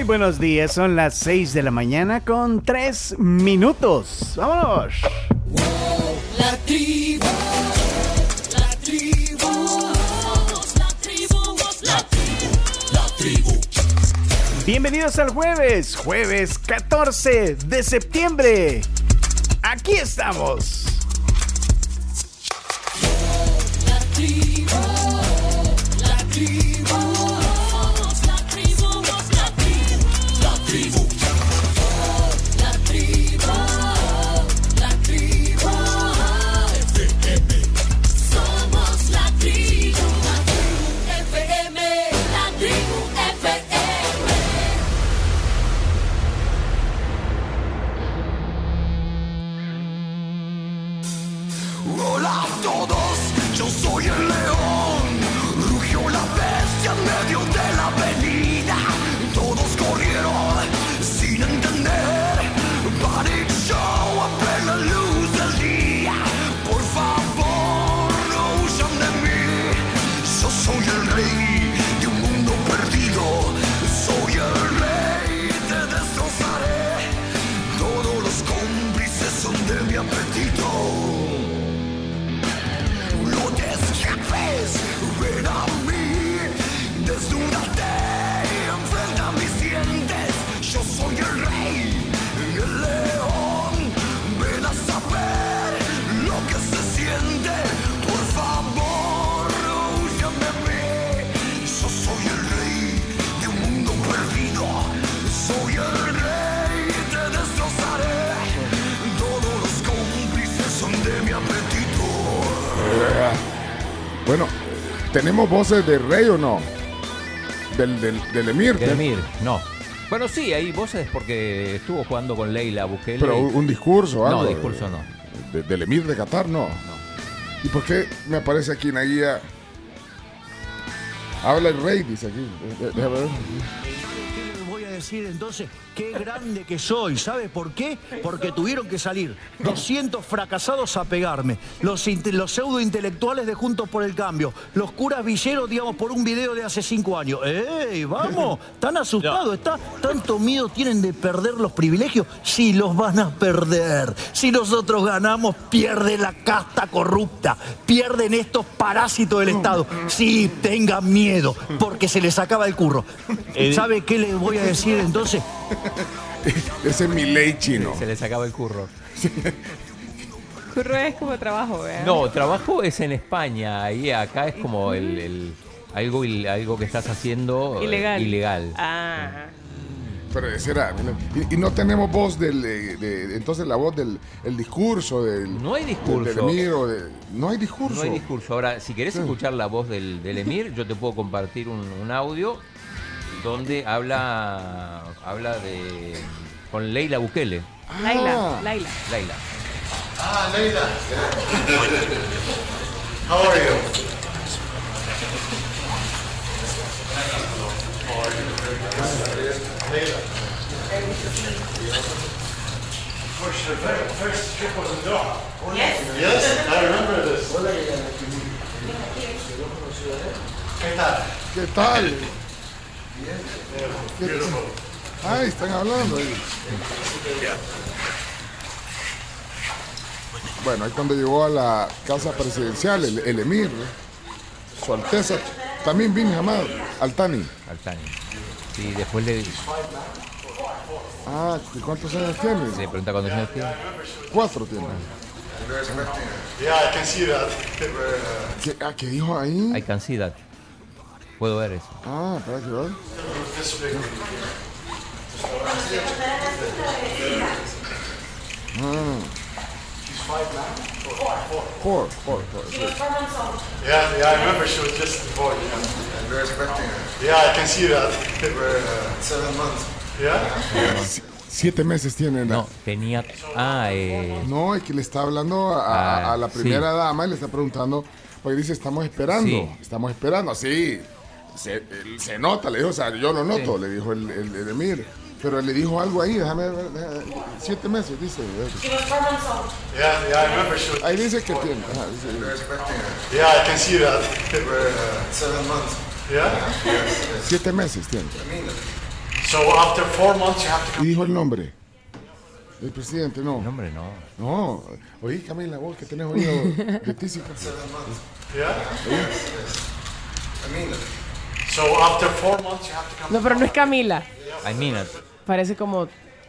Muy buenos días, son las 6 de la mañana con 3 minutos. ¡Vámonos! La tribu, la tribu, la tribu, la tribu, la tribu. Bienvenidos al jueves, jueves 14 de septiembre. Aquí estamos. ¿Tenemos voces de rey o no? Del, del, del emir. Del Emir, no. Bueno, sí, hay voces porque estuvo jugando con Leila Bukele. Pero un, un discurso, algo. No, discurso no. De- del emir de Qatar, no. ¿Y por qué me aparece aquí en la guía? Habla el rey, dice aquí. Déjame ver. ¿Qué les voy a decir entonces? Qué grande que soy. ¿Sabe por qué? Porque tuvieron que salir 200 fracasados a pegarme. Los, los pseudo intelectuales de Juntos por el Cambio. Los curas villeros, digamos, por un video de hace cinco años. ¡Ey, vamos! ¿Están asustados? ¿Está, ¿Tanto miedo tienen de perder los privilegios? Sí, los van a perder. Si nosotros ganamos, pierde la casta corrupta. Pierden estos parásitos del Estado. Sí, tengan miedo, porque se les acaba el curro. ¿Sabe qué les voy a decir entonces? Ese es mi ley chino. Se les acaba el curro. Curro es como trabajo, ¿verdad? No, trabajo es en España y acá es como el, el- algo, il- algo que estás haciendo eh, Ilegal. ilegal. Ah. Pero ese era. Y, y no tenemos voz del. eh, de- entonces la voz del el discurso del. No hay discurso. Del, del emir o de- no hay discurso. No hay discurso. Ahora, si querés escuchar la voz del, del Emir, yo te puedo compartir un, un audio donde habla habla de con Leila Bukele. Laila, Laila. Leila. Ah, Leila. How are you? Leila. First, the very first trip was in Doha. Yes. Yes, I remember this. ¿Qué tal? ¿Qué tal? Ay, están hablando ahí. Bueno, ahí cuando llegó a la casa presidencial, el, el emir, ¿no? su alteza, también Bin Hamad, Altani. Altani. Sí, después le, Ah, ¿y ¿cuántos años tiene? se pregunta cuántos años tiene. Cuatro tiene. Yeah, I can see that. ¿Qué, ah, ¿qué dijo ahí? Hay cansidad. Puedo ver eso. Ah, espera que ver. Now? Four. Four. Four. Yeah, yeah, I remember she was just born. Yeah. And we're expecting her. Yeah, I can see that. We're uh, seven months. Yeah? Si- Siete meses tiene. No, tenía. Ah, eh, No, es que le está hablando a, a- a la Ah, primera sí. dama y le está preguntando, porque dice, estamos esperando, Sí. estamos esperando, sí, se, él- se nota, le dijo, o sea, yo lo noto, le dijo el, el, el emir, pero le dijo algo ahí, déjame ver, siete meses, dice, Yeah, yeah, I remember she was. ahí dice que tiene, ajá, dice. Yeah, I can see that. Seven months. Yeah? siete meses tiene. So after four months, you have to Y dijo el nombre. El presidente, no. El nombre no. No. Oí, Camila, vos que tenés oído de tísica. Yeah? Four months, to come. No, pero no es Camila. I mean it. Parece como.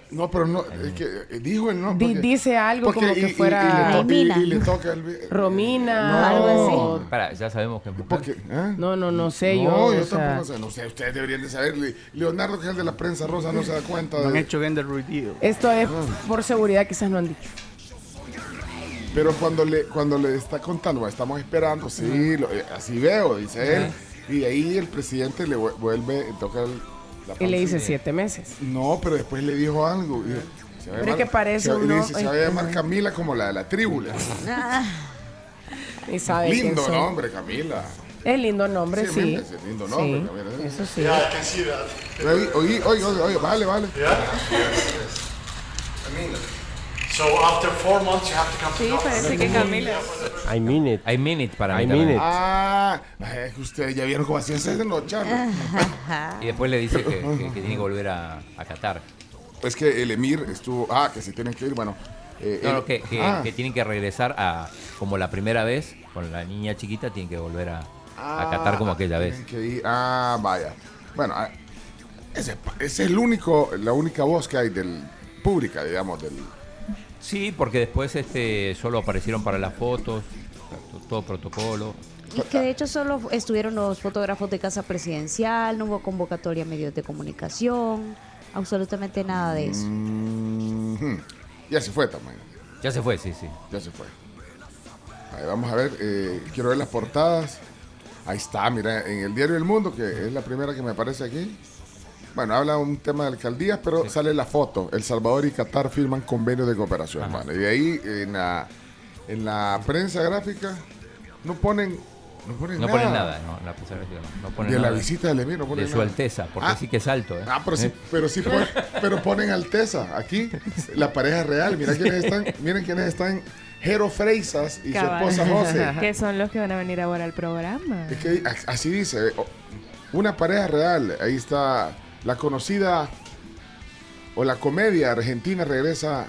No, pero no, es que eh, dijo el nombre. porque- dice algo como y- que fuera. Y, le toca, y- Romina. y le toca el. Romina, No. algo así. Para, ya sabemos que es mujer. Porque, ¿eh? No, no, no sé No, yo. yo o sea, tampoco sé. No sé, ustedes deberían de saber. Le- Leonardo, que es el de la prensa rosa, no se da cuenta. No han hecho gender reveal. Esto es Ah. por seguridad, quizás no han dicho. Pero cuando le, cuando le está contando, "Bueno, estamos esperando, sí, lo- eh, así veo, dice él. Y ahí el presidente le vu- vuelve, toca el, la Y le dice siete meses. No, pero después le dijo algo. y- se va a Pero es que parece se, uno- dice, se va a ay, llamar. Camila como la de la tribu. le- Y sabe Lindo nombre, Camila. Es lindo nombre, Sí, es lindo nombre, Sí, Camila. Eso sí. Can see that. Oye, oye, oye, oye, vale, vale. Mean it. So after four months, you have to come Sí, to parece que Camila. I mean it. I mean it para mí I también. mean it. Ah, que ustedes ya vieron cómo hacían ese no, Charlie. Y después le dice que, que- que tiene que volver a, a Qatar. Es que el emir estuvo. Ah, que se tienen que ir, bueno. eh, No, que, que- ah, que tienen que regresar a como la primera vez con la niña chiquita, tienen que volver a, a Qatar como aquella vez. tienen que ir. Ah, vaya. Bueno, ah, ese, ese es el único, la única voz que hay del pública, digamos, del. Sí, porque después este solo aparecieron para las fotos, todo protocolo. Y que de hecho solo estuvieron los fotógrafos de Casa Presidencial, no hubo convocatoria a medios de comunicación, absolutamente nada de eso. Ya se fue también. Ya se fue, sí, sí. Ya se fue. Ahí vamos a ver, eh, quiero ver las portadas. Ahí está, mira, en el diario El Mundo, que es la primera que me aparece aquí. Bueno, habla un tema de alcaldías, pero sale la foto. El Salvador y Qatar firman convenio de cooperación, hermano. Y de ahí, en la, en la prensa gráfica, no ponen, no ponen No nada. ponen nada, no, la prensa gráfica no, no ponen De la visita del Emir no ponen De su nada. Alteza, porque Ah. sí que es alto, ¿eh? Ah, pero sí, pero sí pon- pero ponen Alteza aquí, la pareja real. Mira quiénes están, miren quiénes están, Jero Freisas y Cabal. su esposa José. Que son los que van a venir ahora al programa. Es que así dice, una pareja real. Ahí está la conocida o la comedia argentina regresa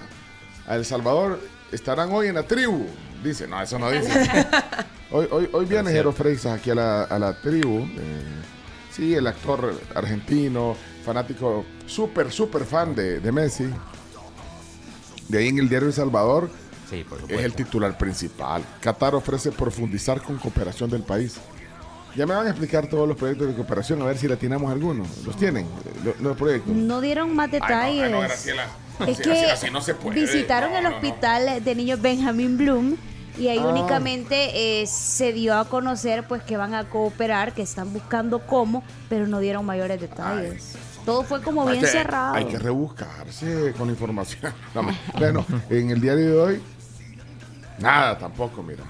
a El Salvador. Estarán hoy en la tribu. Dice, no, eso no dice. Hoy, hoy, hoy viene Jero Freisas aquí a la, a la tribu. eh, sí, el actor argentino, fanático, súper, súper fan de, de Messi. De ahí en el diario El Salvador Sí, por es el titular principal. Qatar ofrece profundizar con cooperación del país. Ya me van a explicar todos los proyectos de cooperación, a ver si latinamos algunos. ¿Los tienen? Los, los proyectos. No dieron más Ay, no, detalles. ay, no, Graciela. Es Así- que así- así no se puede. visitaron No, el no, no. hospital de niños Benjamin Bloom y ahí Ah. únicamente eh, se dio a conocer pues que van a cooperar, que están buscando cómo, pero no dieron mayores detalles. Todo fue como Hay bien que- cerrado. Hay que rebuscarse con información. No, ma- bueno, en el diario de hoy, nada tampoco, mira.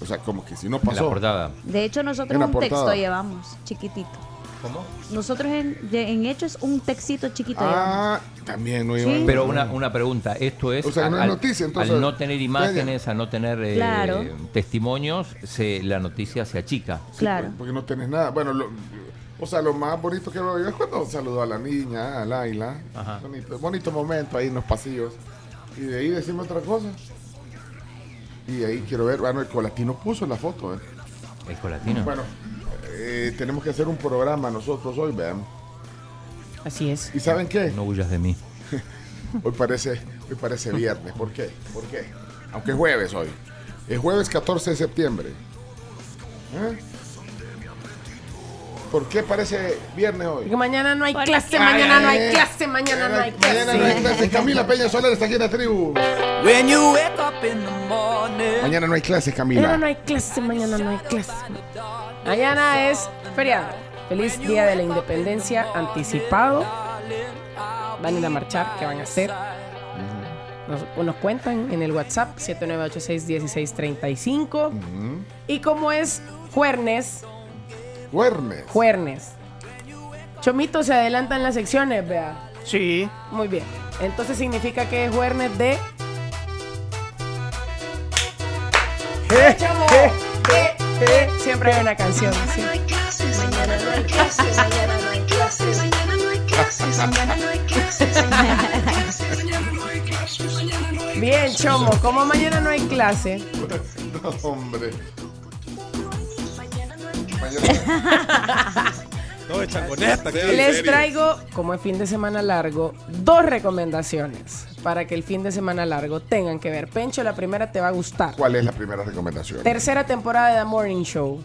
O sea, como que si no En la pasó. portada. De hecho, nosotros En la un texto llevamos, chiquitito. ¿Cómo? Nosotros en, en hechos un textito chiquito llevamos. Ah, también no Sí. Pero una, una pregunta, esto es O sea, no es al, noticia, entonces, al no tener imágenes, al no tener eh, Claro. testimonios, se, la noticia se achica. Sí, Claro. Porque no tenés nada. Bueno, lo- o sea, lo más bonito que veo es cuando saludó a la niña, a Laila. Ajá. Bonito, bonito momento ahí en los pasillos. Y de ahí decimos otra cosa. Y ahí quiero ver, bueno, el colatino puso la foto. ¿eh? El colatino. Bueno, eh, tenemos que hacer un programa nosotros hoy, vean. Así es. ¿Y saben qué? No huyas de mí. Hoy parece, hoy parece viernes. ¿Por qué? ¿Por qué? Aunque es jueves hoy. Es jueves 14 de septiembre. ¿Eh? ¿Por qué parece viernes hoy? Porque mañana no hay Porque- clase, mañana no ay, hay ay. clase, mañana no hay clase. Mañana no hay clase. Camila Peña Soler está aquí en la tribu. When you wake up in the morning. Mañana no hay clase, Mañana no Camila. hay clase, mañana no hay clase. Mañana es feriado. Feliz Día de la Independencia anticipado. Van a ir a marchar, ¿qué van a hacer? Nos, nos cuentan en el WhatsApp 7986-1635. Y como es jueves, Juernes. jueves. Chomito se adelanta en las secciones, vea. Sí. Muy bien. Entonces significa que es jueves de. Chamo. Eh, eh, Siempre hay una canción. sí. Mañana no hay clases, mañana no hay clases, mañana no hay clases. Bien, Chomo, como mañana no hay clase, No, hombre. No, de changoneta. les traigo, como es fin de semana largo, dos recomendaciones para que el fin de semana largo tengan que ver. Pencho, la primera te va a gustar. ¿Cuál es la primera recomendación? Tercera temporada de The Morning Show.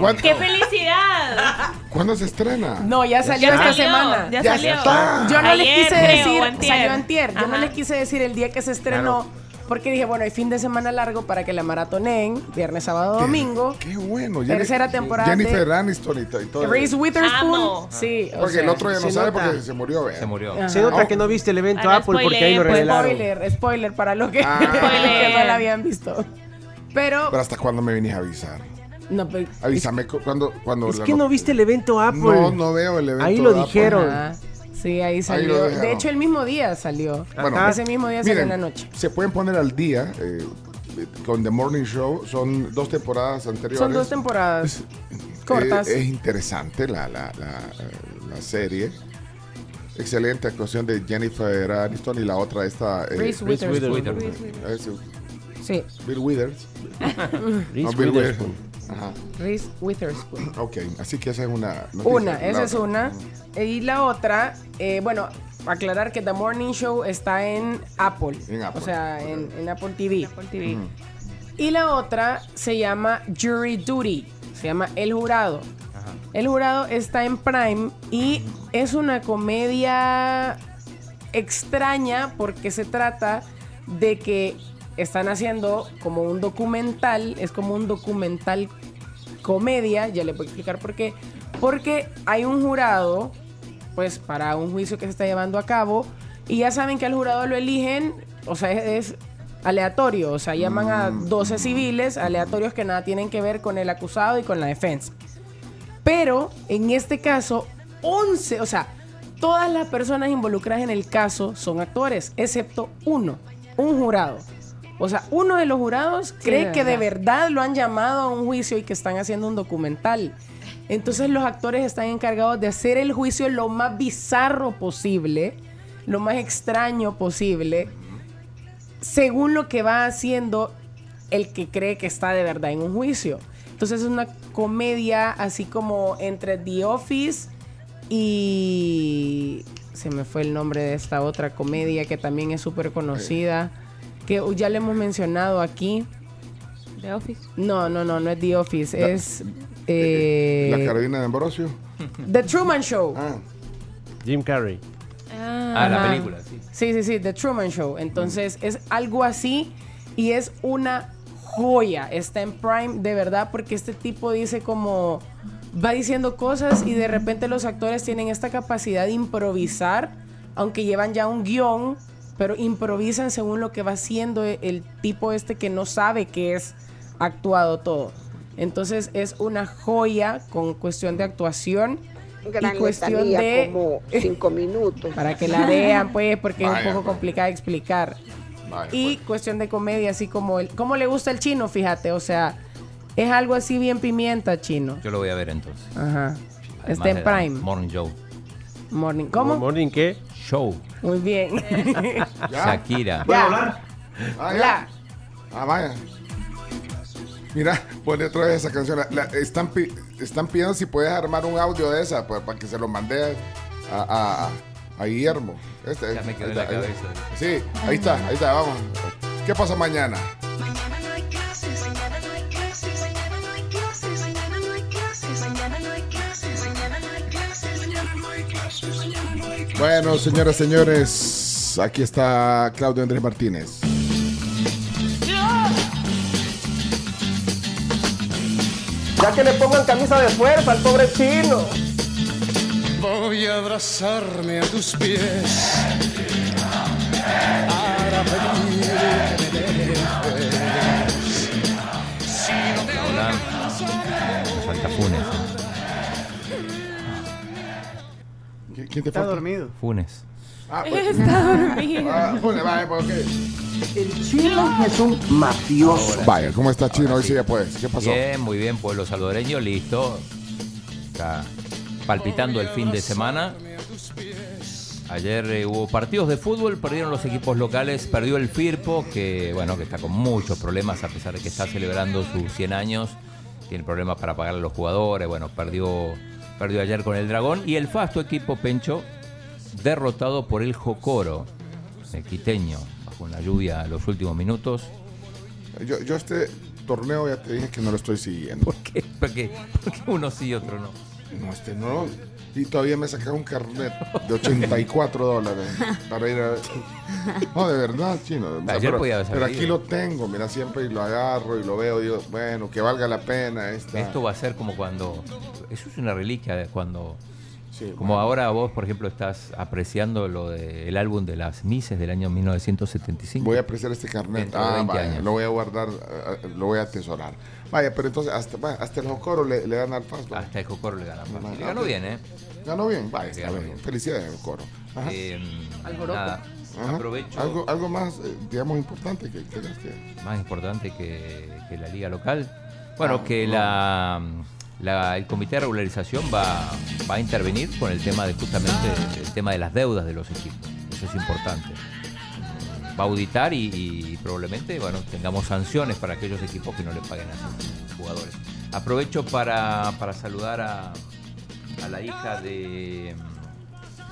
¿Cuándo, ¡Qué felicidad! ¿cuándo se estrena? No, ya salió Ya esta salió, semana. ya Ya salió. está. Yo no les quise decir, salió antier. Yo no les quise decir el día que se estrenó, porque dije, bueno, hay fin de semana largo para que la maratonen, viernes, sábado, domingo. Qué bueno. Tercera temporada Jennifer de- Aniston y, to- y todo. Reese Witherspoon, Amo. sí. o Porque el sea, otro ya no sabe nota. porque se murió. vea. Se murió. Ajá. Se nota que no viste el evento Ah, no Apple porque ahí lo pues, revelaron. Spoiler, spoiler para los que, Ah. que no Spoiler. la habían visto. Pero, Pero hasta cuándo me viniste a avisar. no, pero- Avísame cu- cuando, cuando Es la que no viste el evento Apple. No, no veo el evento. Ahí lo Apple. dijeron. Ajá. Sí, ahí salió. de hecho, el mismo día salió. Bueno, Ese mismo día salió miren, en la noche. Se pueden poner al día eh, con The Morning Show. Son dos temporadas anteriores. Son dos temporadas cortas. Eh, es interesante la, la, la, la serie. Excelente actuación de Jennifer Aniston y la otra esta. eh, Reese Reese Witherspoon. Witherspoon. es, Sí, Bill Withers. Reese No, Bill. Withers. Ajá. Reese Witherspoon. Ok, así que esa es una. noticia. Una, La esa es otra. una. Y la otra, eh, bueno, aclarar que The Morning Show está en Apple. En Apple. O sea, en, en Apple TV. Apple TV. Y la otra se llama Jury Duty. Se llama El Jurado. El Jurado está en Prime y es una comedia extraña porque se trata de que están haciendo como un documental, es como un documental comedia, ya le voy a explicar por qué. Porque hay un jurado, pues para un juicio que se está llevando a cabo, y ya saben que al jurado lo eligen, o sea, es, es aleatorio, o sea, llaman a 12 civiles aleatorios que nada tienen que ver con el acusado y con la defensa. Pero en este caso, 11, o sea, todas las personas involucradas en el caso son actores, excepto uno, un jurado. O sea, uno de los jurados cree que de verdad. verdad lo han llamado a un juicio y que están haciendo un documental. Entonces los actores están encargados de hacer el juicio lo más bizarro posible, lo más extraño posible, según lo que va haciendo el que cree que está de verdad en un juicio. Entonces es una comedia así como entre The Office y... Se me fue el nombre de esta otra comedia que también es súper conocida, que ya le hemos mencionado aquí. The Office. No, no, no, no es The Office, La- es... eh, La Carolina de Ambrosio. The Truman Show. Ah, Jim Carrey. Ah, la Ajá. película, sí. Sí, sí, sí, The Truman Show. Entonces es algo así y es una joya. Está en Prime de verdad porque este tipo dice como va diciendo cosas y de repente los actores tienen esta capacidad de improvisar, aunque llevan ya un guion, pero improvisan según lo que va haciendo el tipo este que no sabe que es actuado todo. Entonces es una joya con cuestión de actuación y cuestión de como cinco minutos. para que la vean, pues, porque es Vaya, un poco pues. complicada de explicar. vaya, Y pues. cuestión de comedia, así como el, ¿cómo le gusta el chino? Fíjate, o sea, es algo así bien pimienta chino. Yo lo voy a ver entonces. Ajá. Está en Prime. Morning Show. Morning. ¿Cómo? ¿Morning qué? Show. Muy bien. Shakira. Ya. Ah, ya. Hola. Ah, vaya. Mira, pone otra vez esa canción. La- la- están, pi- están pidiendo si puedes armar un audio de esa pues, para que se lo mande a, a- a- a Guillermo. Este, Ya me quedó en la está, ahí- cabeza. Sí, ahí está, ahí está, vamos. ¿Qué pasa mañana? Mañana Bueno, señoras, señores, aquí está Claudio Andrés Martínez. Ya que le pongan camisa de fuerza al pobre chino. Voy a abrazarme a tus pies para pedir ¿Quién te Está falta? dormido. Funes. Ah, pues, Está dormido. ah, pone, vaya, pues, ok. El chino es un mafioso. Vaya, ¿cómo está Chino? Hoy sí ya puedes. ¿Qué pasó? Bien, muy bien, pueblo salvadoreño, listo. Acá palpitando el fin de semana. Ayer eh, hubo partidos de fútbol, perdieron los equipos locales, perdió el Firpo, que bueno, que está con muchos problemas a pesar de que está celebrando sus 100 años, tiene problemas para pagar a los jugadores, bueno, perdió, perdió ayer con el Dragón y el Fasto equipo Pencho derrotado por el Jocoro, el quiteño, bajo una lluvia a los últimos minutos. Yo, yo este torneo ya te dije que no lo estoy siguiendo. ¿Por qué? ¿Por qué, por qué uno sí y otro no? No, este no. Y todavía me sacaron un carnet de 84 dólares para ir a... No, de verdad, chino. O sea, Ayer pero, podía haber pero aquí lo tengo, mira, siempre lo agarro y lo veo digo, bueno, que valga la pena esta. Esto va a ser como cuando. Eso es una reliquia de cuando. Sí, como bueno. ahora vos, por ejemplo, estás apreciando lo del álbum de las Mises del año 1975. Voy a apreciar este carnet. De Ah, 20 vaya, años. lo voy a guardar, eh, lo voy a atesorar. Vaya, pero entonces hasta, vaya, hasta el Jocoro le, le gana al Pasto. Hasta el Jocoro le gana. Vaya, Le ganó bien, ¿eh? Ganó bien, vaya, está ganó bien. bien. Felicidades al Jocoro. Eh, nada, aprovecho. Algo, algo más, eh, digamos, importante que que... Más importante que, que la liga local. Bueno, Ah, que no. la, la- el comité de regularización va, va a intervenir con el tema de justamente el tema de las deudas de los equipos. Eso es importante. Va a auditar y, y probablemente bueno tengamos sanciones para aquellos equipos que no le paguen a sus jugadores. Aprovecho para, para saludar a, a la hija de.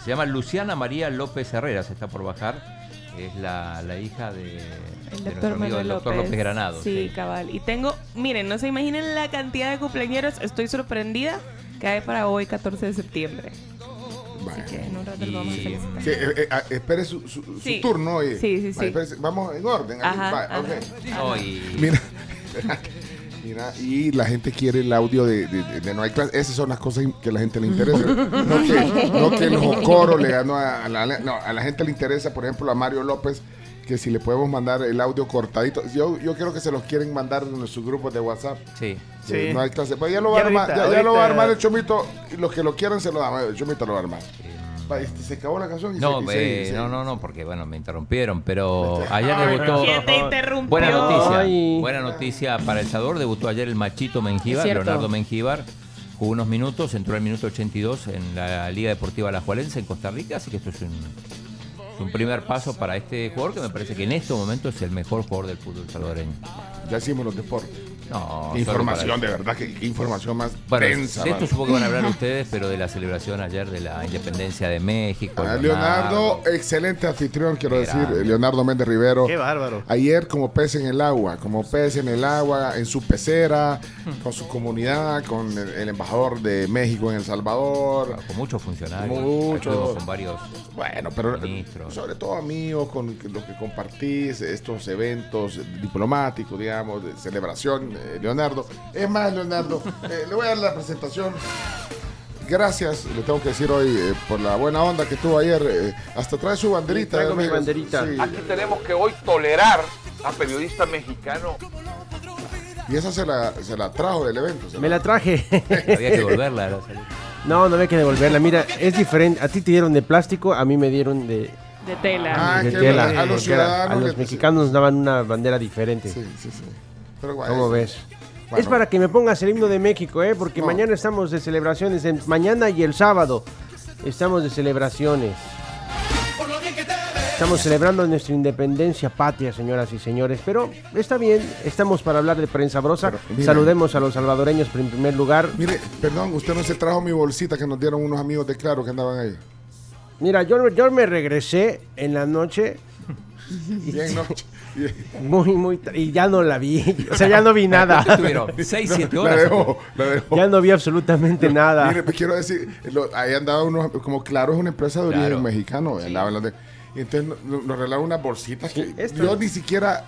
Se llama Luciana María López Herrera, se está por bajar. Es la, la hija de, de El nuestro doctor amigo, el doctor López, Granado. Sí, cabal. Y tengo, miren, no se imaginen la cantidad de cumpleaños. Estoy sorprendida hay para hoy, 14 de septiembre. Vaya. Que en un rato lo Y- vamos a felicitar. Sí, eh, eh, ah, espere su, su- su Sí. turno. oye. Sí, vamos en orden. Ajá, ajá. ok. Mira, mira, y la gente quiere el audio de, de- de- de No hay clase. Esas son las cosas que a la gente le interesa. No que, no que el Jocoro le ganó a, a la, no, a la gente le interesa, por ejemplo, a Mario López, que si le podemos mandar el audio cortadito. Yo, yo creo que se los quieren mandar en sus grupos de WhatsApp. Sí. Sí. No hay clase. Pues ya lo va, Ya a, armar, ahorita, ya, ya lo va a armar el Chomito. Y los que lo quieran se lo dan. El Chomito lo va a armar. Este, se acabó la canción. y No, se- y eh, se- no, no, no, porque bueno, me interrumpieron, pero ayer debutó. ¿Quién te interrumpió? Buena noticia, Ay. buena noticia para El Salvador. Debutó ayer el Machito Mengíbar. Leonardo Mengíbar. Jugó unos minutos, entró al minuto 82 en la Liga Deportiva Alajuelense en Costa Rica, así que esto es un, es un primer paso para este jugador que me parece que en este momento es el mejor jugador del fútbol salvadoreño. Ya hicimos los deportes. No, información, de verdad, que información más Bueno, densa. de esto supongo que van a hablar ustedes, pero de la celebración ayer de la independencia de México. Ah, Leonardo, excelente anfitrión, quiero decir, Leonardo Méndez Rivero. Qué bárbaro. Ayer como pez en el agua, como pez en el agua, en su pecera, con su comunidad, con el, el embajador de México en El Salvador. Con muchos funcionarios. Muchos. Con varios Bueno, pero ministros. sobre todo amigos con los que compartís estos eventos diplomáticos, digamos, de celebración, eh, Leonardo. Es más, Leonardo, eh, le voy a dar la presentación. Gracias, le tengo que decir hoy eh, por la buena onda que tuvo ayer. eh, hasta trae su banderita. traigo mi eh, banderita. sí. Aquí tenemos que hoy tolerar a periodista mexicano. Y esa se la, se la trajo del evento. se Me la traje. Había que devolverla. No, no había que devolverla. Mira, es diferente. A ti te dieron de plástico, a mí me dieron de, De tela. Ah, de que tela. a los ciudadanos a los mexicanos nos daban una bandera diferente. Sí, sí, sí. Pero ¿Cómo ves? Bueno. Es para que me pongas el himno de México, ¿eh? Porque No. mañana estamos de celebraciones. mañana y el sábado estamos de celebraciones. Estamos celebrando nuestra independencia patria, señoras y señores. Pero está bien, estamos para hablar de prensa brosa. Saludemos a los salvadoreños en primer lugar. Mire, perdón, usted no se trajo mi bolsita que nos dieron unos amigos de Claro que andaban ahí. Mira, yo, yo me regresé en la noche Bien, ¿no? muy, muy... Y ya no la vi. O sea, ya no vi nada. 6, 7 La horas. dejó, la dejó. Ya no vi absolutamente nada. Mire, pues quiero decir, lo- ahí andaban unos, como Claro es una empresa de origen Claro. mexicano, de- y entonces nos, nos- regalaron unas bolsitas que Esto- yo ni siquiera,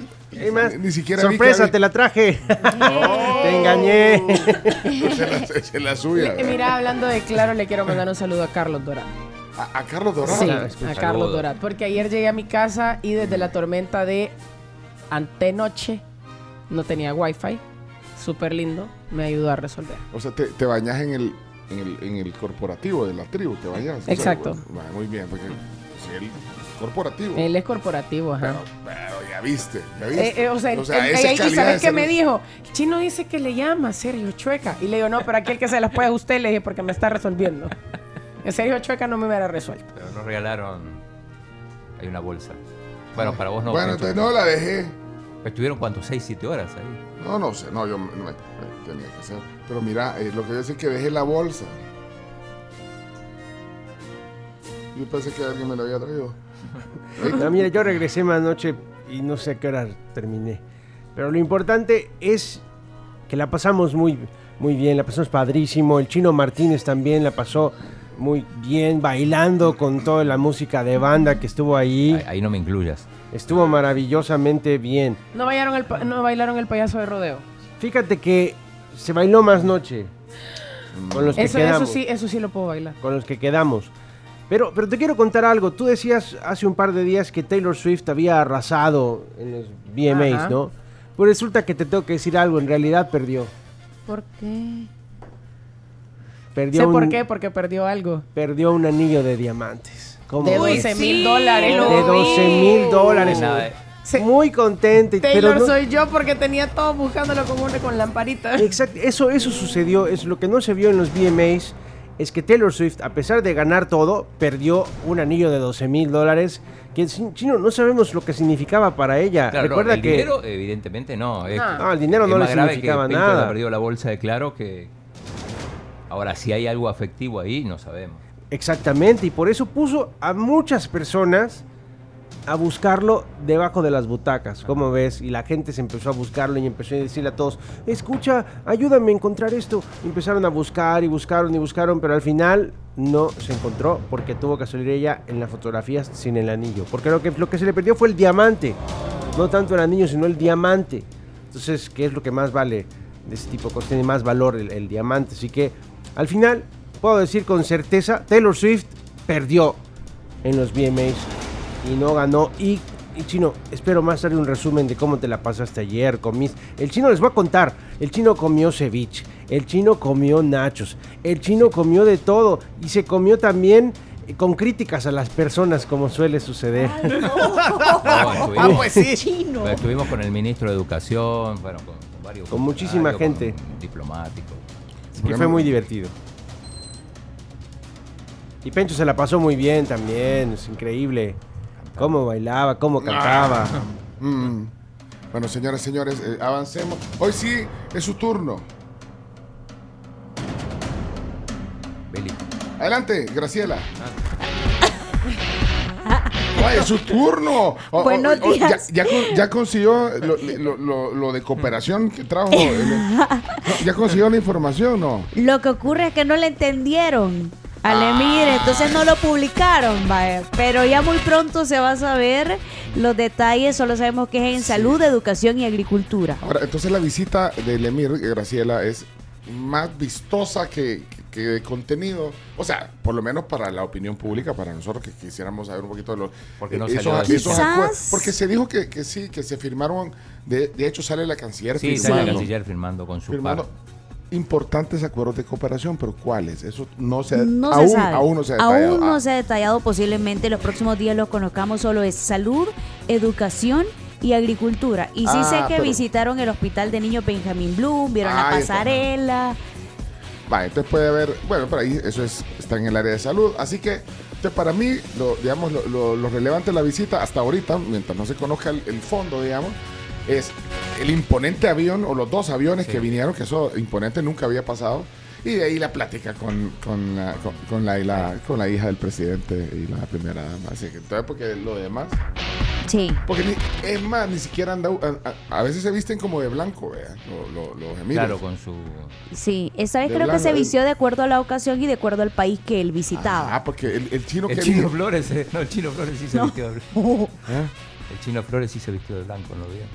más, ni siquiera vi que sorpresa, te la traje. te engañé. se la, se la suya. Mira, hablando de claro, le quiero mandar un saludo a Carlos Dorado. A, a Carlos Dorado. Sí, a. Carlos. Dorado. Porque ayer llegué a mi casa y desde la tormenta de antenoche no tenía wifi. Súper lindo. Me ayudó a resolver. O sea, te, te bañas en el, en el, en el corporativo de la tribu, te bañas. O sea, Exacto. bueno, muy bien, porque sí, el corporativo. Él es corporativo, ajá. Pero, pero ya viste, ya viste. Eh, eh, o sea, eh, y calidad ¿sabes qué me dijo? El chino dice que le llama Sergio Chueca. Y le digo, no, pero aquel que se las puede a usted, le dije, porque me está resolviendo. En serio, Chueca no me hubiera resuelto. Pero nos regalaron. Hay una bolsa. Bueno, para vos no. Bueno, entonces no la dejé. Estuvieron cuántos, 6, 7 horas ahí. No, no sé, no, yo no me- me- tenía que hacer. Pero mira, eh, lo que yo es que dejé la bolsa. Yo pensé que alguien me la había traído. No, mira, yo regresé más noche y no sé a qué hora terminé. Pero lo importante es que la pasamos muy, muy bien, la pasamos padrísimo. El chino Martínez también la pasó muy bien, bailando con toda la música de banda que estuvo ahí. Ahí, ahí no me incluyas. Estuvo maravillosamente bien. No bailaron el, pa- no bailaron el payaso de rodeo. Fíjate que se bailó más noche con los que Eso, eso quedamos. sí, eso sí lo puedo bailar. con los que quedamos. Pero, pero te quiero contar algo. Tú decías hace un par de días que Taylor Swift había arrasado en los VMAs, Ajá. ¿no? Pues resulta que te tengo que decir algo. En realidad perdió. ¿Por qué? Perdió sé un, por qué, porque perdió algo. Perdió un anillo de diamantes. ¿Cómo De ves? 12 mil dólares. lo De 12 mil dólares. Muy contente. Taylor pero no- soy yo porque tenía todo buscándolo con una con lamparita. Exacto, eso, eso sucedió. Es lo que no se vio en los VMAs. Es que Taylor Swift, a pesar de ganar todo, perdió un anillo de 12 mil dólares. Que chino, no sabemos lo que significaba para ella. Claro, Recuerda el que. dinero, evidentemente no. Es, No, el dinero es no le significaba que nada. perdido la bolsa de claro que. Ahora, si hay algo afectivo ahí, no sabemos. Exactamente, y por eso puso a muchas personas a buscarlo debajo de las butacas, como ves, y la gente se empezó a buscarlo y empezó a decirle a todos, escucha, ayúdame a encontrar esto. Y empezaron a buscar y buscaron y buscaron, pero al final no se encontró porque tuvo que salir ella en las fotografías sin el anillo. Porque lo que, lo que se le perdió fue el diamante, no tanto el anillo, sino el diamante. Entonces, ¿qué es lo que más vale de ese tipo? Tiene más valor el, el diamante. Así que, al final, puedo decir con certeza, Taylor Swift perdió en los VMAs y no ganó. Y, y chino, espero más tarde un resumen de cómo te la pasaste ayer. El chino les voy a contar. El chino comió ceviche. El chino comió nachos. El chino comió de todo. Y se comió también eh, con críticas a las personas, como suele suceder. No, estuvimos- Ah, pues sí. Bueno, Estuvimos con el ministro de Educación, bueno, con, con varios. Con muchísima gente. con diplomáticos. que fue muy divertido. Y Pencho se la pasó muy bien también, es increíble. Cómo bailaba, cómo cantaba. Mm. Bueno, señoras y señores, eh, avancemos. Hoy sí es su turno. Adelante, Graciela. Ay, es su turno. O- o- Buenos o- ya, días. ya con- ya consiguió lo, lo- lo- lo de cooperación que trajo. el- no, ya consiguió la información, ¿no? Lo que ocurre es que no le entendieron al Ah. Emir, entonces no lo publicaron, vaya. Pero ya muy pronto se va a saber los detalles, solo sabemos que es en salud, educación y agricultura. Ahora, entonces la visita del Emir, Graciela, es más vistosa que, que de contenido. O sea, por lo menos para la opinión pública, para nosotros que quisiéramos saber un poquito de los... Porque no esos- esos. Porque se dijo que, que sí, que se firmaron... De, de hecho, sale la canciller Sí, sale firmando. el canciller firmando con su Firmando. Importantes acuerdos de cooperación, pero ¿cuáles? Eso no se, No aún, se sabe. aún no se ha detallado. Aún no Ah, se ha detallado, posiblemente los próximos días lo conozcamos, solo es salud, educación y agricultura. Y sí Ah, sé que pero- visitaron el hospital de niños Benjamin Bloom, vieron la pasarela. Va, entonces puede haber, bueno, por ahí eso es, está en el área de salud. Así que, entonces para mí, lo, digamos, lo, lo- lo relevante de la visita hasta ahorita, mientras no se conozca el, el fondo, digamos, es el imponente avión o los dos aviones que vinieron, que eso imponente nunca había pasado. Y de ahí la plática con, con, la, con, con la, y la- con la hija del presidente y la primera dama. Así que entonces, porque lo demás. Sí. Porque ni- es más, ni siquiera anda. A, veces se visten como de blanco, vea, lo- lo- los emiros. Claro, con su. Sí, esta vez De creo que se vistió de acuerdo a la ocasión y de acuerdo al país que él visitaba. Ah, porque el, el chino El quería- chino Flores, eh, no, el chino Flores sí se No. vistió de blanco. ¿Eh? El chino Flores sí se vistió de blanco, ¿no lo vieron?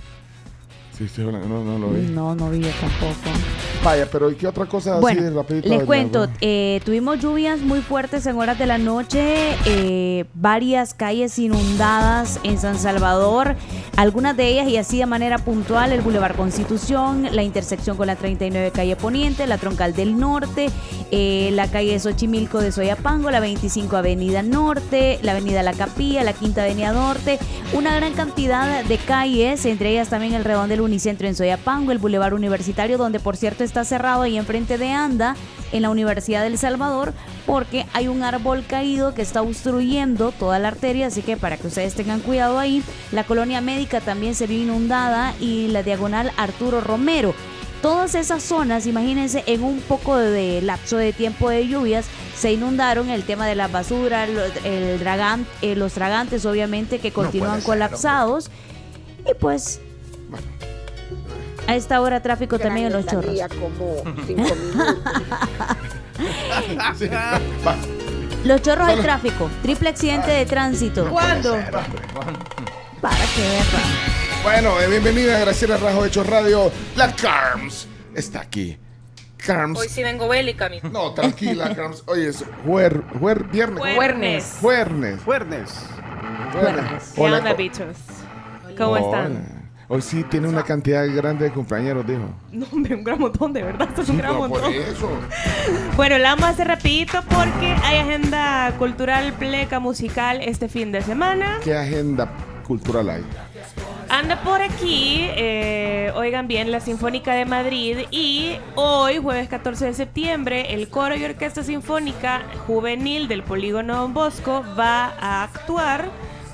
Sí, sí, no, no lo vi. No, no vi yo tampoco. Vaya, pero ¿y qué otra cosa así Bueno, de rapidito? les cuento, eh, tuvimos lluvias muy fuertes en horas de la noche, eh, varias calles inundadas en San Salvador, algunas de ellas y así de manera puntual, el Boulevard Constitución, la intersección con la 39 calle Poniente, la Troncal del Norte, eh, la calle Xochimilco de Soyapango, la 25 Avenida Norte, la Avenida La Capilla, la Quinta Avenida Norte, una gran cantidad de calles, entre ellas también el Redón del Unicentro en Soyapango, el Boulevar Universitario, donde por cierto está cerrado ahí enfrente de Anda, en la Universidad del Salvador, porque hay un árbol caído que está obstruyendo toda la arteria, así que para que ustedes tengan cuidado ahí. La colonia médica también se vio inundada y la diagonal Arturo Romero. Todas esas zonas, imagínense, en un poco de lapso de tiempo de lluvias, se inundaron el tema de la basura, lo- el dragan- eh, los dragantes obviamente que continúan puede ser, no colapsados. Y pues, a esta hora tráfico también en los chorros. Como cinco minutos. Sí, va. Los chorros del tráfico, triple accidente de tránsito. ¿Cuándo? Para que. Bueno, eh, bienvenida a Graciela Rajo Hecho Radio. La Carms está aquí. Carms. Hoy sí vengo bélica, mi. No, tranquila, Carms. Oye, es juer, juer, viernes. Juernes. Juernes. Juernes. Juernes. ¿Qué onda, bichos? ¿Cómo Hola. están? Hoy sí tiene una cantidad grande de compañeros, dijo. No, hombre, un gran montón, de verdad, es un gran No, por montón. eso. Bueno, la vamos a hacer rapidito porque hay agenda cultural, pleca, musical este fin de semana. ¿Qué agenda cultural hay? Anda por aquí, eh, oigan bien, la Sinfónica de Madrid y hoy, jueves 14 de septiembre, el Coro y Orquesta Sinfónica Juvenil del Polígono Don Bosco va a actuar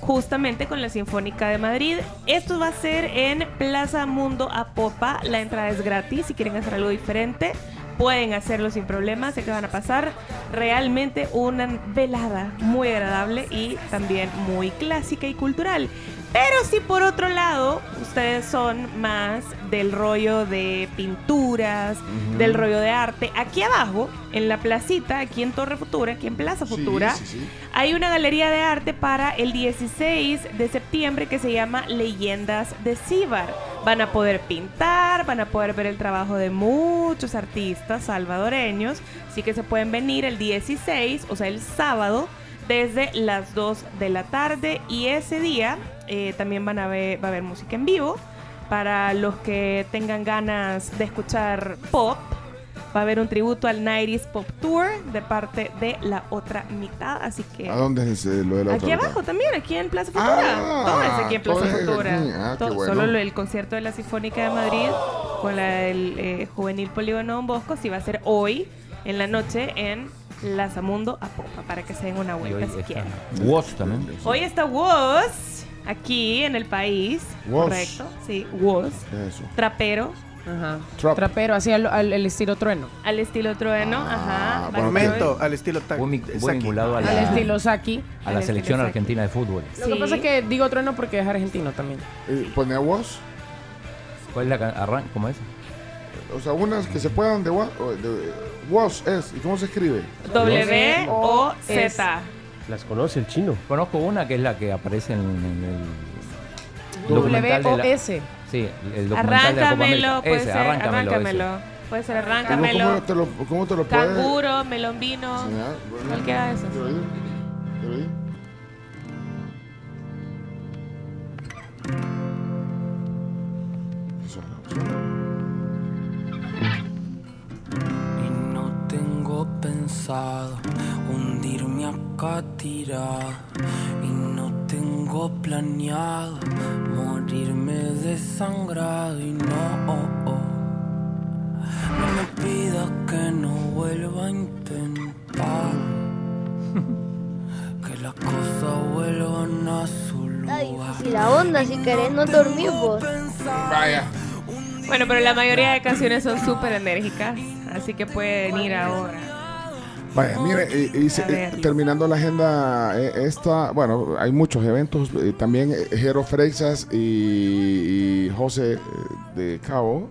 justamente con la Sinfónica de Madrid. Esto va a ser en Plaza Mundo Apopa, la entrada es gratis, si quieren hacer algo diferente. Pueden hacerlo sin problema, sé que van a pasar realmente una velada muy agradable y también muy clásica y cultural. Pero si por otro lado ustedes son más del rollo de pinturas, del rollo de arte, aquí abajo, en la placita, aquí en Torre Futura, aquí en Plaza Futura, sí, sí. hay una galería de arte para el 16 de septiembre que se llama Leyendas de Cibar. Van a poder pintar, van a poder ver el trabajo de muchos artistas salvadoreños, así que se pueden venir el 16, o sea, el sábado, desde las 2 de la tarde y ese día eh, también van a ver, va a haber música en vivo. Para los que tengan ganas de escuchar pop, va a haber un tributo al 90s Pop Tour de parte de la otra mitad. Así que ¿A dónde es eh, lo de la aquí otra abajo mitad? también, aquí en Plaza Futura. Ah, todo es aquí en Plaza Futura. Ah, Todo- bueno. Solo lo- el concierto de la Sinfónica de Madrid con la del eh, Juvenil Polígono Don Bosco sí va a ser hoy en la noche en Plaza Mundo a Popa para que se den una vuelta si quieren. Woz también. Hoy está Woz aquí en el país. Woz. Correcto, sí, Woz. Eso. Trapero. Ajá. Trap. Trapero, así al, estilo trueno. Al estilo trueno, Ah, ajá. Momento, al estilo Muy, Al estilo Saki. a la selección Saki. argentina de fútbol. Lo que Sí. pasa es que digo trueno porque es argentino también. Eh, ¿Pone voz? ¿Cuál es la can- arran- ¿Cómo es? O sea, unas que se puedan de voz. Voz es. ¿Y cómo se escribe? W O Z. Las conoce el chino. Conozco una que es la que aparece en, en el W documental de O la, S. Sí, el documental de la Copa América. Arráncamelo, puede Ese, ser, arráncamelo. ese. Puede ser ¿Cómo, arráncamelo. cómo te lo, cómo te lo puedes Canguro. ¿Quiero ir? Y pensado hundirme acá tirado. Y no tengo planeado morirme desangrado. Y no, no me pidas que no vuelva a intentar. Que las cosas vuelvan a su lugar. Si la onda, si querés no dormir vos. Vaya. Bueno, pero la mayoría de canciones son súper enérgicas. Así que pueden ir ahora. Vaya, mire, y- y se- A ver. terminando la agenda eh, esta, bueno, hay muchos eventos, eh, también eh, Jero Freixas y, y José eh, de Cabo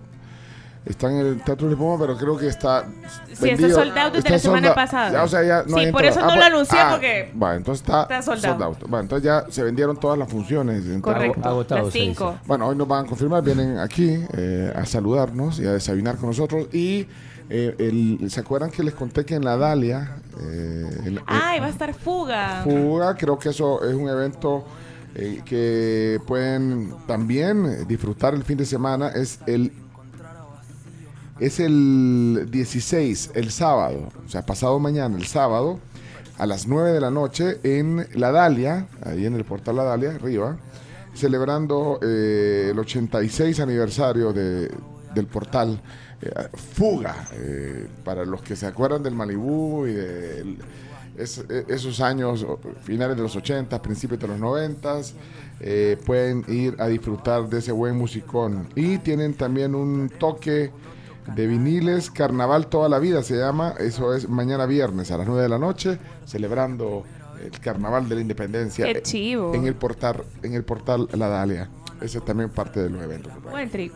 están en el Teatro de Poma, pero creo que está Sí, está sold out desde la semana pasada. Ya, o sea, ya no Sí, hay por entrada. eso no Ah, lo pues- anuncié, ah, porque Va, entonces está, está sold sold. Va, entonces ya se vendieron todas las funciones. Correcto, agotado, las cinco. bueno, hoy nos van a confirmar, vienen aquí eh, a saludarnos y a desayunar con nosotros. Y eh, el- ¿se acuerdan que les conté que en la Dalia, eh, el- Ay, va a estar fuga. Fuga, creo que eso es un evento eh, que pueden también eh, disfrutar el fin de semana. Es el es el 16, el sábado, o sea, pasado mañana, el sábado, a las 9 de la noche en La Dalia, ahí en el portal La Dalia, arriba. celebrando eh, el 86 aniversario de- del portal eh, Fuga. eh, para los que se acuerdan del Malibú y de el- es- eh, esos años, finales de los 80, principios de los 90, eh, pueden ir a disfrutar de ese buen musicón. Y tienen también un toque de viniles, Carnaval toda la vida se llama, eso es mañana viernes a las 9 de la noche, celebrando el Carnaval de la Independencia Qué chivo. en el portal en el portal La Dalia. Ese es también parte de los eventos. Buen trip.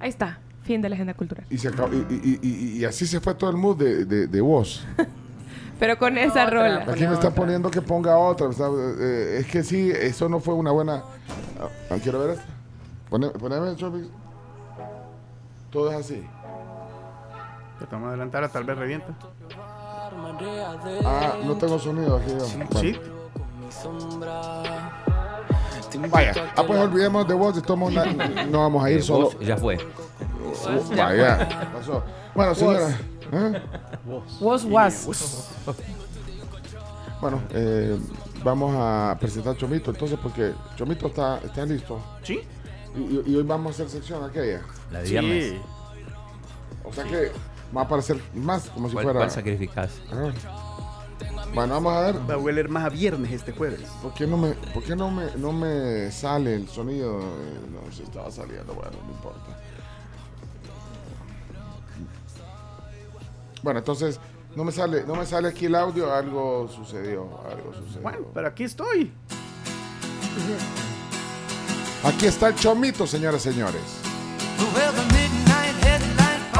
Ahí está. Fin de la agenda cultural. Y, se acabó- y, y- y- y así se fue todo el mood de, de, de voz. Pero con esa rola. Aquí me está poniendo que ponga otra. o sea, eh, es que sí, eso no fue una buena. Ah, ah, quiero ver esta. Pone- Poneme, Chopix. Todo es así. Te vamos a adelantar, tal vez revienta. Ah, no tengo sonido aquí. yo. Sí. Vaya, ah, pues olvidemos de voz, de todos modos, no vamos a ir solo. vos ya fue. Uh, vaya, pasó. Bueno, señora. ¿eh? Was was. Bueno, eh, vamos a presentar a Chomito entonces porque Chomito está, está listo. Sí. Y, hoy vamos a hacer sección aquella. La de viernes. O sea que va a aparecer más como si ¿Cuál, fuera. cuál sacrificás? Ah. Bueno, vamos a ver. Va a hueler más a viernes este jueves. ¿Por qué no me, por qué no me, no me sale el sonido? Eh, No, se estaba saliendo, bueno, no importa. Bueno, entonces, no me sale, no me sale aquí el audio, algo sucedió, algo sucedió. Bueno, pero aquí estoy. Aquí está el chomito, señoras y señores.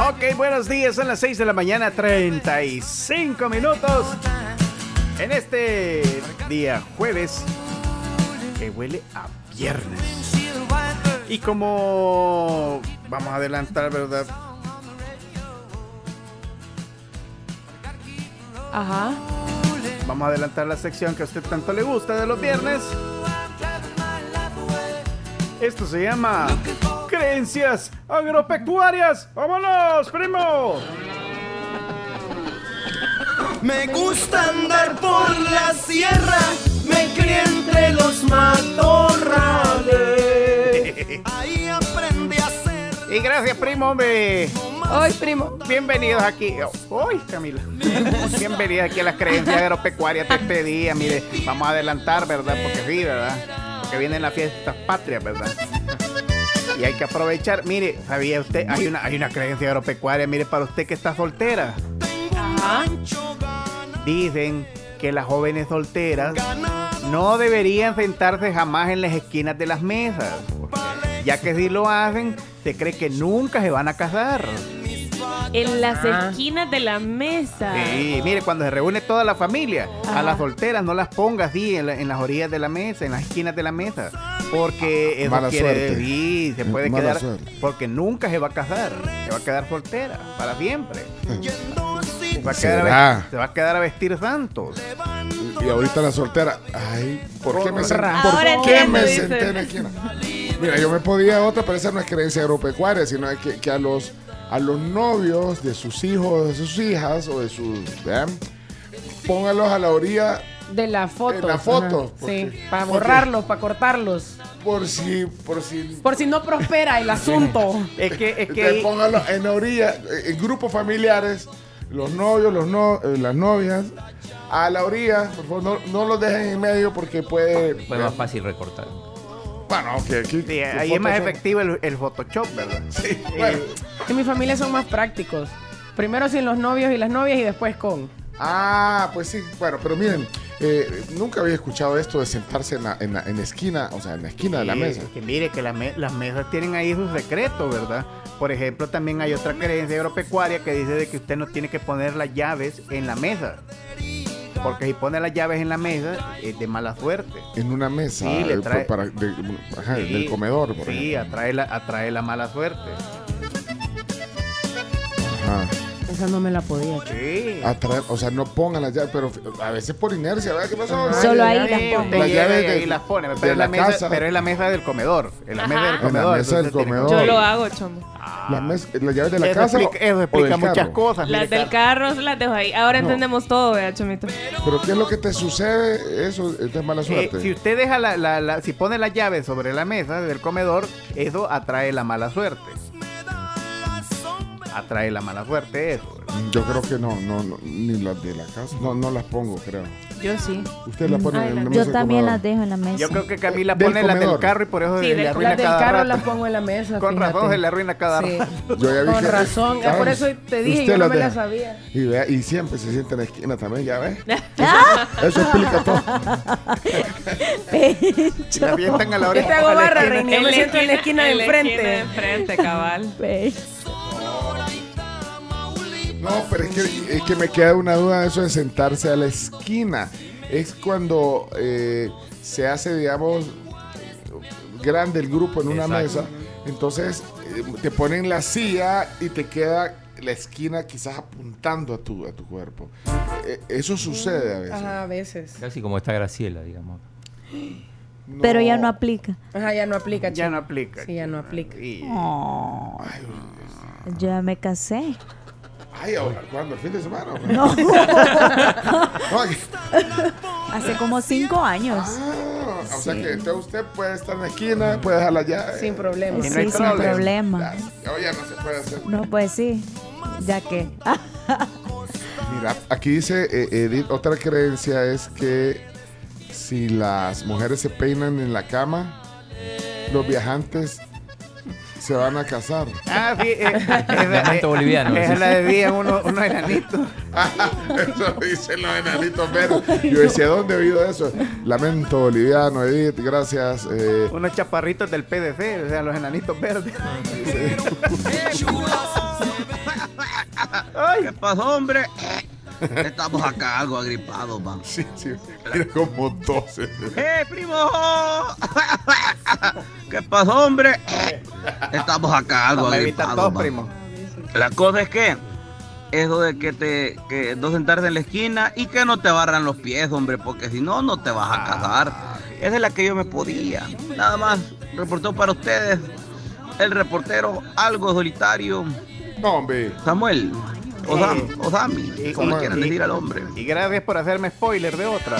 Ok, buenos días, son las 6 de la mañana, 35 minutos. En este día jueves, que huele a viernes. Y como vamos a adelantar, ¿verdad? Ajá. Vamos a adelantar la sección que a usted tanto le gusta de los viernes. Esto se llama Creencias Agropecuarias. ¡Vámonos, primo! Me gusta andar por la sierra, me crié entre los matorrales. Ahí aprendí a ser. Y gracias, primo, hombre. Hoy, primo. Bienvenidos aquí. Hoy, Camila. Bienvenidos aquí a las creencias agropecuarias de este día. Mire, vamos a adelantar, ¿verdad? Porque sí, ¿verdad? Porque vienen las fiestas patrias, ¿verdad? Y hay que aprovechar. Mire, ¿sabía usted? Hay una, hay una creencia agropecuaria, mire, para usted que está soltera. Ajá. Dicen que las jóvenes solteras no deberían sentarse jamás en las esquinas de las mesas. Ya que si lo hacen, se cree que nunca se van a casar. En las Ah. esquinas de la mesa. Sí, mire, cuando se reúne toda la familia, a las solteras no las ponga así en, la- en las orillas de la mesa, en las esquinas de la mesa. Porque eso Mala quiere suerte. decir, se puede Mala quedar, suerte. porque nunca se va a casar, se va a quedar soltera para siempre. Se va a quedar, a, ¿Será? ve- se va a, quedar a vestir santos. Y ahorita la soltera, ay, ¿por qué me, sen- Ahora ¿por qué me senté en la esquina? Mira, yo me podía otra, pero esa no es creencia agropecuaria, sino que a los a los novios de sus hijos, de sus hijas o de sus, ¿vean? Póngalos a la orilla De la foto. En la foto, Sí, para borrarlos, para cortarlos. por si, por si Por si no prospera el asunto. Es que, es que Entonces, póngalo en la orilla, en grupos familiares, los novios, los no, eh, las novias, a la orilla, por favor, no, no los dejen en medio porque puede... Fue más fácil recortar. Bueno, ok, aquí... sí, ahí es más efectivo el, el Photoshop, ¿verdad? Sí, bueno. En mi familia son más prácticos. Primero sin los novios y las novias y después con. Ah, pues sí, bueno, pero miren, eh, nunca había escuchado esto de sentarse en la, en la- en la esquina, o sea, en la esquina de la mesa. Que mire que la me- las mesas tienen ahí sus secretos, ¿verdad? Por ejemplo, también hay otra creencia agropecuaria que dice de que usted no tiene que poner las llaves en la mesa. Porque si pone las llaves en la mesa, es de mala suerte. En una mesa Sí, le eh, trae- para, de- ajá, Sí, del comedor, por Sí, ejemplo. atrae la, atrae la mala suerte. Ajá. Esa no me la podía. Sí. Atraer- o sea, no pongan las llaves, pero a veces por inercia, ¿verdad? ¿Qué pasó? Solo ahí las. Las llaves de- ahí las pone. Pero, de es la la mesa, casa. pero es la mesa del comedor. En la Ajá. mesa del En la comedor. mesa del. Yo lo hago, chomo. La mes- ¿Las llaves de la Eso casa? explica, eso explica muchas carro? cosas. Las del carro las dejo ahí. Ahora No. entendemos todo, vea, chomito. ¿Pero qué es lo que te sucede? Eso es mala Eh, suerte. si usted deja la, la- la- si pone la llave sobre la mesa del comedor, eso atrae la mala suerte. Atrae la mala suerte eso. Yo creo que no, no, no, ni las de la casa. No, no las pongo, creo. Yo sí. Usted las pone Ay, en la- la mesa Yo también las dejo en la mesa. Yo creo que Camila Del pone las del comedor. carro y por eso Sí, se le arruina Las del cada carro rato. las pongo en la mesa. Con razón se le arruina cada Sí. rato. Yo ya vi Con que- razón. Por eso te dije, usted yo no las me la deja. sabía. Y, vea, y siempre se siente en la esquina también, ya ves. ¡Ah! Eso explica todo. Y la avientan a la Yo oreja. te hago a la barra, esquina. Reina. Yo me siento en la esquina de en la enfrente. esquina de enfrente, cabal. No, pero es que, es que me queda una duda de eso de sentarse a la esquina. Es cuando eh, se hace, digamos, grande el grupo en una Exacto. mesa. Entonces eh, te ponen la silla y te queda la esquina quizás apuntando a tu, a tu cuerpo. Eh, eso sucede a veces. Ajá, a veces. Casi como está Graciela, digamos. Pero ya no aplica. Ajá, ya no aplica, Ya chico. no aplica. Sí, ya no aplica. Y- Oh, ya me casé. Ay, ahora, ¿cuándo? ¿El fin de semana? No. Hace como cinco años. Ah, o sea que entonces usted puede estar en la esquina, puede dejar la llave. Sin problema. Sí, no sin problema. problema. Ya, ya no se puede hacer. No, pues sí. Ya que. Mira, aquí dice eh, Edith, otra creencia es que si las mujeres se peinan en la cama, los viajantes se van a casar. Ah, sí. eh, Viajante eh, boliviano. Esa la debían unos unos enanitos. Eso dicen los enanitos verdes. Yo decía, ¿dónde he oído eso? Lamento boliviano, Edith, gracias. eh, Unos chaparritos del PDC, o sea, los enanitos verdes. ¿Qué pasó, hombre? Estamos acá algo agripados, man. sí, sí, mira como. ¡Eh, primo! ¿Qué pasó, hombre? Estamos acá algo evitar agripados, primo. La cosa es que eso de que te que no sentarte en la esquina y que no te barran los pies, hombre, porque si no, no te vas a casar. Esa es la que yo me podía. Nada más reportó para ustedes el reportero algo solitario, No, hombre. Samuel. Osam, Eh, Osami, y- como y- quieran y- decir al hombre. Y gracias por hacerme spoiler de otra.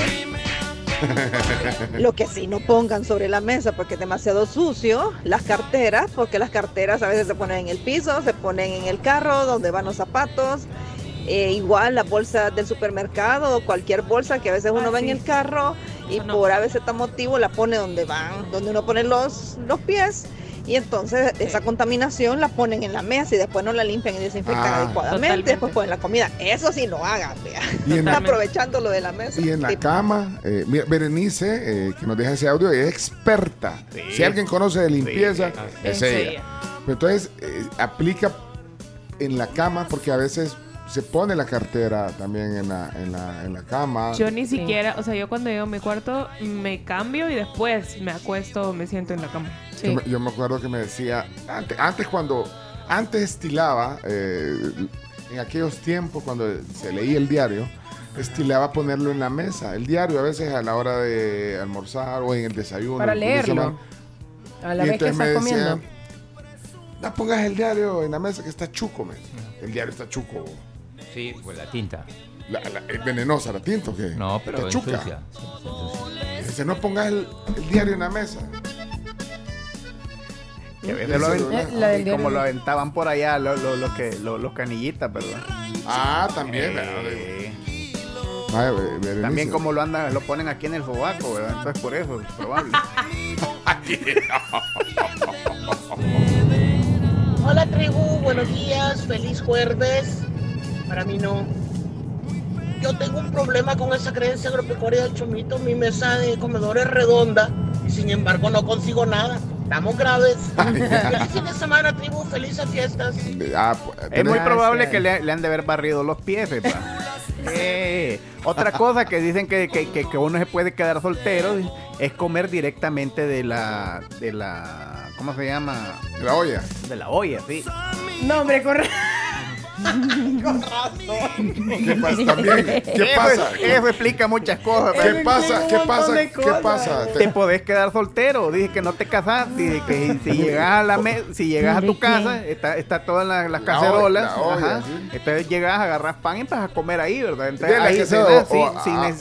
Lo que sí no pongan sobre la mesa porque es demasiado sucio, las carteras, porque las carteras a veces se ponen en el piso, se ponen en el carro donde van los zapatos. Eh, igual las bolsas del supermercado o cualquier bolsa que a veces uno Ah, va en sí. el carro y no. por a veces tan motivo la pone donde van, donde uno pone los, los pies. Y entonces esa contaminación la ponen en la mesa y después no la limpian y desinfectan Ah. adecuadamente. Totalmente. Después ponen la comida. Eso sí no hagan, vea. Aprovechando lo de la mesa. y en la Sí. cama, eh, mira, Berenice, eh, que nos deja ese audio, es experta. Sí. Si alguien conoce de limpieza, Sí, es ella. Pero entonces, eh, aplica en la cama porque a veces se pone la cartera también en la, en la, en la cama. Yo ni siquiera, o sea, yo cuando llego a mi cuarto me cambio y después me acuesto, me siento en la cama. Sí. Yo, me, yo me acuerdo que me decía, antes, antes cuando, antes estilaba, eh, en aquellos tiempos cuando se leía el diario, estilaba ponerlo en la mesa, el diario a veces a la hora de almorzar o en el desayuno. Para leerlo. A la Y vez que entonces me estás decían, comiendo. no pongas el diario en la mesa que está chuco, me. El diario está chuco. Sí, pues la tinta. La, la- ¿Es venenosa la tinta o qué? No, pero Está chuca. Dice, no pongas el, el diario en la mesa. Que a veces lo aven- Eh, la del y como lo aventaban por allá los, los, que, canillitas, ¿verdad? Ah, también. ¿verdad? Eh, Ay, también como lo andan, lo ponen aquí en el sobaco, ¿verdad? Entonces por eso es probable. Hola tribu, buenos días, feliz jueves. Para mí no. Yo tengo un problema con esa creencia agropecuaria del chomito. Mi mesa de comedor es redonda y sin embargo no consigo nada. Estamos graves. feliz fin de semana, tribu, felices fiestas. Ah, pues, Es muy probable que le, le han de haber barrido los pies. Eh, otra cosa que dicen que, que, que- que uno se puede quedar soltero es comer directamente de la, de la, ¿cómo se llama? la olla. De la olla, sí. No, hombre, corre. ¿Qué pasa también? ¿Qué Eso- pasa? Eso explica muchas cosas. ¿Qué pasa? ¿Qué pasa? ¿Qué pasa? Te podés quedar soltero. Dije que no te casás. Dije que si llegas a la me- si llegas a tu casa, está, está todas las, las La cacerolas. olla, la olla, ajá. sí. Entonces llegas, agarras pan y vas a comer ahí, ¿verdad? De Entonces la ahí o- sin,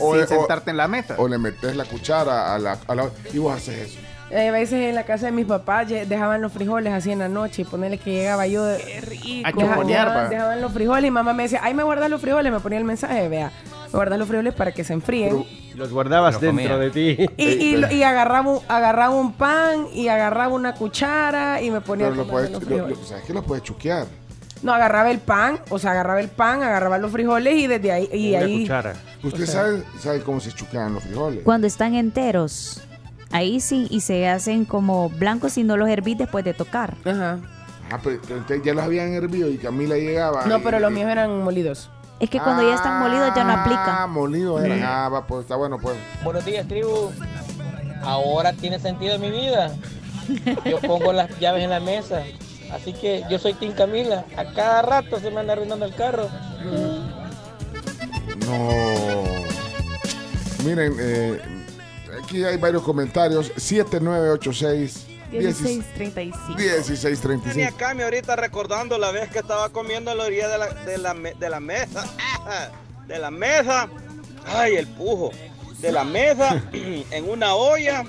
o- sin, sentarte en la mesa. O le metes la cuchara a la, a la- y vos haces eso. Eh, a veces en la casa de mis papás dejaban los frijoles así en la noche y ponerle que llegaba yo de, A Deja- chuponear, dejaban, pa. dejaban los frijoles y mamá me decía, ay, me guardas los frijoles, me ponía el mensaje, vea, me guardas los frijoles para que se enfríen. Los guardabas Los dentro comía. de ti. Y, y, y agarraba, un, agarraba un pan y agarraba una cuchara y me ponía Pero a lo puedes, los lo- frijoles. lo- ¿sabes que lo puedes chuquear? No, agarraba el pan, o sea, agarraba el pan, agarraba los frijoles y desde ahí... Y ahí Usted O sea- sabe, sabe cómo se chuquean los frijoles. Cuando están enteros, ahí sí, y se hacen como blancos si no los hervís después de tocar. Ajá. Ah, pero entonces ya los habían hervido y Camila llegaba. No, y- pero los y- míos eran molidos. Es que cuando ya están molidos ya no Ah, aplica. molidos eran. Ah, va, pues está bueno, pues. Buenos días, tribu. Ahora tiene sentido mi vida. Yo pongo las llaves en la mesa. Así que yo soy Tim Camila. A cada rato se me anda arruinando el carro. No. Miren, eh, aquí hay varios comentarios. 7986 1635. 1635. Tenía Cami ahorita recordando la vez que estaba comiendo a la orilla de la, de la, de la mesa. De la mesa. Ay, el pujo. De la mesa en una olla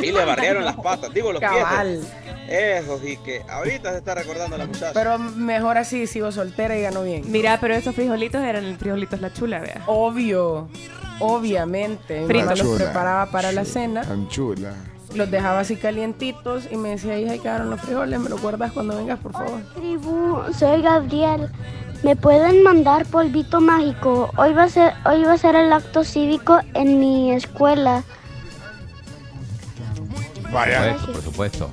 y le barrieron las patas. Digo, los Cabal. pies. Eso sí que ahorita se está recordando la muchacha. Pero mejor así, sigo soltera y gano bien. Mira, pero esos frijolitos eran frijolitos la chula, vea. Obvio, obviamente. Mi mamá los preparaba para la cena, Tan chula. los dejaba así calientitos y me decía, hija, ahí quedaron los frijoles, me los guardas cuando vengas, por favor. Tribu, soy Gabriel. ¿Me pueden mandar polvito mágico? Hoy va a ser, hoy va a ser el acto cívico en mi escuela. Vaya. Por supuesto, por supuesto.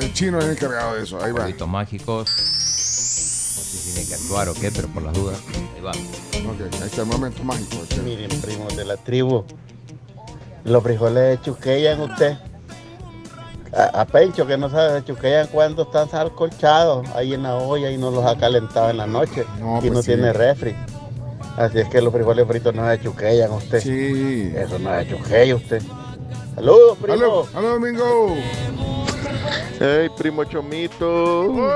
El chino es el encargado de eso. Ahí va. Polvitos mágicos. No sé si tiene que actuar o qué, pero por las dudas. Ahí va. Ok, ahí está el momento mágico. Miren, primos de la tribu, los frijoles chuquean usted. A, a Pencho, que no sabe, se chuquean cuando están salcolchados ahí en la olla y no los ha calentado en la noche No, y pues no sí. tiene refri. Así es que los frijoles fritos no se chuquean usted. Sí. Eso no se chuquea usted. Saludos, primo. Aló, aló, Domingo. Hey, primo Chomito.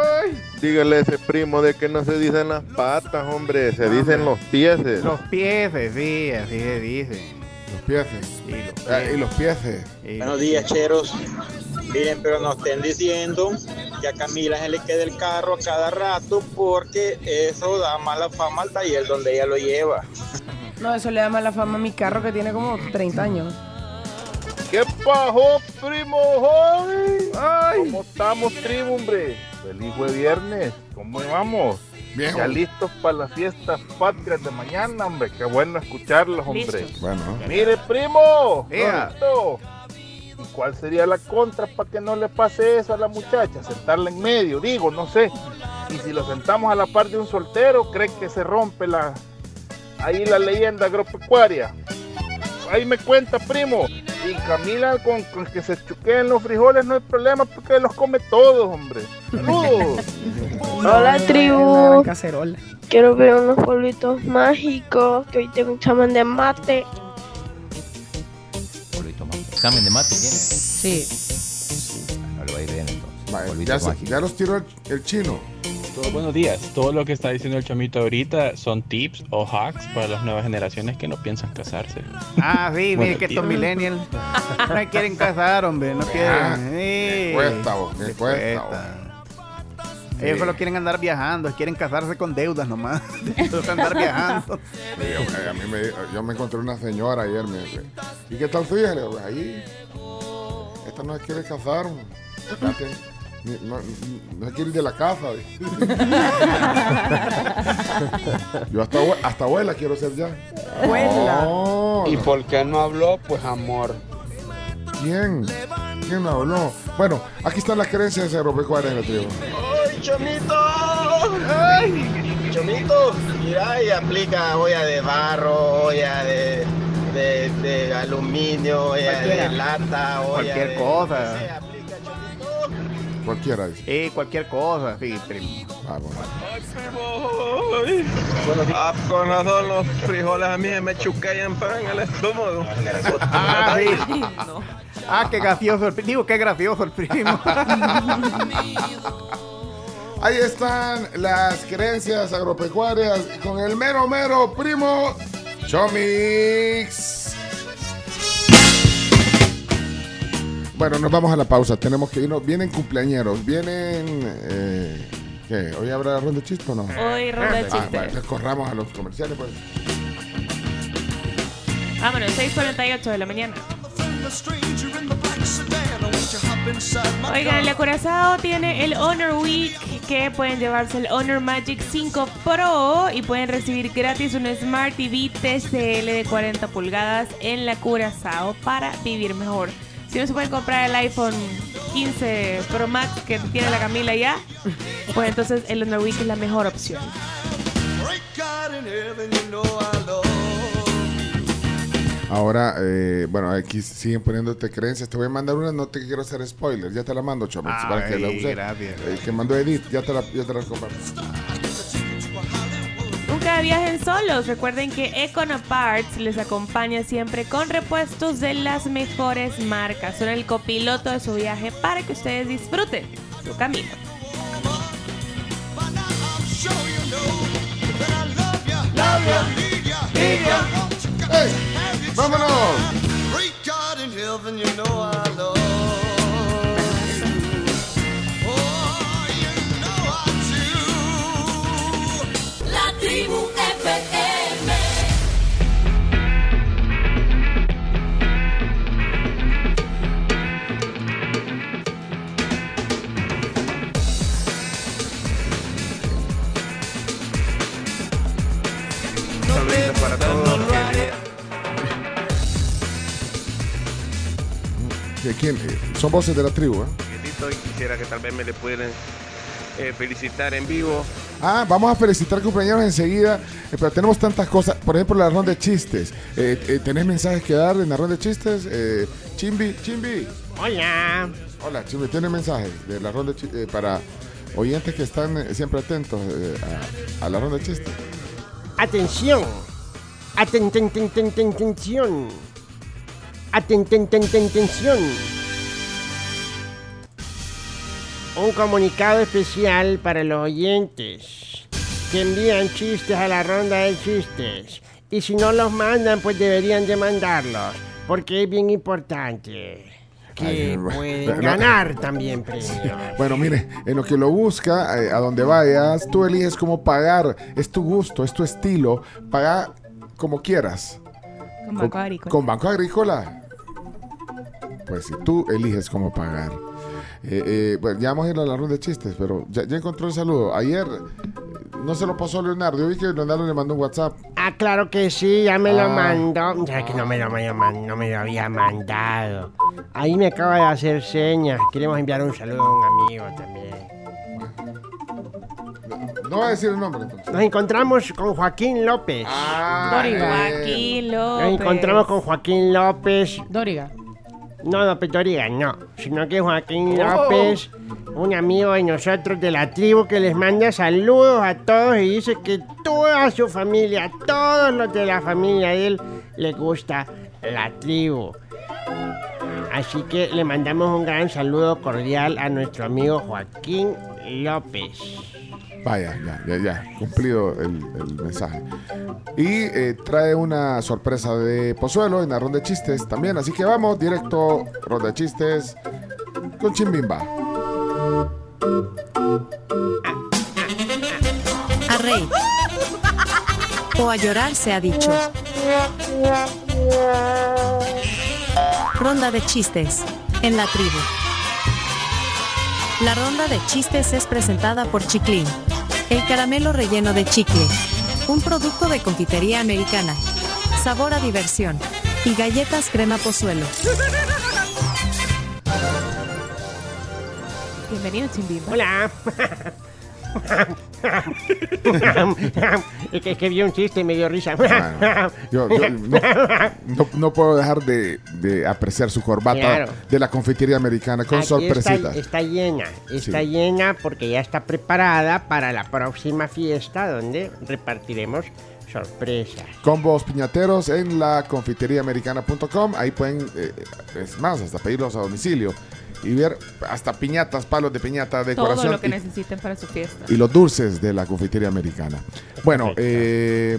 Dígale a ese primo de que no se dicen las patas, hombre. Se dicen los pies. Los pies, sí, así se dice. Los pies. Y los Ah, y los pies. Buenos días, cheros. Miren, pero no estén diciendo que a Camila se le quede el carro a cada rato porque eso da mala fama al taller donde ella lo lleva. No, eso le da mala fama a mi carro que tiene como 30 años. ¿Qué pasó, primo? Ay, ¿Cómo estamos, tribu, hombre? Feliz jueves viernes. ¿Cómo vamos? Bien, Ya listos para las fiestas patrias de mañana, hombre. Qué bueno escucharlos, hombre. Bueno. Mire, primo. Ea. ¿Y cuál sería la contra para que no le pase eso a la muchacha? Sentarla en medio, digo, no sé. Y si lo sentamos a la par de un soltero, ¿cree que se rompe la ahí la leyenda agropecuaria? Ahí me cuenta, primo. Y Camila, con, con que se chuqueen los frijoles no hay problema porque los come todos, hombre. Saludos. Hola, tribu. Quiero ver unos polvitos mágicos, que hoy tengo un examen de mate. ¿Examen de mate tiene? Sí. No le va a ir bien entonces. Polvitos ya, se- mágicos. ya los tiró el, el chino. Todos buenos días. Todo lo que está diciendo el chamito ahorita son tips o hacks para las nuevas generaciones que no piensan casarse. Ah, sí, mire que estos millennials no quieren casar, hombre, no Ah, quieren. me Sí. cuesta, vos, me cuesta, Ellos solo quieren andar viajando, quieren casarse con deudas nomás. Solo andar viajando. Sí, hombre, a mí me, yo me encontré una señora ayer. Me dice, ¿y qué tal su hija? Le digo, ahí. Esta no se quiere casar. No, no se quiere ir de la casa. yo hasta, hasta abuela quiero ser ya. No, ¿Y no. por qué no habló? Pues amor. ¿Quién? ¿Quién no habló? Bueno, aquí están las creencias agropecuarias en la tribu. ¡Ay, Chomito! ¡Ay! Chomito, mira, y aplica olla de barro, olla de, de, de aluminio, olla Cualquiera. de lata, olla Cualquier de... cosa. Cualquiera dice. Sí, cualquier cosa, sí, primo. Vamos. Ah, con razón los frijoles a mí se me chuquean para en el estómago. Ah, sí. Ah, qué gracioso el pri- Digo, qué gracioso el primo. Ahí están las creencias agropecuarias con el mero mero primo Chomix. Bueno, nos vamos a la pausa. Tenemos que irnos. Vienen cumpleañeros. Vienen. Eh, ¿Qué? ¿Hoy habrá ronda de chistes o no? Hoy ronda de Ah, chistes. bueno, entonces corramos a los comerciales. Pues. Vámonos, 6.48 de la mañana. Oigan, la Curazao tiene el Honor Week que pueden llevarse el Honor Magic 5 Pro y pueden recibir gratis un Smart TV TCL de 40 pulgadas en la Curazao para vivir mejor. Si no se pueden comprar el iPhone 15 Pro Max que tiene la Camila ya, pues entonces el Honor Week es la mejor opción. Ahora, eh, bueno, aquí siguen poniéndote creencias. Te voy a mandar una, no te quiero hacer spoiler. Ya te la mando, Chomix, para que la Ay, uses. gracias. Eh, que mandó Edith, ya te la, ya te la comparto. Nunca viajen solos. Recuerden que Econoparts les acompaña siempre con repuestos de las mejores marcas. Son el copiloto de su viaje para que ustedes disfruten su camino. ¡Ey! ¡Vámonos! La tribu FM. Saludos para todos. ¿De quién? Eh, Son voces de la tribu, ¿eh? Y quisiera que tal vez me le pudieran eh, felicitar en vivo. Ah, vamos a felicitar cumpleaños enseguida, eh, pero tenemos tantas cosas. Por ejemplo, la ronda de chistes. Eh, eh, ¿Tenés mensajes que dar en la ronda de chistes? Eh, Chimbi, Chimbi. Hola. Hola, Chimbi, ¿tiene mensajes de la ronda de chistes para oyentes que están eh, siempre atentos eh, a, a la ronda de chistes? Atención. Aten, ten, ten, ten, ten, tensión. Aten, ten, ten, ten, tensión. Un comunicado especial para los oyentes que envían chistes a la ronda de chistes. Y si no los mandan, pues deberían de mandarlos. Porque es bien importante que pueden ganar también premios. Bueno, mire, en lo que lo busca, eh, a donde vayas, tú eliges cómo pagar. Es tu gusto, es tu estilo. Paga como quieras. Con Banco Agrícola. Con Banco Agrícola. Pues si tú eliges cómo pagar. Eh, eh, bueno, ya vamos a ir a la ronda de chistes, pero ya, ya encontró el saludo. Ayer eh, no se lo pasó a Leonardo. Yo vi que Leonardo le mandó un WhatsApp. Ah, claro que sí, ya me lo Ah. mandó. Ya que no me lo, había man- no me lo había mandado. Ahí me acaba de hacer señas. Queremos enviar un saludo a un amigo también. No voy a decir el nombre entonces. Nos encontramos con Joaquín López. Doriga. Joaquín Nos López. encontramos con Joaquín López. Doriga. No, López Doriga, no. Sino que Joaquín Oh. López, un amigo de nosotros de la tribu que les manda saludos a todos y dice que toda su familia, todos los de la familia de él, les gusta la tribu. Así que le mandamos un gran saludo cordial a nuestro amigo Joaquín López. Vaya, ya, ya, ya. Cumplido el, mensaje. Y eh, trae una sorpresa de Pozuelo en la ronda de chistes también. Así que vamos directo, ronda de chistes con Chimbimba. A reír. O a llorar se ha dicho. Ronda de chistes. En la tribu. La ronda de chistes es presentada por Chiclin. El caramelo relleno de chicle. Un producto de confitería americana. Sabor a diversión. Y galletas crema pozuelo. Bienvenido, Chimbimba. Hola. es, que, es que vi un chiste y me dio risa. Yo, yo no, no- no puedo dejar de, de apreciar su corbata Claro. de la confitería americana con Aquí sorpresita. Está, está llena, está Sí. llena porque ya está preparada para la próxima fiesta donde repartiremos sorpresas. Combos piñateros en la confiteríaamericana.com. Ahí pueden, eh, es más, hasta pedirlos a domicilio y ver hasta piñatas, palos de piñata, Todo decoración lo que y, necesiten para su fiesta. y los dulces de la confitería americana. Bueno, eh,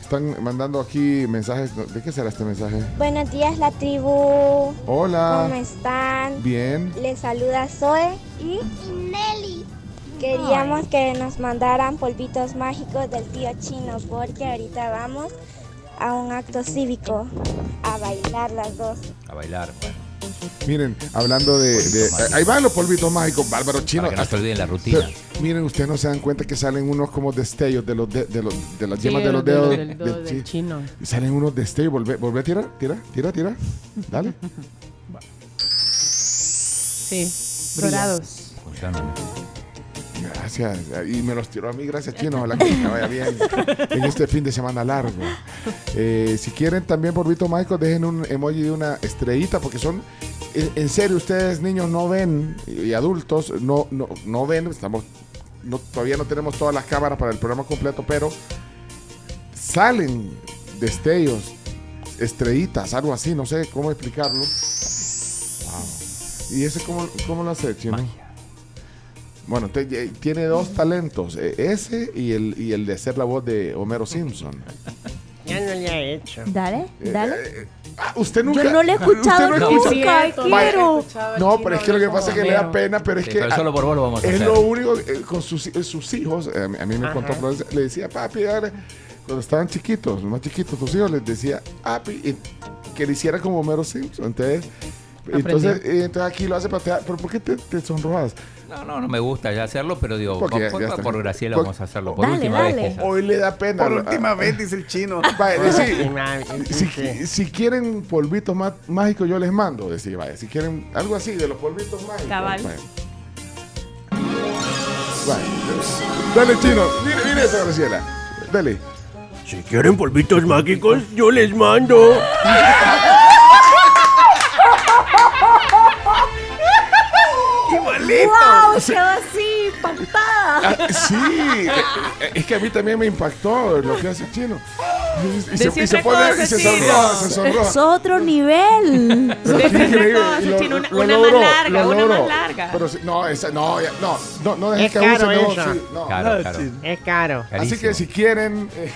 están mandando aquí mensajes. ¿De qué será este mensaje? Buenos días, la tribu. Hola. ¿Cómo están? Bien. Les saluda Zoe y Nelly. Queríamos que nos mandaran polvitos mágicos del tío chino porque ahorita vamos a un acto cívico a bailar las dos. A bailar. bueno. Miren, hablando de, ahí van los polvitos mágicos, bárbaro chino. Para que no se olviden la rutina. Pero, miren, ustedes no se dan cuenta que salen unos como destellos de los de, de los de las Sí, yemas de los dedos. del sí. chino. Salen unos destellos. Volvé, volvé a tirar, tira, tira, tira. Dale. Sí, dorados. Gracias. Y me los tiró a mí, gracias chino. Ojalá que me vaya bien en este fin de semana largo. Eh, si quieren también polvito mágico, dejen un emoji de una estrellita porque son... En, serio, ustedes niños no ven y adultos no, no, no ven. Estamos, no, todavía no tenemos todas las cámaras para el programa completo, pero salen destellos, estrellitas, algo así, no sé cómo explicarlo. Wow. ¿Y ese cómo, cómo lo hace, chino? Bueno, te- eh, tiene dos talentos, eh, ese y el, y el de ser la voz de Homero Simpson. Ya no le ha hecho. Dale, Eh, dale. Ah, usted nunca. Yo no le he escuchado no nunca, escucha- Vaya, quiero. No, pero es que lo que pasa es que le da pena, pero es Sí, que. pero solo por vos lo vamos a Es hacer. lo único, eh, con sus, eh, sus hijos, eh, a mí- a mí me Ajá. contó le decía, papi, dale", cuando estaban chiquitos, más chiquitos, tus hijos, les decía, papi, y que le hiciera como Homero Simpson. Entonces, entonces, eh, entonces aquí lo hace para te- pero ¿por qué te, te sonrojas? No, no, no me gusta ya hacerlo, pero digo, por, ya- por- ya está. por Graciela Por- vamos a hacerlo. Por Dale, última dale. vez. quizás. Hoy le da pena. Por última vez, dice el chino. Vaya, si, si quieren polvitos má- mágicos, yo les mando. Decir, vaya, si quieren algo así de los polvitos mágicos. Cabal. vaya. Vaya. Dale, chino. Mire, mire eso, Graciela. Dale. Si quieren polvitos mágicos, yo les mando. ¡Igualito! ¡Wow! Sí. Quedó así, impactada. Ah, sí, eh, es que a mí también me impactó lo que hace el chino. Y, y se, y se pone, cosa, y se sonroja, se sonroja. Es otro nivel. Pero qué increíble. lo- chino, una- lo una más logró, larga, lo una logró. más larga. Pero sí, no, esa, no, ya- no, no, no dejes Es que abuse caro eso. sí, no. Caro, No, caro. Es caro. Así que si quieren. Eh,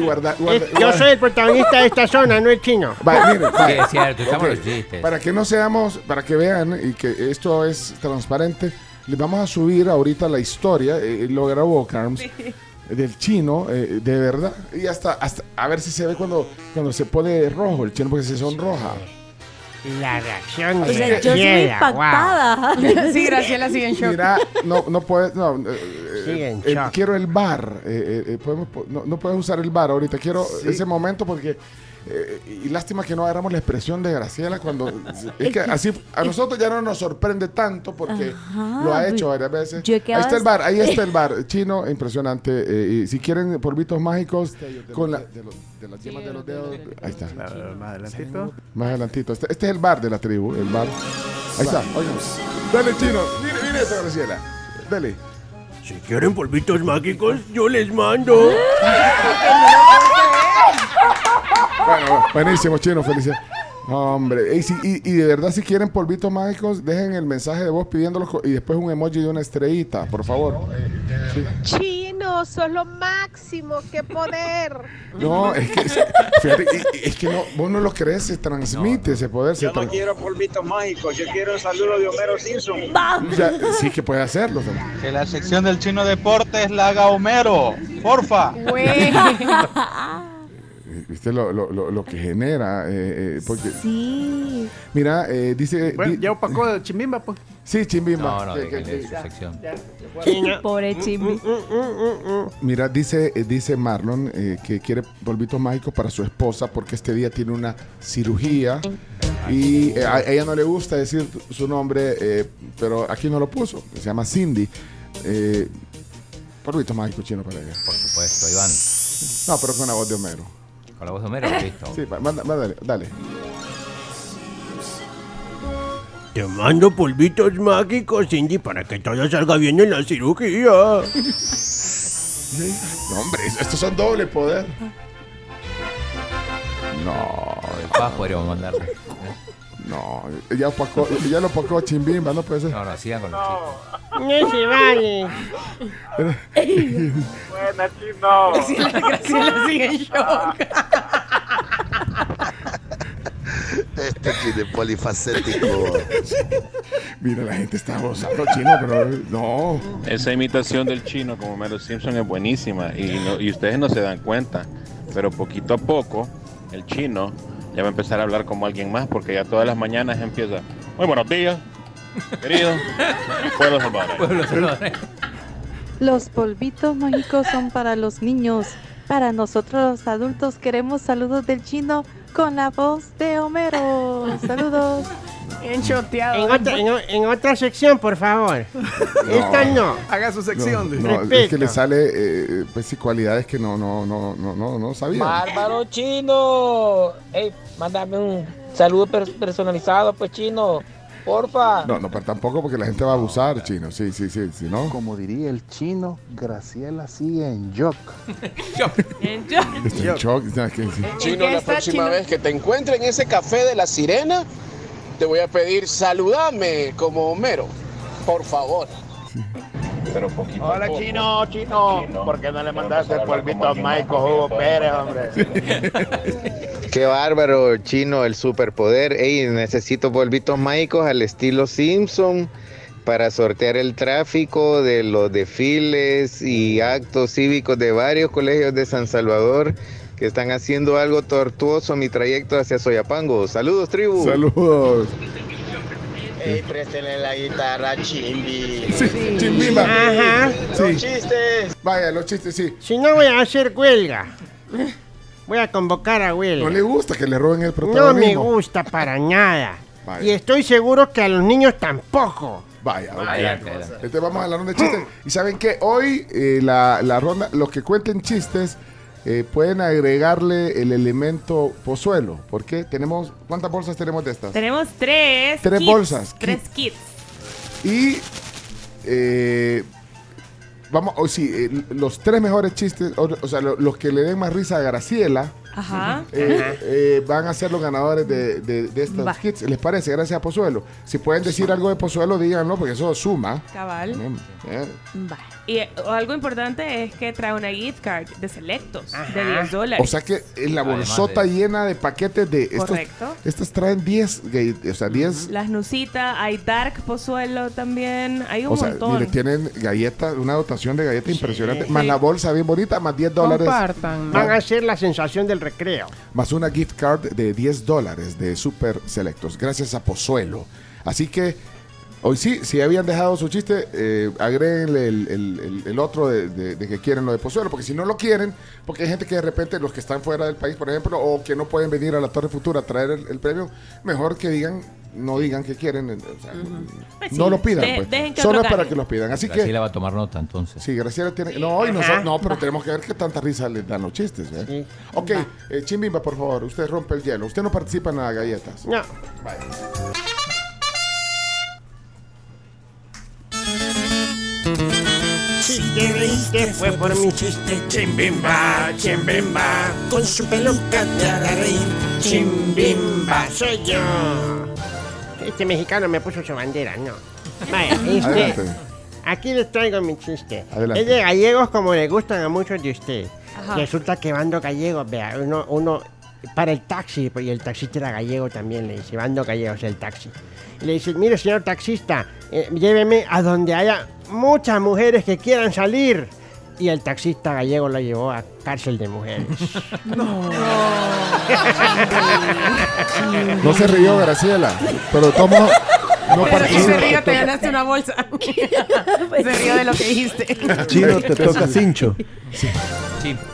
Guarda, guarda, yo guarda. soy el protagonista de esta zona, no el chino. Vaya. Sí, es cierto, estamos los chistes. Para que no seamos, para que vean y que esto es transparente, les vamos a subir ahorita la historia, eh, lo grabó Carms, del chino, eh, de verdad, y hasta, hasta, a ver si se ve cuando, cuando se pone rojo el chino, porque se sonroja. La reacción O de sea, yo soy Graciela, wow. impactada. Sí, Graciela sigue en shock. Mira, no, no puedes, no, eh, Sigue en eh, shock. quiero el bar, eh, eh, eh, podemos po- no, no puedes usar el bar ahorita, quiero ese momento porque, eh, y lástima que no agarramos la expresión de Graciela cuando, es que así, a nosotros ya no nos sorprende tanto porque Ajá, lo ha hecho varias veces. Ahí está el bar, ahí está el bar, chino, impresionante, eh, y si quieren polvitos mágicos con la, de, los- de las yemas de los dedos, ahí está. Más adelantito. Más adelantito. Este, este es el bar de la tribu, el bar. Ahí está, oigan. Dale, chino. Mire, mire eso, Graciela. Dale. Si quieren polvitos mágicos, yo les mando. Bueno, buenísimo, chino, felicidades. No, hombre, y, si- y- y de verdad, si quieren polvitos mágicos, dejen el mensaje de voz pidiéndolos y después un emoji de una estrellita, por favor. Sí. Chino, sos lo máximo, qué poder. No, es que, fíjate, es que no, vos no lo crees, se transmite ese poder. Se Yo no tra- quiero polvitos mágicos, yo quiero un saludo de Homero Simpson. Ya, sí que puede hacerlo. Que la sección del chino deportes la haga Homero, porfa. ¿Viste lo, lo- lo- lo que genera? eh, eh, porque, Sí. Mira, eh, dice. Bueno, di- ya opacó el chimbimba, pues. Sí, Chimbimba. No, no, que- su sección. Pobre Chimbi. Mira, dice, dice Marlon eh, que quiere polvitos mágicos para su esposa porque este día tiene una cirugía y eh, a ella no le gusta decir su nombre, eh, pero aquí no lo puso. Se llama Cindy. Eh, polvito mágico chino para ella. Por supuesto, Iván. No, pero con la voz de Homero. Con la voz de Homero, listo. Sí, manda- mándale, dale. Te mando polvitos mágicos, Cindy, para que todo salga bien en la cirugía. No, hombre, estos son doble poder. No. El paz podríamos mandarle. No, ya, opacó, ya lo opacó Chimbimba, no puede ser. No, no, sigan con los chicos. No se vale. Buena, chino. Graciela, Graciela sigue en shock. Este es polifacético. Mira, la gente está gozando chino, pero no. Esa imitación del chino como Melo Simpson es buenísima y, no- y ustedes no se dan cuenta, pero poquito a poco el chino ya va a empezar a hablar como alguien más porque ya todas las mañanas empieza, muy buenos días, querido pueblo salvadoreño". Los polvitos mágicos son para los niños. Para nosotros los adultos queremos saludos del chino con la voz de Homero. Saludos. Bien choteado. En otra, en, o- en otra sección, por favor. Esta no. Haga su sección. No, no, es que le sale eh, pues, sí, cualidades que no, no, no, no, no, no sabía. Bárbaro chino. Ey, mándame un saludo per- personalizado, pues chino. Porfa. No, no, pero tampoco porque la gente va a abusar, chino. Sí, sí, sí, sí, ¿no? Como diría el chino, Graciela sigue en shock. En shock. está que sí. Chino, la próxima vez que te encuentre en ese café de la sirena, te voy a pedir saludame como Homero. Por favor. Pero poquito Hola, chino, chino. ¿Por qué no le mandaste el polvito a Michael Hugo Pérez, hombre? Qué bárbaro, chino, el superpoder. Ey, necesito polvitos mágicos al estilo Simpson para sortear el tráfico de los desfiles y actos cívicos de varios colegios de San Salvador que están haciendo algo tortuoso mi trayecto hacia Soyapango. Saludos, tribu. Saludos. Ey, préstenle la guitarra, Chimbi. Sí, Chimbimba. Ajá. Sí. chistes. Vaya, los chistes, sí. Si no voy a hacer huelga. Voy a convocar a huelga. No le gusta que le roben el No me protagonismo. gusta para nada. Vaya. Y estoy seguro que a los niños tampoco. Vaya, ok. Adelante, adelante. Entonces vamos a la ronda de chistes. Y saben que hoy eh, la, la ronda, los que cuenten chistes eh, pueden agregarle el elemento pozuelo. porque Tenemos, ¿cuántas bolsas tenemos de estas? Tenemos tres. Tres kits, bolsas, Tres kits. Y eh, vamos, o sí, eh, los tres mejores chistes, o, o sea, lo- los que le den más risa a Graciela. Ajá. eh, eh, van a ser los ganadores de, de, de estos Va. kits. ¿Les parece? Gracias a Pozuelo. Si pueden decir algo de Pozuelo, díganlo, porque eso suma. Cabal. Eh, Y eh, algo importante es que trae una gift card de selectos de 10 dólares. O sea que en la bolsota de- llena de paquetes de estos. Correcto. Estas traen 10, gall- o sea, 10. Las nusitas, hay dark pozuelo también, hay un O sea, montón. mire, tienen galletas, una dotación de galletas impresionante, más la bolsa bien bonita, más 10 dólares. Van Más, a ser la sensación del recreo. más una gift card de 10 dólares de Super Selectos, gracias a Pozuelo. Así que, hoy sí, si habían dejado su chiste, eh, agréguenle el, el- otro de, de- que quieren lo de Pozuelo, porque si no lo quieren, porque hay gente que de repente, los que están fuera del país, por ejemplo, o que no pueden venir a la Torre Futura a traer el premio, mejor que digan, no digan que quieren, eh, o sea, Pues no sí, lo pidan. de- pues. dejen que Solo es para que los pidan. Así que... Graciela va a tomar nota entonces. Sí, Graciela tiene. No, hoy no, Ajá. son- no, pero tenemos que ver qué tanta risa les dan los chistes. ¿eh? Ok, eh, Chimbimba, por favor, usted rompe el hielo. Usted no participa en las galletas. No. Vaya. Si te reíste fue por mi chiste. Chimbimba, chimbimba. Con su peluca te hará reír. Chimbimba, soy yo. Este mexicano me puso su bandera, no. Vaya, este. Adelante. Aquí les traigo mi chiste. Adelante. Es de gallegos como le gustan a muchos de ustedes. Ajá. Resulta que bando gallegos, vea, uno, uno para el taxi, pues, y el taxista era gallego también, le dice, bando gallegos el taxi. Y le dice, mire señor taxista, eh, lléveme a donde haya muchas mujeres que quieran salir. Y el taxista gallego lo llevó a cárcel de mujeres. No se rió, Graciela. Pero tomo. No Pero si se río, te ganaste una bolsa. se río de lo que dijiste. Chino, te toca cincho.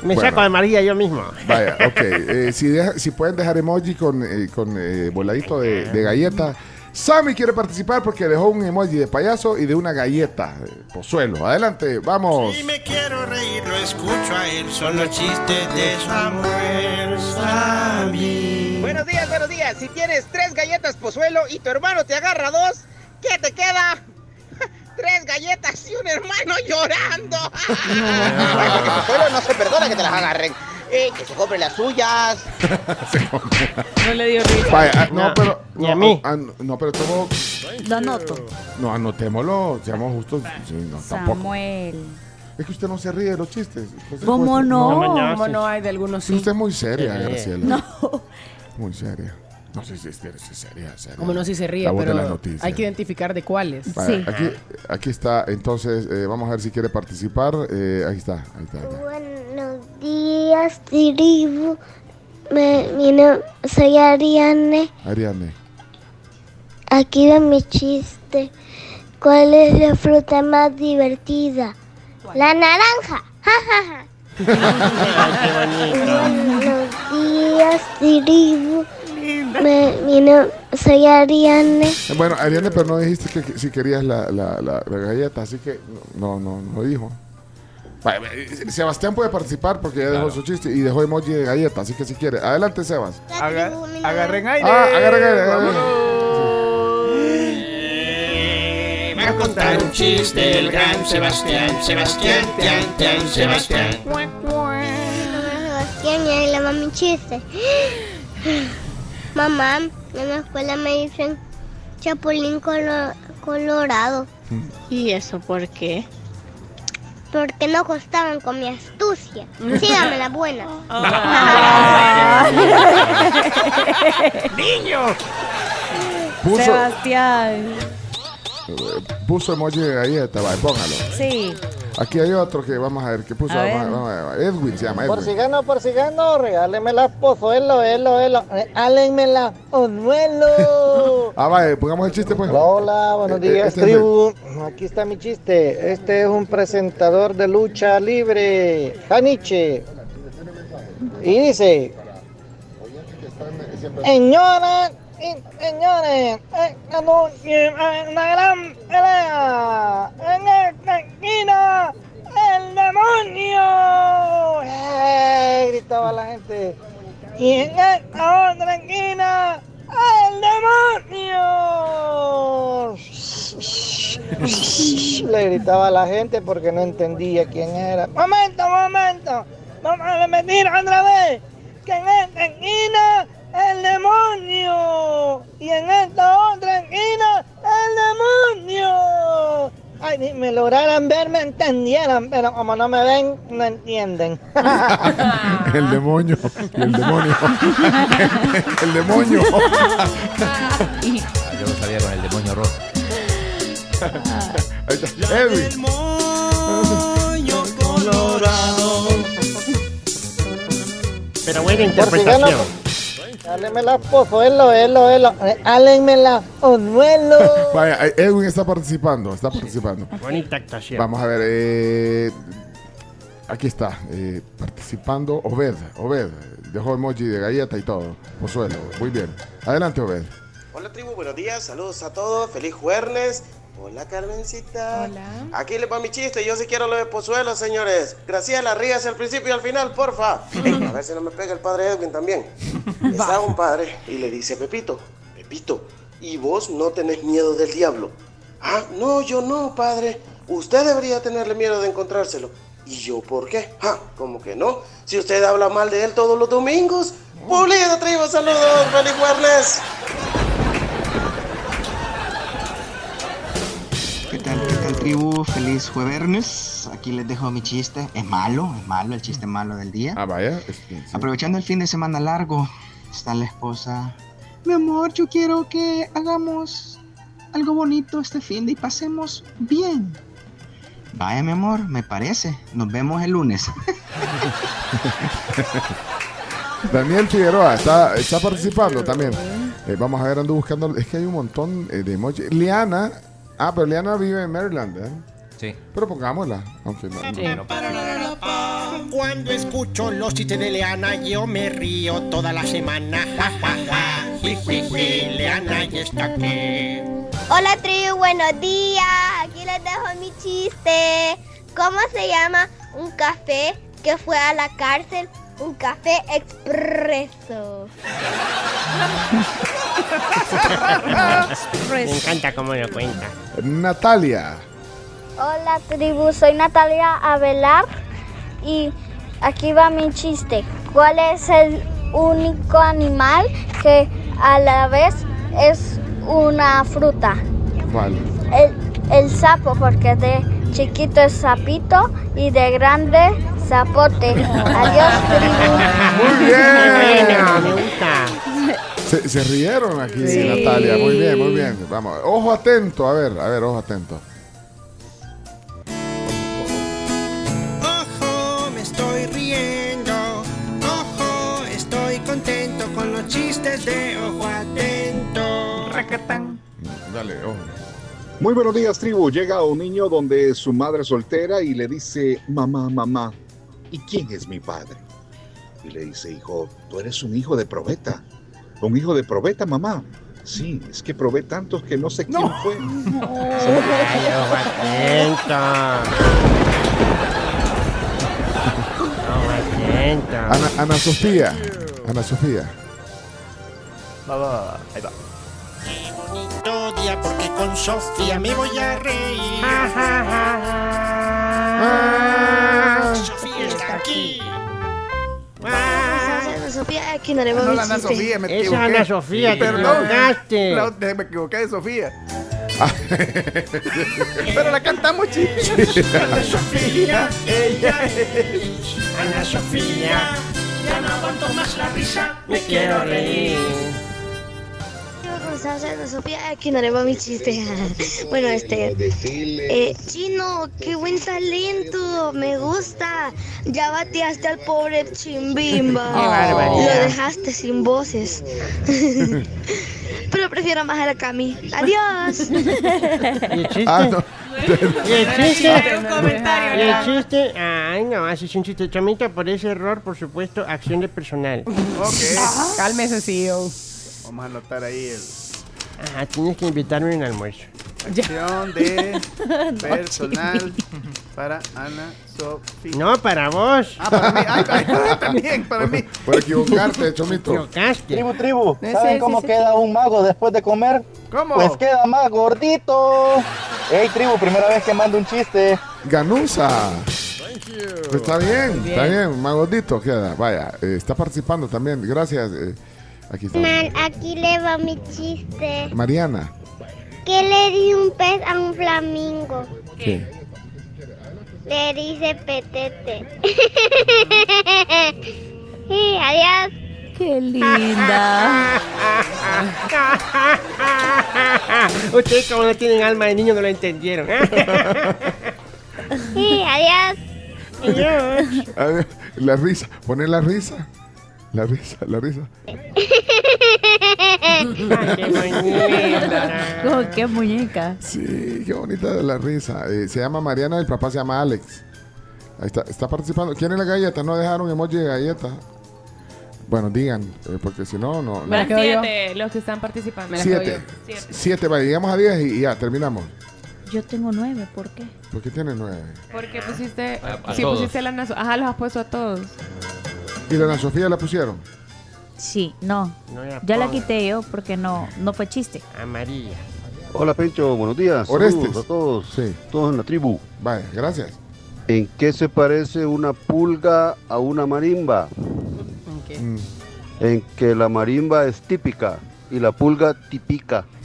Me Bueno. saco de María yo mismo. Vaya, ok. Eh, si, deja- si pueden dejar emoji con, eh, con eh, voladito de, de galleta, Sammy quiere participar porque dejó un emoji de payaso y de una galleta de pozuelo. Adelante, vamos. Si me quiero reír, lo escucho a él. Son los chistes de Samuel Sammy. Buenos días, buenos días. Si tienes tres galletas pozuelo y tu hermano te agarra dos, ¿qué te queda? Tres galletas y un hermano llorando. Pozuelo no se perdona que te las agarren. Eh, que se compren las suyas. No le dio risa. Vaya, ah, no, pero. Ni no, a mí. ah, no, no, pero todo. Lo anoto. No, anotémoslo, seamos justos. Sí, no, tampoco. Samuel. Es que usted no se ríe de los chistes. José ¿Cómo no? ¿Cómo no hay de algunos Sí, sí? usted es muy seria, Sí. Graciela. No. Muy seria. No sé si es seria, seria. Como no si se ríe, La voz de pero hay que identificar de cuáles. Vaya, aquí, aquí está, entonces, eh, vamos a ver si quiere participar. Eh, ahí está, ahí está. ahí está. Buenos días, tribu. Me, mi no- soy Ariane. Ariane. Aquí va mi chiste. ¿Cuál es la fruta más divertida? La naranja. Ja, ja, ja. Buenos días, tribu. Me, mi no- soy Ariane. Bueno, Ariane, pero no dijiste que, que si querías la, la, la- la galleta, así que no, no, no dijo. Vaya, eh, Sebastián puede participar porque ya dejó su chiste y dejó emoji de galleta, así que si quiere. Adelante, Sebas. Agarren aire. Ah, agarra, agarra, agarra. Va a contar un chiste el gran Sebastián, Sebastián, Tian, Tian, Sebastián. Sebastián, y ahí le va mi chiste. Mamá, en la escuela me dicen Chapulín colo- Colorado. ¿Y eso por qué? Porque no costaban con mi astucia. Sígame la buena. ¡Niño! Puso, Sebastián. Eh, puso emoji de galleta, vaya, póngalo. Sí. Aquí hay otro que vamos a ver, que puso, A vamos a- ver. vamos a ver, Edwin se llama Por Edwin. si gano, por si gano, regáleme la pozuelo, elo, elo. Regálenmela, onuelo. Ah, vaya, pongamos el chiste pues. Hola, buenos Eh, eh, días, este es tribu. Aquí está mi chiste. Este es un presentador de lucha libre, Janiche. Y dice: Señoras y señores, esta noche una gran pelea. En esta esquina, el demonio. Gritaba la gente. Y en esta otra esquina, el demonio. Le gritaba la gente porque no entendía quién era. Momento, momento. Vamos a repetir otra vez. Que en esta esquina el demonio. Y en esta otra esquina el demonio. Ay, ni me lograran ver, me entendieran, pero como no me ven, no entienden. El demonio. el demonio. el demonio. Yo lo sabía con el demonio rojo. Ahí está. Edwin. Colorado. Pero buena interpretación. Hálenmela, pozuelo, elo, elo. Hálenmela, onuelo. Vaya, eh, Edwin está participando, está participando. Bonita actuación. Vamos a ver, eh, aquí está, eh, participando Obed, Obed, dejó emoji de galleta y todo, pozuelo, muy bien. Adelante Obed. Hola tribu, buenos días, saludos a todos, feliz jueves. Hola Carmencita. Hola. Aquí le va mi chiste, yo sí quiero lo de Pozuelo, señores. Graciela, ríase al principio y al final, porfa. A ver si no me pega el padre Edwin también. Está un padre y le dice Pepito, Pepito, ¿y vos no tenés miedo del diablo? Ah, no, yo no, padre. Usted debería tenerle miedo de encontrárselo. ¿Y yo por qué? Ah, ¿cómo que no? Si usted habla mal de él todos los domingos. Pulido, tribu, saludos, feliz jueves. Tribu? Feliz jueves. Aquí les dejo mi chiste. Es malo, es malo, el chiste malo del día. Ah, vaya. Aprovechando el fin de semana largo, está la esposa. Mi amor, yo quiero que hagamos algo bonito este fin de y pasemos bien. Vaya, mi amor, me parece. Nos vemos el lunes. Daniel Figueroa está, está participando también. Eh, vamos a ver, ando buscando, es que hay un montón eh, de emojis. Liana, ah, pero Liana vive en Maryland, ¿eh? Sí. Pero pongámosla, aunque no. no- Sí. Cuando escucho los chistes de Leana, yo me río toda la semana. Ja, ja, ja. Ji. Leana ya está aquí. Hola tribu, buenos días. Aquí les dejo mi chiste. ¿Cómo se llama un café que fue a la cárcel? Un café expreso. Me encanta cómo lo cuenta. Natalia. Hola tribu, soy Natalia Avelar y aquí va mi chiste. ¿Cuál es el único animal que a la vez es una fruta? ¿Cuál? El, el sapo, porque de chiquito es sapito y de grande zapote. Adiós tribu. Muy bien. Bueno, me gusta. Se, se rieron aquí, Sí. Natalia. Muy bien, muy bien. Vamos, ojo atento. A ver, a ver, ojo atento. Ojo, me estoy riendo. Ojo, estoy contento con los chistes de ojo atento. Dale, ojo. Muy buenos días, tribu. Llega un niño donde su madre es soltera y le dice, mamá, mamá, ¿y quién es mi padre? Y le dice, hijo, tú eres un hijo de probeta. Un hijo de probeta, mamá. Sí, es que probé tantos que no sé quién fue. Atento. Ojo atento. Ana, Ana Sofía. Ana Sofía. Va, va, va, ahí va. Bonito día porque con Sofía me voy a reír. Sofía está aquí. Sofía, aquí no le No, la Ana Sofía, me Esa equivoqué. Ana Sofía, te Perdón. equivocaste. La- me equivoqué de Sofía. Pero la cantamos, chicos. Ana Sofía, ella es Ana Sofía. Ya no aguanto más la risa, me quiero reír. Sofía, aquí no le va mi chiste. bueno, este. Eh, Chino, qué buen talento, me gusta. Ya bateaste al pobre Chimbimba. Lo dejaste sin voces. Pero prefiero más a la Cami. Adiós. ¿Y el chiste? Ah, no. ¿Y el chiste? Un comentario, ¿Y el chiste? Ay, no, así es un chiste. Chomita, por ese error, por supuesto, acción de personal. Ok. Cálmese, CEO. Vamos a anotar ahí el. Ajá, tienes que invitarme a un almuerzo. Acción de personal para Ana Sofía. No, para vos. Ah, para mí. Ay, ay, también, para mí. Por equivocarte, Chomito. Equivocaste. Tribu, tribu, ¿saben cómo queda un mago después de comer? ¿Cómo? Pues queda más gordito. Ey, tribu, primera vez que mando un chiste. Ganusa. Pues está bien, está bien, más gordito queda. Vaya, eh, está participando también. Gracias. eh, aquí está. Man, aquí le va mi chiste. Mariana. ¿Qué le di un pez a un flamingo? ¿Qué? Le dice petete. sí, adiós. Qué linda. Ustedes como no tienen alma de niño no lo entendieron. Sí, adiós. A ver, la risa, poner la risa. La risa, la risa. Oh, qué muñeca. Sí, qué bonita la risa. Eh, se llama Mariana, el papá se llama Alex. Ahí está, está participando. ¿Quieren la galleta? No dejaron emoji de galleta. Bueno, digan, eh, porque si no, no. no. Van siete los que están participando. Siete. Siete. Siete, vaya, llegamos a diez y, y ya, terminamos. Yo tengo nueve, ¿por qué? ¿Por qué tiene nueve? Porque pusiste. A- a sí, todos. pusiste la nazo. Ajá, los has puesto a todos. ¿Y la Ana Sofía la pusieron? Sí, no. No la Ya la quité yo porque no, no fue chiste. Amarilla. Hola Pencho, buenos días. Orestes. Saludos a todos. Todos en la tribu. Vaya, gracias. ¿En qué se parece una pulga a una marimba? Mm. En que la marimba es típica y la pulga típica.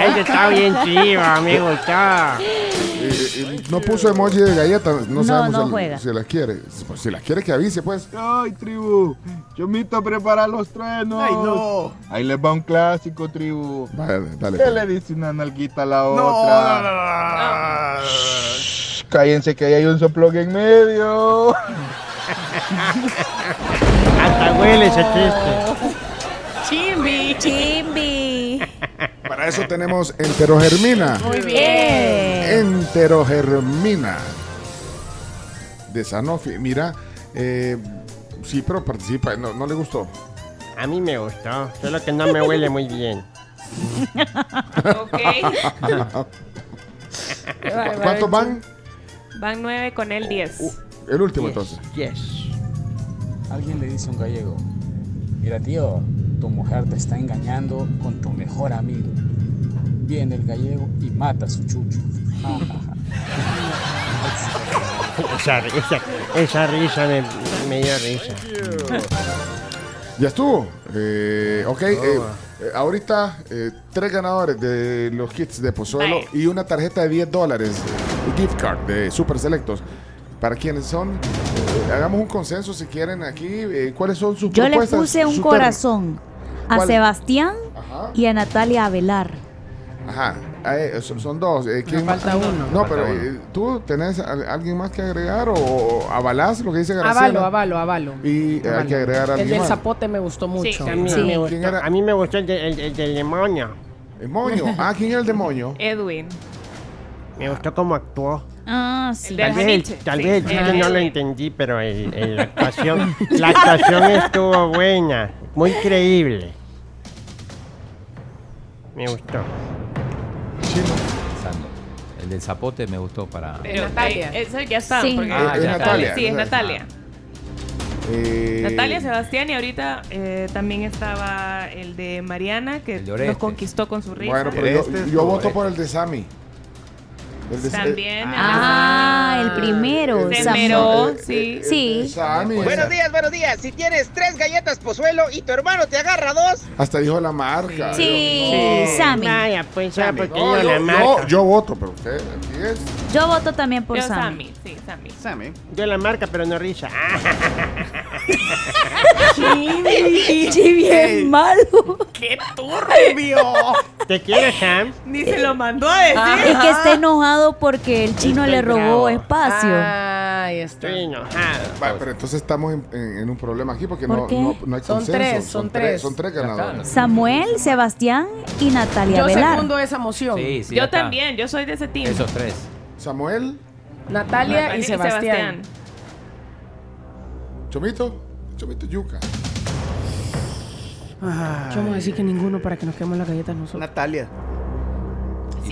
Ese está bien chido, me gustó. Eh, no puso emoji de galleta, no, No, sabemos no si, juega. si las quiere. Pues, si las quiere que avise, pues. Ay, tribu. Chomito prepara los truenos. Ay, no. Ahí les va un clásico, tribu. Vaya, dale. ¿Qué le dice una nalguita a la No, otra? no, no, no. Shh, Cállense que ahí hay un soplón en medio. Hasta huele ese chiste. Chimbi. Chimbi. Para eso tenemos enterogermina. Muy bien. Enterogermina. de Sanofi. Mira, eh, sí, pero participa. No, no le gustó. A mí me gustó, solo que no me huele muy bien. ¿Cu- ¿Cuántos van? Van nueve con él 10. El último entonces. Yes. Alguien le dice un gallego, mira tío, tu mujer te está engañando con tu mejor amigo. Viene el gallego y mata a su chucho. esa, esa, esa risa me, me dio risa. Ya estuvo. Eh, ok, eh, eh, ahorita eh, tres ganadores de los kits de Pozuelo y una tarjeta de 10 dólares, gift card de Super Selectos. ¿Para quiénes son? Hagamos un consenso si quieren aquí. eh, ¿Cuáles son sus Yo le propuestas? puse un corazón a ¿Cuál? Sebastián y a Natalia Avelar. Ajá, eh, son, son dos. eh, ¿quién más? falta uno. No, pero eh, ¿tú tenés a- alguien más que agregar o, o avalás lo que dice Graciela? Avalo, avalo, avalo. Y eh, hay que agregar a El alguien del más. zapote me gustó mucho. A mí, Sí. me ¿Quién gustó, era? a mí me gustó el, de- el- el del demonio. ¿Demonio? Ah, ¿quién era el demonio? Edwin. Me gustó cómo actuó. Ah, sí. Tal vez, el, tal sí. vez el chiste El no lo Edwin. entendí, pero el- el- la, actuación, la actuación estuvo buena, muy creíble. Me gustó. Pensando. El del zapote me gustó para. Pero Natalia. eh, eso ya está. Sí. porque- Ah, es ya. Natalia. Sí, es Natalia. Eh, Natalia, Sebastián y ahorita eh, también estaba el de Mariana que El de Oreste. nos conquistó con su risa. Bueno, pero yo, yo voto por el de Sammy. El de También. Ah, el primero. Esmeró, eh, sí. Sí. Sammy. Buenos días, buenos días. Si tienes tres galletas pozuelo y tu hermano te agarra dos, Hasta dijo la marca. Sí, Sammy. Vaya, pues ya, porque No, yo, yo, la yo- voto, pero usted aquí es. Yo voto también por Yo Sammy. Sammy, sí, Sammy. Sammy. Yo la marca, pero no risa. Sí, bien malo. ¡Qué turbio! ¿Te quieres, Sam? Ni se lo mandó a decir. Es que está enojado porque el chino le robó espacio. Ahí está. Estoy enojado. Vale, pero entonces estamos en, en- en un problema aquí porque ¿Por no, qué? no, no hay Son consenso. tres, son tres. Son tres ganadores. Samuel, Sebastián y Natalia Yo Velar. segundo esa moción. Sí, sí. Yo está. también, yo soy de ese team. Esos tres. Samuel, Natalia Natalia y Sebastián. Chomito, Chomito Yuca. Yo vamos a decir que ninguno para que nos quedemos las galletas nosotros. Natalia.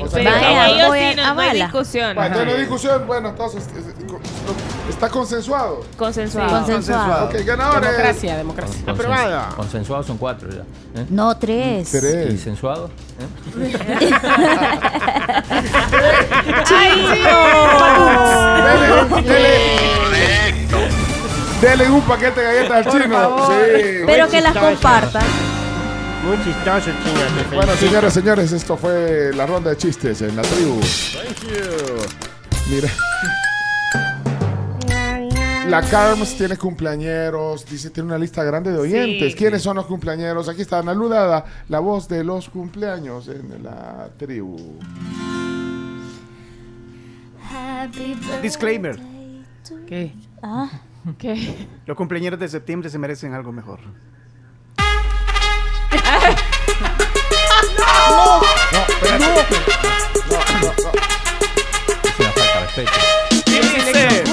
O sea, Pero Vaya, ellos voy sí, a- no, no hay discusión. Bueno, entonces no hay discusión. Bueno, entonces es- es- está consensuado. Consensuado. Consensuado. Ok, ganadores. Democracia, democracia. Consen- Aprobado. Consensuados son cuatro ya. ¿eh? No, tres. ¿Y Tres. sensuados? ¿Eh? Dele, dele, dele un paquete de galletas al chino. Sí. Pero que las compartan. Muy chistoso, chino. te Bueno, señores, señores, esto fue la ronda de chistes en la tribu. Mira. La Carms tiene cumpleañeros, dice, tiene una lista grande de oyentes. Sí. ¿Quiénes son los cumpleañeros? Aquí está Ana Ludada, la voz de los cumpleaños en la tribu. Disclaimer. ¿Qué? Ah, ¿Qué? Los cumpleaños de septiembre se merecen algo mejor. Es una falta de respeto.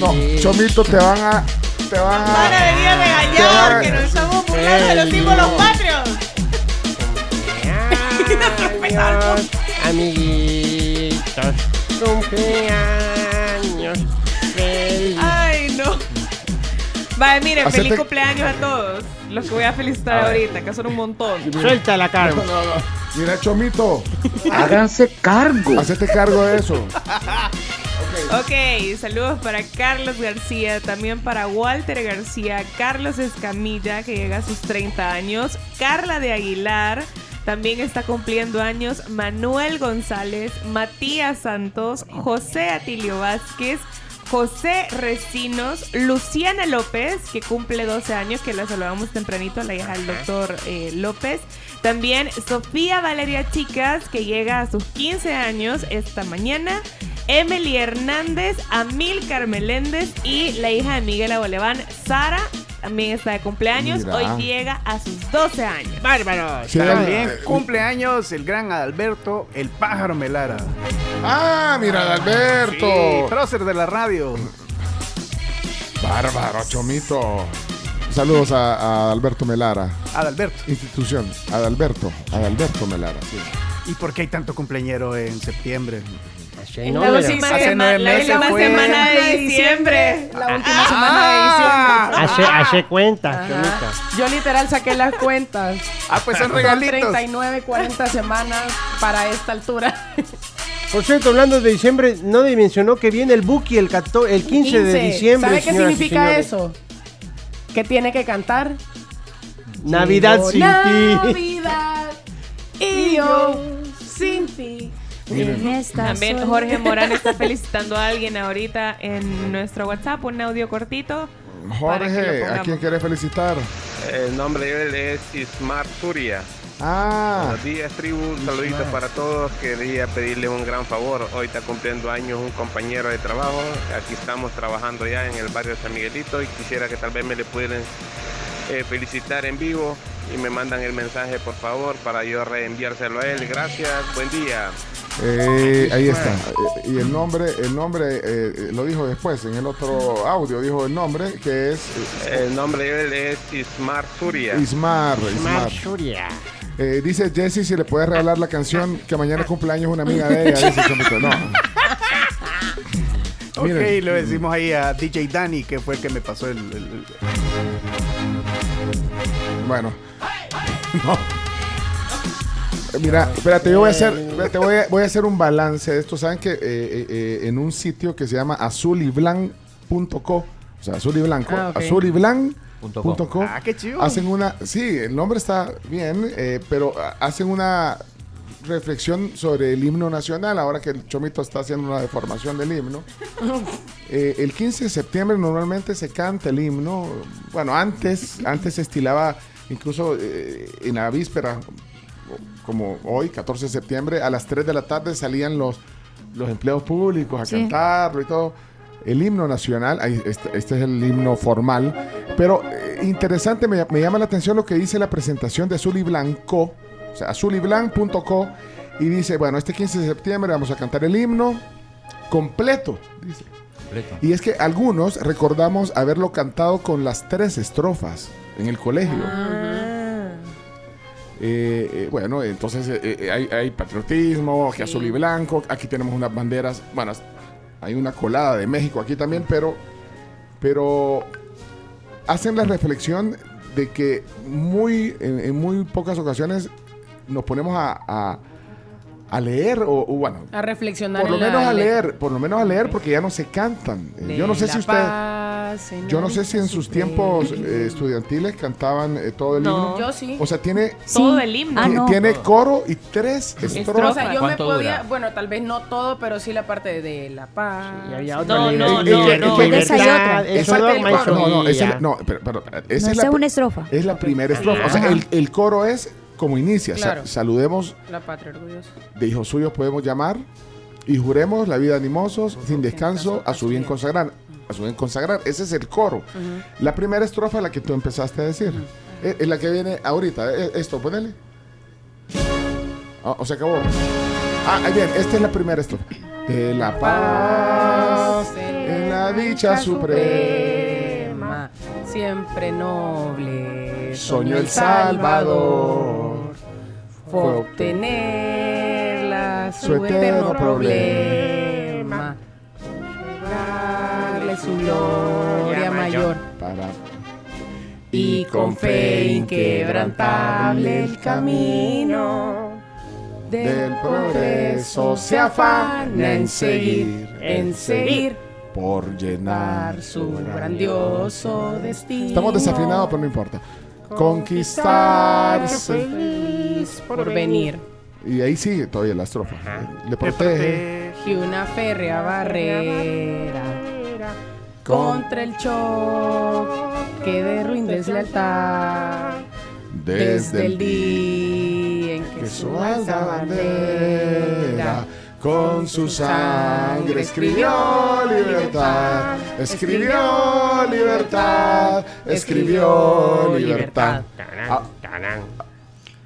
No, Chomito, te van a. Te van a. Van a venir a regañar que nos estamos burlando de los símbolos patrios. Amiguitos, cumpleaños. Vale, miren, Hacete- feliz cumpleaños a todos. Los que voy a felicitar ahorita, que son un montón. Suelta la cara. No, no, no. Mira, Chomito, Háganse cargo. hacete cargo de eso. Ok, saludos para Carlos García, también para Walter García, Carlos Escamilla, que llega a sus 30 años, Carla de Aguilar, también está cumpliendo años, Manuel González, Matías Santos, José Atilio Vázquez, José Recinos, Luciana López, que cumple 12 años, que la saludamos tempranito, la hija del doctor eh, López. También Sofía Valeria Chicas, que llega a sus 15 años esta mañana. Emily Hernández, Amilcar Meléndez y la hija de Miguel Aboleván, Sara también está de cumpleaños. Mira. Hoy llega a sus 12 años. ¡Bárbaro! Sí, También eh, cumpleaños el gran Adalberto, el pájaro Melara. Ah, mira, Adalberto. Sí, prócer de la radio. Bárbaro, Chomito. Saludos a, a Alberto Melara. Adalberto. Institución. Adalberto. Adalberto Melara. sí. ¿Y por qué hay tanto cumpleañero en septiembre? La última, Hace nueve la meses última fue. semana de diciembre. La última semana de diciembre. Hace, hace cuenta, Ajá. Chomita. Yo literal saqué las cuentas. Ah, pues son Son regalitos. 39, 40 semanas para esta altura. Por cierto, hablando de diciembre, no mencionó que viene el Buki el, 14 el 15, de 15. diciembre. ¿Sabe qué significa eso? Que tiene que cantar. Navidad Llegó sin ti. Navidad y yo sin ti. En esta También. Jorge Morán está felicitando a alguien ahorita en nuestro WhatsApp, un audio cortito. Jorge, ¿a quién querés felicitar? El nombre de él es Ismar Turia. Ah. Buenos días, tribu. Un saludito para todos. Quería pedirle un gran favor. Hoy está cumpliendo años un compañero de trabajo. Aquí estamos trabajando ya en el barrio de San Miguelito y quisiera que tal vez me le pudieran eh, felicitar en vivo y me mandan el mensaje, por favor, para yo reenviárselo a él. Gracias. Buen día. Eh, ahí está. Eh, Y el nombre, el nombre eh, lo dijo después, en el otro audio dijo el nombre, que es El nombre de él es Ismar Turia. Ismar. Ismar. Eh, dice Jessy si le puedes regalar la canción que mañana cumpleaños una amiga de ella. Dice Chomito. No. Ok, Miren. le decimos ahí a DJ Danny, que fue el que me pasó el. el- el- Bueno. No. Mira, espérate, yo voy a hacer, espérate, voy a, voy a hacer un balance de esto. Saben que eh, eh, eh, en un sitio que se llama azulyblanc.co, o sea, azul y blanco, Ah, ok. azulyblanc.co, Ah, qué chido. hacen una, sí, el nombre está bien, eh, pero hacen una reflexión sobre el himno nacional, ahora que el Chomito está haciendo una deformación del himno. Eh, el 15 de septiembre normalmente se canta el himno. Bueno, antes, antes se estilaba incluso eh, en la víspera, como hoy, 14 de septiembre, a las 3 de la tarde salían los, los empleados públicos a Sí. cantarlo y todo. El himno nacional, este, este es el himno formal, pero eh, interesante, me, me llama la atención lo que dice la presentación de Azul y Blanco, o sea, azulyblanc.co, y dice, bueno, este 15 de septiembre vamos a cantar el himno completo, dice. Completo. Y es que algunos recordamos haberlo cantado con las tres estrofas en el colegio. Eh, eh, bueno, entonces eh, hay, hay patriotismo, azul y blanco. Aquí tenemos unas banderas. Bueno, hay una colada de México aquí también, pero, pero hacen la reflexión de que muy, en, en muy pocas ocasiones nos ponemos a, a- a leer o, o bueno, A reflexionar por lo la menos a letra. leer, por lo menos a leer porque ya no se cantan. Eh, Yo no sé si usted, paz, yo no sé si en sus tiempos eh, estudiantiles cantaban eh, todo el No. himno. Yo sí. O sea, tiene Todo el himno. Ah, ti- tiene coro y tres O estrofas. sea, yo me ¿Cuánto podía, dura? bueno, tal vez no todo, pero sí la parte de la paz. Y había No, otra no, no, no. no. No, no, esa es Guía. la- no, esa No, es, esa la, es una estrofa. es la primera estrofa. O sea, el coro es como inicia. Sa- saludemos La patria orgullosa. de hijos suyos podemos llamar y juremos la vida animosos sin descanso a su bien consagrar. A su bien consagrar. Ese es el coro. La primera estrofa es la que tú empezaste a decir. Es, es la que viene ahorita. Eh, Esto, ponele. Ah, o se acabó. Ah, bien, esta es la primera estrofa. De la paz en la dicha suprema. Siempre noble. Soñó el Salvador. Fue obtenerla su, su eterno eterno problema. Darle su gloria mayor. Para Y con fe inquebrantable el camino del progreso se afana en seguir, en seguir por llenar su grandioso destino. Estamos desafinados, pero no importa. Conquistarse. feliz por venir. Y ahí sigue todavía la estrofa. Le protege. Y una férrea barrera contra el choque de ruin deslealtad. Desde el día en que que su alta bandera Con su sangre escribió libertad, escribió libertad, escribió libertad. Ah,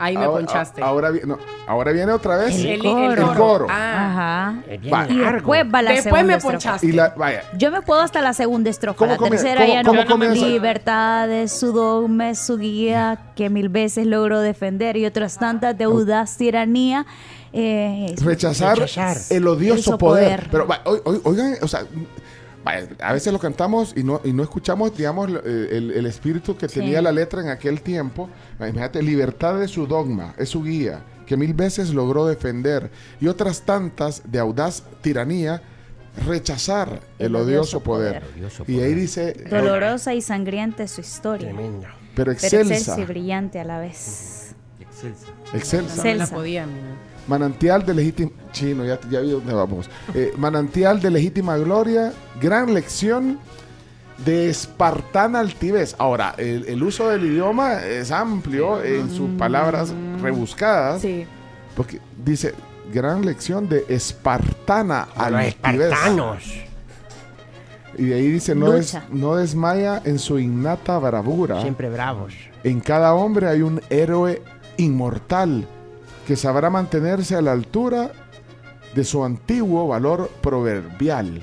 Ahí me ahora- ponchaste. Ahora, no, ahora viene otra vez El- el- el el coro. coro. Ajá. Y después va la Después segunda me ponchaste. Y la, vaya, Yo me puedo hasta la segunda estrofa. ¿Cómo la tercera ¿Cómo- ya cómo no. comienza? Libertad es su dogma, es su guía, que mil veces logró defender y otras tantas deudas, tiranía. Eh, rechazar, el odioso poder. poder. Pero va, oi- oi- oigan, o sea, vaya, a veces lo cantamos y no, y no escuchamos, digamos, eh, el, el espíritu que Sí. tenía la letra en aquel tiempo. Va, Imagínate, libertad es su dogma, es su guía, que mil veces logró defender y otras tantas de audaz tiranía. Rechazar el, odioso, poder. Y ahí dice, Dolorosa y sangrienta es su historia. pero excelsa, excelsa y brillante a la vez. excelsa. No me la podía, mira. Manantial de legítima. Chino, ya, ya vi dónde vamos. Eh, manantial de legítima gloria. Gran lección de espartana altivez. Ahora, el, el uso del idioma es amplio en sus palabras rebuscadas. Sí. Porque dice gran lección de espartana A los altivez. espartanos. Y de ahí dice, no, des- no desmaya en su innata bravura. Siempre bravos. En cada hombre hay un héroe inmortal que sabrá mantenerse a la altura de su antiguo valor proverbial.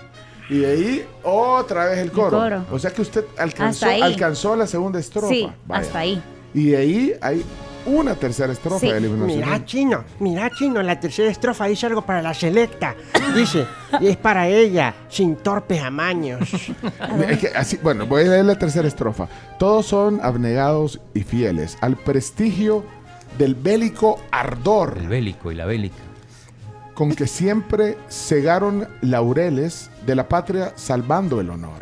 Y de ahí otra vez el coro. coro. O sea que usted alcanzó, alcanzó la segunda estrofa. Sí, Vaya. hasta ahí. Y de ahí hay una tercera estrofa Sí. del himno Mira, chino, mira, chino, la tercera estrofa dice algo para la selecta. Dice, y es para ella, sin torpes amaños. Es que así- bueno, voy a leer la tercera estrofa. Todos son abnegados y fieles al prestigio del bélico ardor. El bélico y la bélica. con que siempre cegaron laureles de la patria salvando el honor.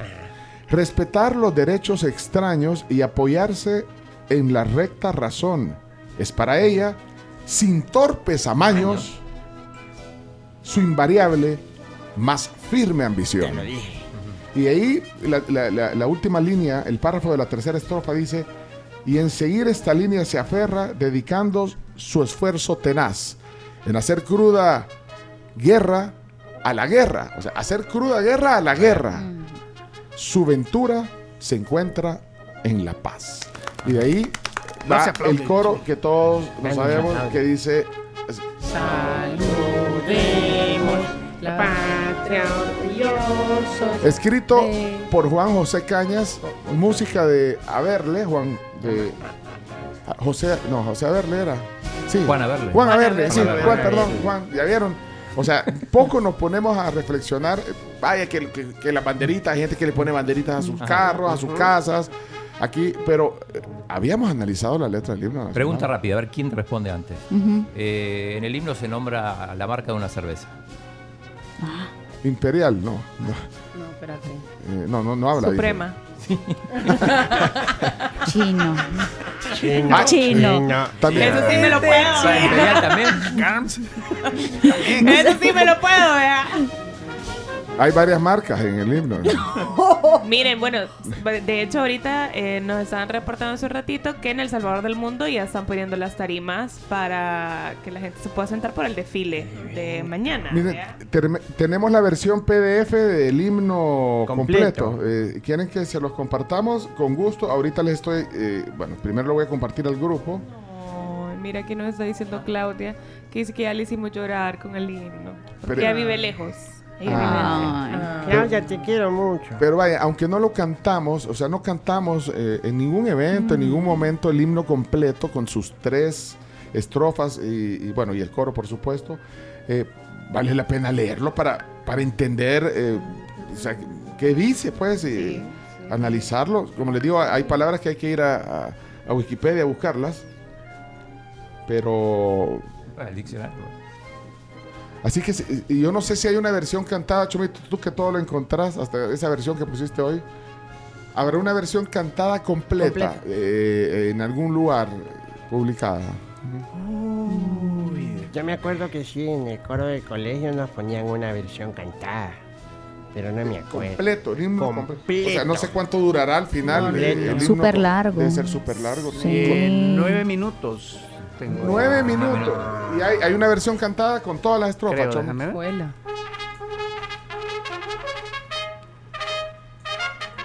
Respetar los derechos extraños y apoyarse en la recta razón es para ella, sin torpes amaños, su invariable, más firme ambición. Y ahí la, la- la- la última línea, el párrafo de la tercera estrofa dice, y en seguir esta línea se aferra dedicando su esfuerzo tenaz en hacer cruda guerra a la guerra, o sea, hacer cruda guerra a la guerra. Su ventura se encuentra en la paz. Y de ahí No va el coro que todos lo No sabemos que dice Saludemos la patria orgullosos. Escrito por Juan José Cañas, música de Averle, Juan de ah, José, no, José Averle era. Sí. Juan Averle. Juan Averle, sí, Juan perdón, Juan, ya vieron. O sea, poco nos ponemos a reflexionar, vaya que, que, que las banderitas, hay gente que le pone banderitas a sus Ajá. carros, a sus casas, aquí, pero eh, habíamos analizado la letra del nacional. Pregunta rápida, a ver quién responde antes. Eh, en el himno se nombra la marca de una cerveza. Imperial, no. No, No, espérate. eh, no, no, no habla. dice. Chino. Chino. Ah, Chino. También. Eso sí me lo puedo. También. Eso sí me lo puedo, vea. Hay varias marcas en el himno. Miren, bueno, de hecho ahorita eh, nos estaban reportando hace un ratito que en El Salvador del Mundo ya están poniendo las tarimas para que la gente se pueda sentar por el desfile de mañana. Miren, tenemos la versión PDF del himno completo. Completo. Eh, ¿Quieren que se los compartamos? Con gusto. Ahorita les estoy. eh, bueno, primero lo voy a compartir al grupo. Mira aquí nos está diciendo Claudia que dice que ya le hicimos llorar con el himno. Porque Pero- ella vive lejos. Ah. Claudia, te quiero mucho. Pero vaya, aunque no lo cantamos, o sea, no cantamos eh, en ningún evento, en ningún momento el himno completo con sus tres estrofas y, y, bueno, y el coro, por supuesto, eh, vale la pena leerlo para, para entender eh, o sea, qué dice, pues, y analizarlo. Como les digo, hay palabras que hay que ir a, a- a Wikipedia a buscarlas, pero El diccionario. Así que y yo no sé si hay una versión cantada, Chumito, tú que todo lo encontrás, hasta esa versión que pusiste hoy. Habrá una versión cantada completa Completa. eh, en algún lugar publicada. Uy, yo me acuerdo que sí, en el coro del colegio nos ponían una versión cantada. Pero no me acuerdo. Completo, el himno completo. Completo. O sea, no sé cuánto durará al final. Completo. el himno Súper co- largo. Debe ser súper largo. Sí. Eh, nueve minutos. Tengo. Nueve minutos. Y hay, hay una versión cantada con todas las estrofas, Creo, déjame ver. Escuela.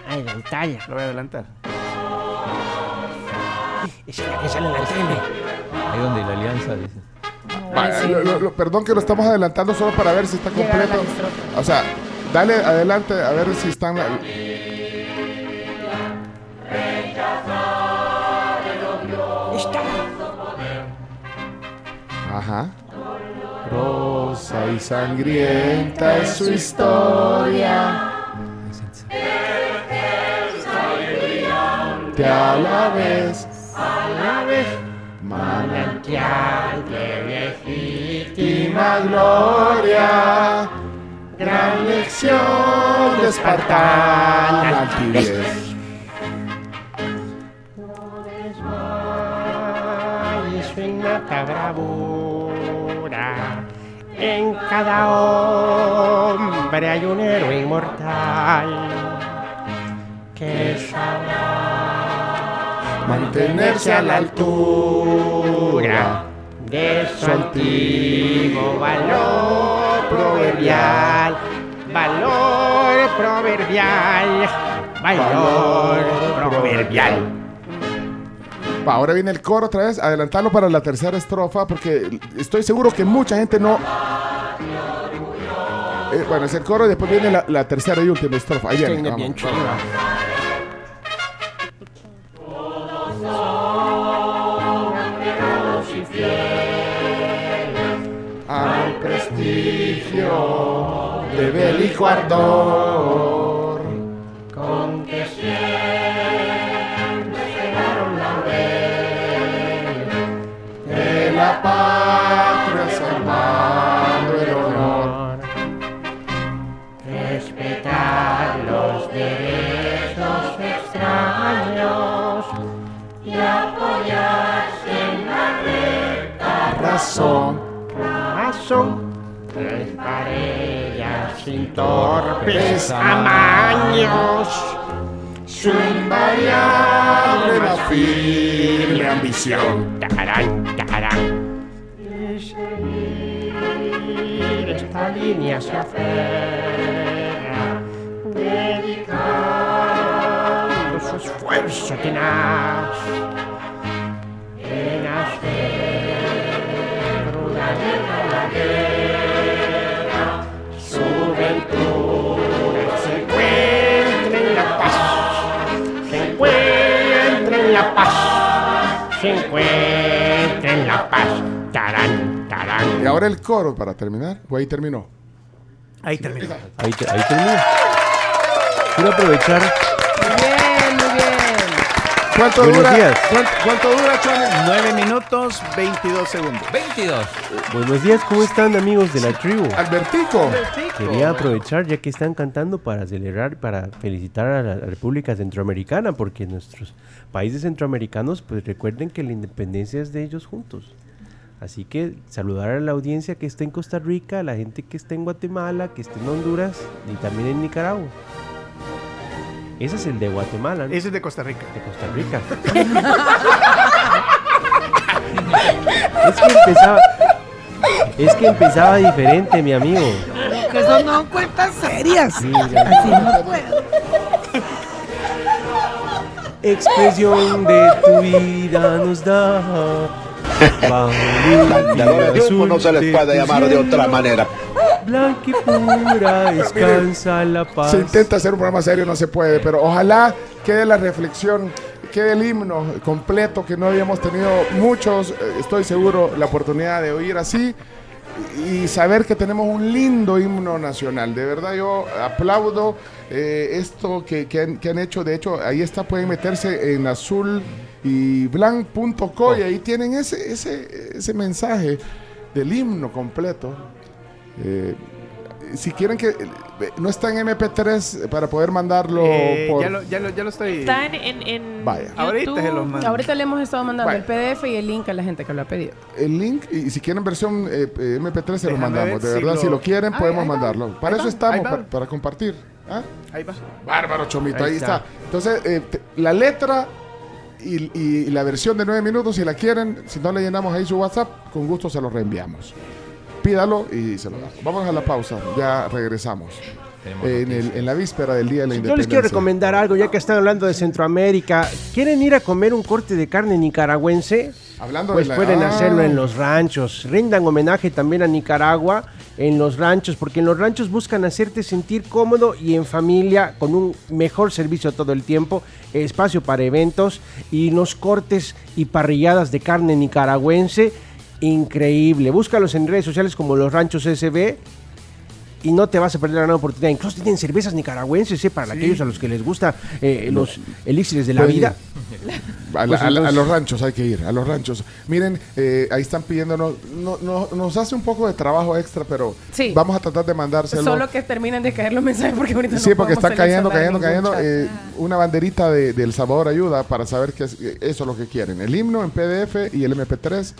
Adelantala. Lo voy a adelantar. Esa es la que sale en la tele. Ahí donde la alianza dice. Va, lo- lo- lo- perdón que lo estamos adelantando solo para ver si está la completo. O sea, dale adelante a ver si están. Está. Ajá. Rosa y sangrienta es su historia. Te a la vez, A la vez. manantial de legítima gloria. Gran lección de espartana bravura. En cada hombre hay un héroe inmortal que sabrá Mantenerse a la altura de su antiguo valor proverbial, valor proverbial, valor proverbial. Ahora viene el coro otra vez, adelantarlo para la tercera estrofa porque estoy seguro que mucha gente no... Eh, bueno, es el coro y después viene la, la tercera y última estrofa. Ahí viene. Vamos. bien chiva. Al prestigio de bélico ardor. La patria salvando el honor. respetar los derechos extraños y apoyarse en la recta Razón. razón. Tres parellas sin torpes amaños. Su invariable la firme ambición. Tajarán, tajarán. Seguir esta línea se aferra, dedicando su esfuerzo tenaz en hacer una guerra la guerra. Su ventura se encuentra en la paz, se encuentra en la paz, se encuentra en la paz. Y ahora el coro para terminar. O ahí terminó. Ahí terminó. Ahí, te- ahí termina. Quiero aprovechar. Bien, muy bien. ¿Cuánto Buenos dura? días. ¿Cuánto, cuánto dura, Chone? 9 minutos, 22 segundos. 22. Buenos días, ¿cómo están amigos de la tribu? Albertico. Quería aprovechar ya que están cantando para celebrar, para felicitar a la República Centroamericana, porque nuestros países centroamericanos, pues recuerden que la independencia es de ellos juntos. Así que saludar a la audiencia que está en Costa Rica, a la gente que está en Guatemala, que está en Honduras y también en Nicaragua. Ese es el de Guatemala, ¿no? Ese es de Costa Rica. De Costa Rica. es que empezaba. Es que empezaba diferente, mi amigo. Que eso no cuentas serias. Sí, ya. Así no puedo. Expresión de tu vida nos da. De no se les puede llamar de otra manera. Blanca y pura, descansa la paz. Se intenta hacer un programa serio, no se puede, pero ojalá quede la reflexión, quede el himno completo que no habíamos tenido muchos, eh, estoy seguro, la oportunidad de oír así y saber que tenemos un lindo himno nacional. De verdad yo aplaudo eh, esto que, que han, que han hecho. De hecho, ahí está, pueden meterse en azul y blanc.co y ahí tienen ese, ese, ese mensaje del himno completo. Eh, si quieren que... eh, No está en MP3 para poder mandarlo Eh, por... ya, lo, ya, lo, ya lo estoy. Está en, en, en Vaya. Ahorita YouTube. se los mando. Ahorita le hemos estado mandando Vaya. el PDF y el link a la gente que lo ha pedido. El link, y si quieren versión eh, eh, MP3 se lo mandamos. ver De si verdad, lo- si lo quieren, Ahí- podemos ahí va. mandarlo. Para Ahí eso va, estamos, para, para compartir. ¿Ah? Ahí va. Bárbaro, Chomito, ahí, Ahí está. está. Entonces, eh, te- la letra y, y la versión de 9 minutos, si la quieren, si no le llenamos ahí su WhatsApp, con gusto se lo reenviamos. Pídalo y se lo damos. Vamos a la pausa, ya regresamos. En, el- en la víspera del Día de la Yo les Independencia. quiero recomendar algo, ya que están hablando de Centroamérica. ¿Quieren ir a comer un corte de carne nicaragüense? Hablando pues de la- pueden ah. hacerlo en los ranchos. Rindan homenaje también a Nicaragua en los ranchos, porque en los ranchos buscan hacerte sentir cómodo y en familia, con un mejor servicio todo el tiempo, espacio para eventos y los cortes y parrilladas de carne nicaragüense. Increíble. Búscalos en redes sociales como los ranchos SB y no te vas a perder la gran oportunidad. Incluso tienen cervezas nicaragüenses, ¿eh? para aquellos a los que les gusta eh, los elixires de la vida. A, la- Pues a la- a entonces- los ranchos hay que ir, a los ranchos. Miren, eh, ahí están pidiéndonos, no, no- nos hace un poco de trabajo extra, pero Sí. vamos a tratar de mandárselo. Solo que terminen de caer los mensajes porque ahorita no Sí, porque podemos está cayendo, cayendo, cayendo. eh, una banderita de, de El Salvador ayuda para saber que es- que eso es lo que quieren. El himno en PDF y el MP3.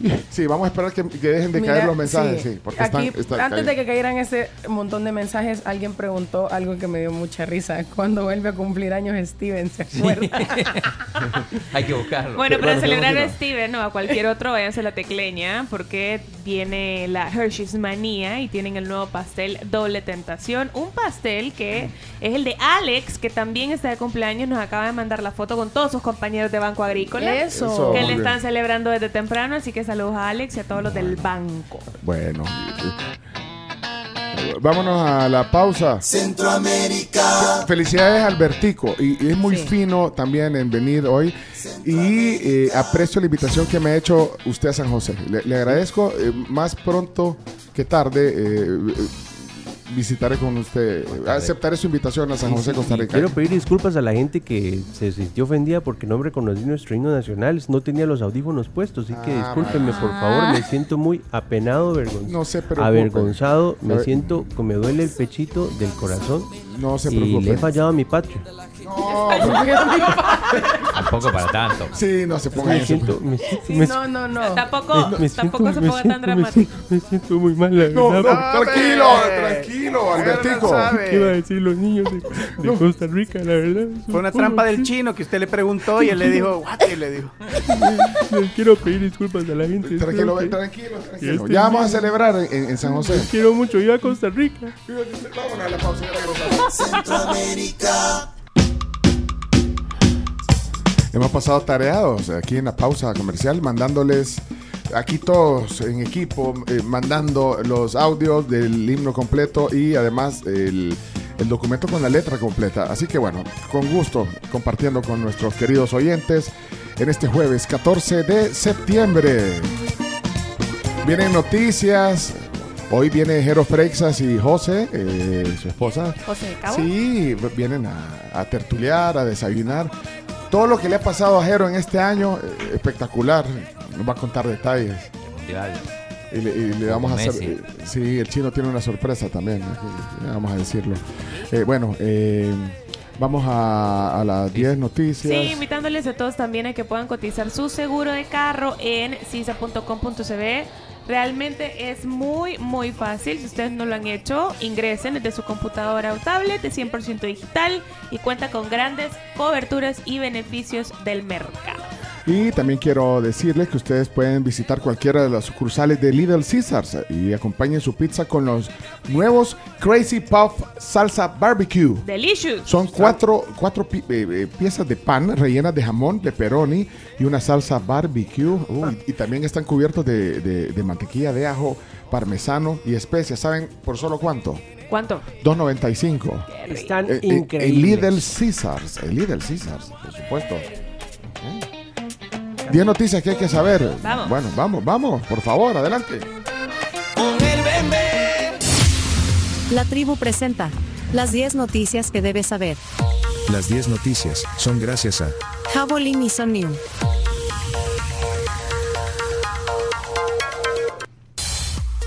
Sí, vamos a esperar que, que dejen de Mira, caer los mensajes, sí. sí, porque Aquí, están, están antes cayendo. de que cayeran ese montón de mensajes, alguien preguntó algo que me dio mucha risa. ¿Cuándo vuelve a cumplir años Steven? ¿Se acuerda? Hay que buscarlo. Bueno, para Bueno, celebrar a Steven o a cualquier otro, váyanse a la tecleña porque viene la Hershey's Manía y tienen el nuevo pastel Doble Tentación. Un pastel que es el de Alex, que también está de cumpleaños. Nos acaba de mandar la foto con todos sus compañeros de Banco Agrícola. Eso. Eso, Que muy le bien. están celebrando desde temprano. Así que saludos a Alex y a todos los del banco. Bueno. Vámonos a la pausa. Centroamérica. Felicidades Albertico y, y es muy fino también en venir hoy y eh, aprecio la invitación que me ha hecho usted a San José. Le, le agradezco eh, más pronto que tarde. eh, visitaré con usted, aceptaré su invitación a San José, Costa Rica. Quiero pedir disculpas a la gente que se sintió ofendida porque no reconocí nuestro himno nacional. No tenía los audífonos puestos, así que Ah, discúlpenme, por favor. Me siento muy apenado, avergonzado. No se. Avergonzado, me siento que me duele el pechito del corazón. No se y preocupe. le he fallado a mi patria. Tampoco para tanto. Sí, no se ponga me eso. siento, me siento, Sí, me- no, no, no. Tampoco, me tampoco se me ponga siento- tan me dramático. siento- Me siento muy mal, la No, verdad. no, tranquilo, tranquilo, Albertico. ¿Qué iba a decir los niños de, de Costa Rica, la verdad? Fue una trampa del chino que usted le preguntó y él le dijo, what? Y le dijo. Les quiero pedir disculpas a la gente. Tranquilo, Espero que- tranquilo, que tranquilo. este Ya vamos a celebrar en, en San José. Los quiero mucho, yo a Costa Rica. Vámonos a la pausa regresamos. Centroamérica. Hemos pasado tareados aquí en la pausa comercial, mandándoles aquí todos en equipo, eh, mandando los audios del himno completo y además el, el documento con la letra completa. Así que bueno, con gusto compartiendo con nuestros queridos oyentes en este jueves 14 de septiembre. Vienen noticias. Hoy viene Jero Freixas y José, eh, su esposa. José de Cabo. Sí, vienen a, a tertuliar, a desayunar. Todo lo que le ha pasado a Jero en este año, eh, espectacular. Nos va a contar detalles. Mundial. Y le, y le vamos a hacer. Eh, sí, el chino tiene una sorpresa también. aquí, Vamos a decirlo. Eh, bueno, eh, vamos a, a las 10 noticias. Sí, invitándoles a todos también a que puedan cotizar su seguro de carro en cisa.com.cb. Realmente es muy, muy fácil. Si ustedes no lo han hecho, ingresen desde su computadora o tablet, es 100% digital y cuenta con grandes coberturas y beneficios del mercado. Y también quiero decirles que ustedes pueden visitar cualquiera de las sucursales de Little Caesars y acompañen su pizza con los nuevos Crazy Puff Salsa Barbecue. Delicious. Son cuatro, cuatro pi- eh, eh, piezas de pan rellenas de jamón, pepperoni y una salsa barbecue. Uy, y también están cubiertos de, de- de mantequilla de ajo, parmesano y especias. ¿Saben por solo cuánto? ¿Cuánto? 2.95. Están Eh, eh, increíbles. En Little Caesars. En Little Caesars, por supuesto. ¿Eh? 10 noticias que hay que saber. Vamos. Bueno, vamos, vamos, por favor, adelante. La tribu presenta las 10 noticias que debes saber. Las 10 noticias son gracias a Javelin y New.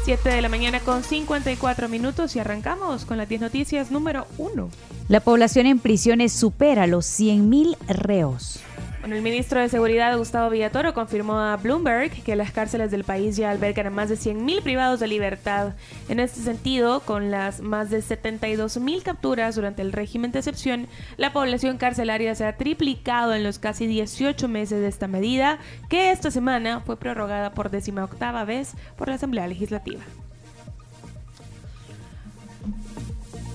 Siete de la mañana con 54 minutos y arrancamos con las 10 noticias número 1. La población en prisiones supera los 100.000 reos. Bueno, el ministro de Seguridad, Gustavo Villatoro, confirmó a Bloomberg que las cárceles del país ya albergan a más de 100.000 privados de libertad. En este sentido, con las más de 72.000 capturas durante el régimen de excepción, la población carcelaria se ha triplicado en los casi 18 meses de esta medida, que esta semana fue prorrogada por décima octava vez por la Asamblea Legislativa.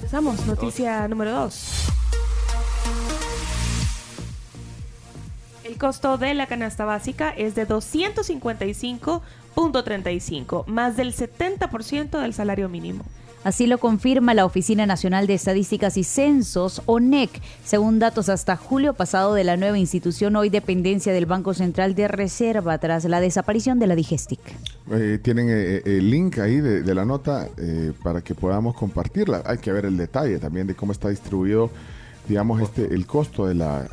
Pasamos, noticia número 2. El costo de la canasta básica es de 255.35, más del 70% del salario mínimo. Así lo confirma la Oficina Nacional de Estadísticas y Censos, ONEC, según datos hasta julio pasado de la nueva institución, hoy dependencia del Banco Central de Reserva, tras la desaparición de la Digestic. Eh, tienen eh, eh, el link ahí de, de la nota eh, para que podamos compartirla. Hay que ver el detalle también de cómo está distribuido, digamos, este el costo de la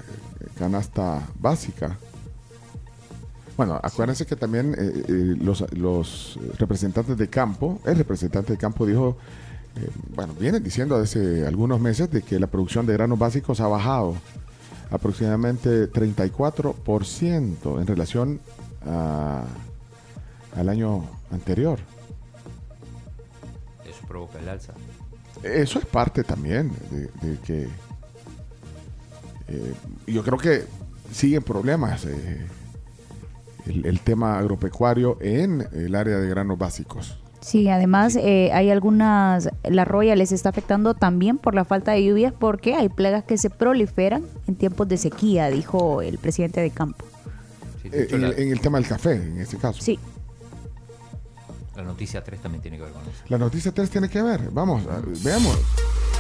canasta básica. Bueno, acuérdense que también eh, eh, los, los representantes de campo, el representante de campo dijo, eh, bueno, vienen diciendo hace algunos meses de que la producción de granos básicos ha bajado aproximadamente 34% en relación a- al año anterior. Eso provoca el alza. Eso es parte también de, de que eh, yo creo que siguen problemas eh, el, el tema agropecuario en el área de granos básicos. Sí, además eh, hay algunas, la roya les está afectando también por la falta de lluvias porque hay plagas que se proliferan en tiempos de sequía, dijo el presidente de campo. Eh, en, el, en el tema del café, en este caso. Sí. La noticia 3 también tiene que ver con eso. La noticia 3 tiene que ver. Vamos, veamos.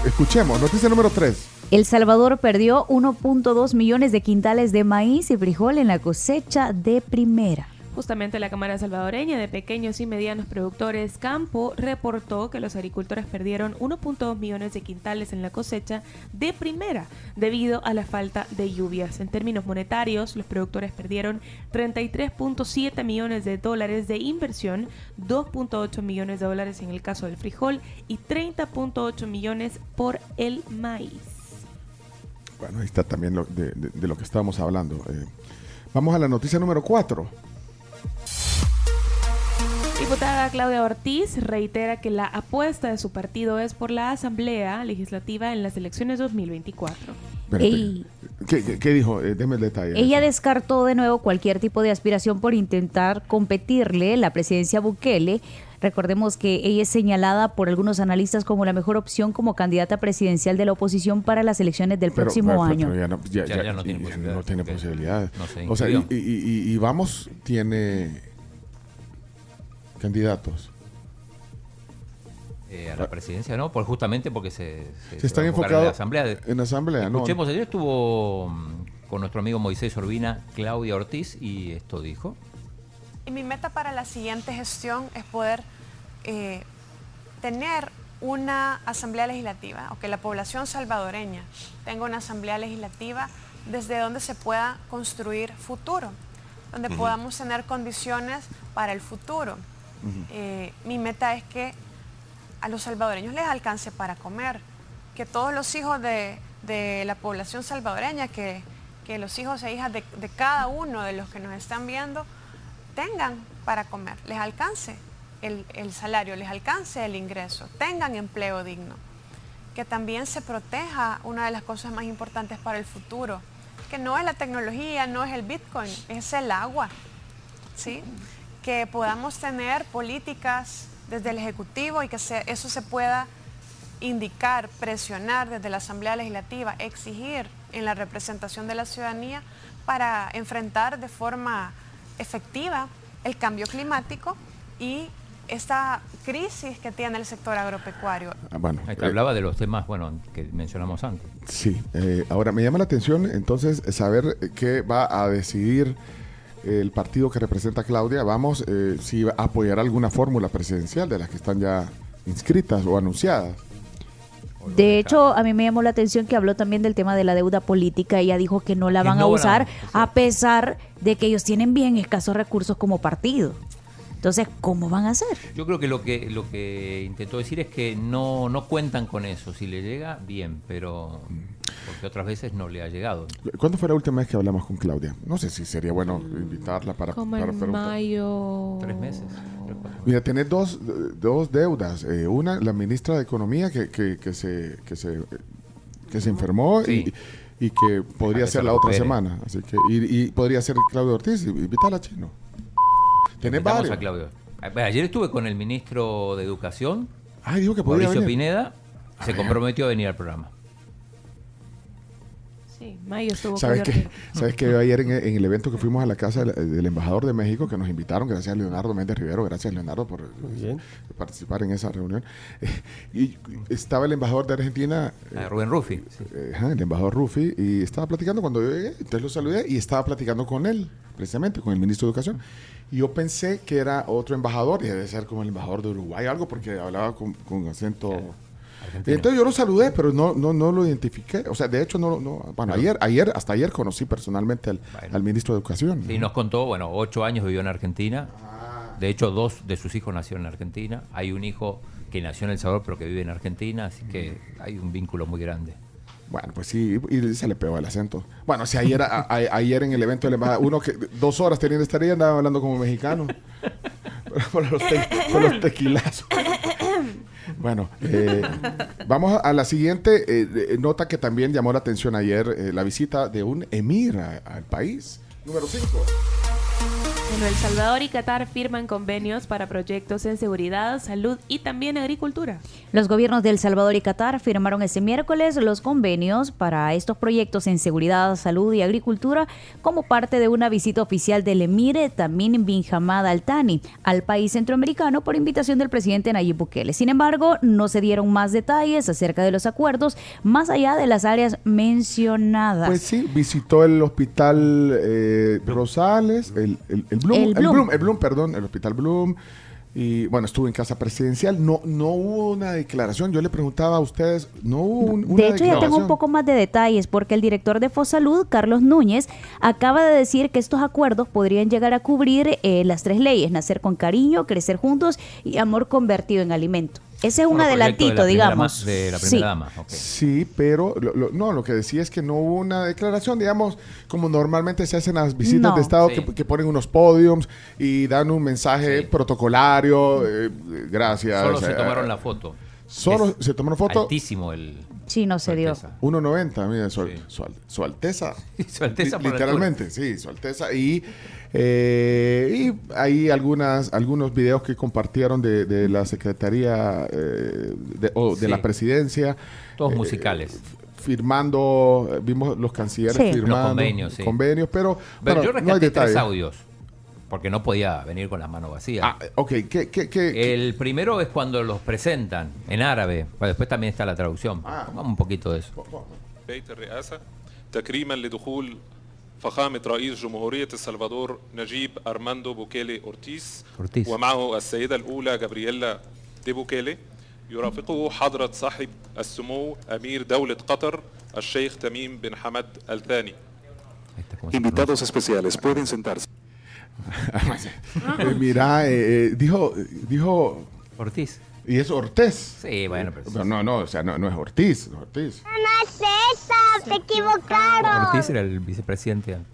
Escuchemos. Noticia número 3. El Salvador perdió 1.2 millones de quintales de maíz y frijol en la cosecha de primera. Justamente la Cámara Salvadoreña de Pequeños y Medianos Productores Campo reportó que los agricultores perdieron 1.2 millones de quintales en la cosecha de primera debido a la falta de lluvias. En términos monetarios, los productores perdieron 33.7 millones de dólares de inversión, 2.8 millones de dólares en el caso del frijol y 30.8 millones por el maíz. Bueno, ahí está también de lo que estábamos hablando. Eh, vamos a la noticia número 4. Diputada Claudia Ortiz reitera que la apuesta de su partido es por la Asamblea Legislativa en las elecciones 2024. Ey. ¿Qué, qué- qué dijo? Eh, deme el detalle. Ella descartó de nuevo cualquier tipo de aspiración por intentar competirle la presidencia a Bukele. Recordemos que ella es señalada por algunos analistas como la mejor opción como candidata presidencial de la oposición para las elecciones del Pero- próximo pero- año. pero ya, no, ya- Ya- ya- ya no tiene posibilidades, no tiene posibilidades. no se o sea, y, y- y- y vamos, tiene candidatos. Eh, a la presidencia no, por, justamente porque se, Se están enfocar en enfocados la asamblea. en la asamblea, ¿no? Ayer estuvo mm, con nuestro amigo Moisés Orbina, Claudia Ortiz, y esto dijo. Y mi meta para la siguiente gestión es poder eh, tener una asamblea legislativa, o que la población salvadoreña tenga una asamblea legislativa desde donde se pueda construir futuro, donde podamos tener condiciones para el futuro. Eh, mi meta es que a los salvadoreños les alcance para comer, que todos los hijos de, la población salvadoreña, que, los hijos e hijas de, de cada uno de los que nos están viendo tengan para comer, les alcance el, el salario, les alcance el ingreso, tengan empleo digno, que también se proteja una de las cosas más importantes para el futuro, que no es la tecnología, no es el Bitcoin, es el agua. ¿sí? Que podamos tener políticas desde el Ejecutivo y que se- eso se pueda indicar, presionar desde la Asamblea Legislativa, exigir en la representación de la ciudadanía para enfrentar de forma efectiva el cambio climático y esta crisis que tiene el sector agropecuario. Ah, bueno, eh, hablaba de los temas bueno, que mencionamos antes. Sí, eh, ahora me llama la atención entonces saber qué va a decidir el partido que representa a Claudia. Vamos, eh, si va a apoyar alguna fórmula presidencial de las que están ya inscritas o anunciadas. De hecho, a mí me llamó la atención que habló también del tema de la deuda política. Ella dijo que no la Que van no a van a usar a pesar de que ellos tienen bien escasos recursos como partido. Entonces, ¿cómo van a hacer? Yo creo que lo que lo que intentó decir es que no, no cuentan con eso. Si le llega, bien, pero porque otras veces no le ha llegado. ¿Cuándo fue la última vez que hablamos con Claudia? No sé si sería bueno invitarla para, Como para en mayo. Tres meses. Mira, tenés dos, dos deudas. Eh, una, la ministra de Economía que, que, que se, que, se, que se enfermó y, y que podría ser se la otra recupere. semana. Así que, y, y podría ser Claudio Ortiz. Invítala, chino. Tenés varios. a Claudio. A- Ayer estuve con el ministro de Educación, Ah, dijo que podía Mauricio venir. Pineda, se comprometió a venir al programa. Sí, mayo estuvo ¿Sabes qué? ¿Sabes que ayer en, en el evento que fuimos a la casa del, del embajador de México, que nos invitaron, gracias a Leonardo Méndez Rivero, gracias Leonardo por eh, participar en esa reunión, y estaba el embajador de Argentina, Ah, Rubén Rufi. eh, ajá, el embajador Rufi, y estaba platicando cuando yo llegué, entonces lo saludé y estaba platicando con él, precisamente, con el ministro de Educación. Y yo pensé que era otro embajador, y debe ser como el embajador de Uruguay o algo, porque hablaba con, con acento... Entonces yo lo saludé, pero no, no, no lo identifiqué. O sea, de hecho, no, no bueno, ayer, ayer, hasta ayer conocí personalmente al, al ministro de Educación. Y nos contó, bueno, ocho años vivió en Argentina. De hecho, dos de sus hijos nacieron en Argentina. Hay un hijo que nació en El Salvador, pero que vive en Argentina, así que hay un vínculo muy grande. Bueno, pues sí, y se le pegó el acento. Bueno, si ayer, a- a- ayer en el evento de la embajada, uno que dos horas tenía que estar ahí andaba hablando como mexicano. por, los te- por los tequilazos. Bueno, eh, vamos a la siguiente eh, eh, nota que también llamó la atención ayer, eh, la visita de un emir al país. Número 5. Bueno, El Salvador y Qatar firman convenios para proyectos en seguridad, salud y también agricultura. Los gobiernos de El Salvador y Qatar firmaron este miércoles los convenios para estos proyectos en seguridad, salud y agricultura como parte de una visita oficial del emir Tamim bin Hamad Al Thani al país centroamericano por invitación del presidente Nayib Bukele. Sin embargo, no se dieron más detalles acerca de los acuerdos más allá de las áreas mencionadas. Pues sí, visitó el hospital eh, Rosales, el, el, el Bloom, El el Bloom. El Bloom, perdón, el hospital Bloom. Y bueno, estuvo en casa presidencial. No, no hubo una declaración. Yo le preguntaba a ustedes, no hubo un- una De hecho, ya tengo un poco más de detalles porque el director de Fosalud, Carlos Núñez, acaba de decir que estos acuerdos podrían llegar a cubrir eh, las tres leyes, nacer con cariño, crecer juntos y amor convertido en alimento. Ese es un Bueno, de adelantito, la primera digamos. de la Sí. primera dama. ok. Sí, pero lo- lo- no, lo que decía es que no hubo una declaración, digamos, como normalmente se hacen las visitas No. de Estado, Sí. que, que ponen unos podiums y dan un mensaje protocolario. eh, gracias. Solo se eh, tomaron la foto. Solo se tomaron foto. Altísimo el... Sí, no se dio. 1.90, mire, su, su al- su Alteza. Su Alteza por Literalmente, sí, su Alteza. Y, eh, y hay algunas, algunos videos que compartieron de, de la Secretaría eh, de, o de Sí. la Presidencia. Todos eh, musicales. Firmando, eh, vimos los cancilleres Sí. firmando Los convenios, sí. convenios, pero, Pero bueno, yo no hay tres audios Porque no podía venir con las manos vacías. Ah, ok. ¿Qué, qué, qué? El primero es cuando los presentan en árabe. Pero después también está la traducción. Ah. Pongamos un poquito de eso. بيت الرئاسة تكريما لدخول فخامة رئيس جمهورية السلفادور نجيب أرماندو بوكيلي أورتيس أورتيس. ومعه السيدة الأولى جابرييلا دي بوكيلي يرافقه حضرة صاحب السمو أمير دولة قطر الشيخ تميم بن حمد الثاني Invitados especiales, pueden sentarse. Eh, mira, eh, eh, dijo, dijo... Ortiz. ¿Y es Ortiz? Sí, bueno, pero... No, no, no, o sea, no, no es Ortiz, no es Ortiz. No es esa, te equivocaron. Ortiz era el vicepresidente. antes.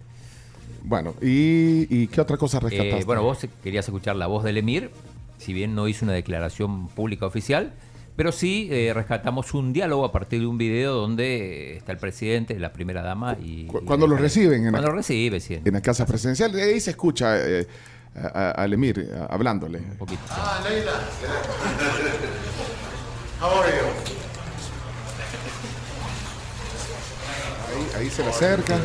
Bueno, ¿y, y qué otra cosa rescataste? Eh, bueno, vos querías escuchar la voz del emir, si bien no hizo una declaración pública oficial, pero sí eh, rescatamos un diálogo a partir de un video donde eh, está el presidente, la primera dama y... Cu- Cuando lo reciben en Cuando la, lo recibe, sí. en la casa presidencial, ahí se escucha eh, al emir hablándole. Un poquito. Ah, Leila. How are you? Ahí, ahí se le acerca,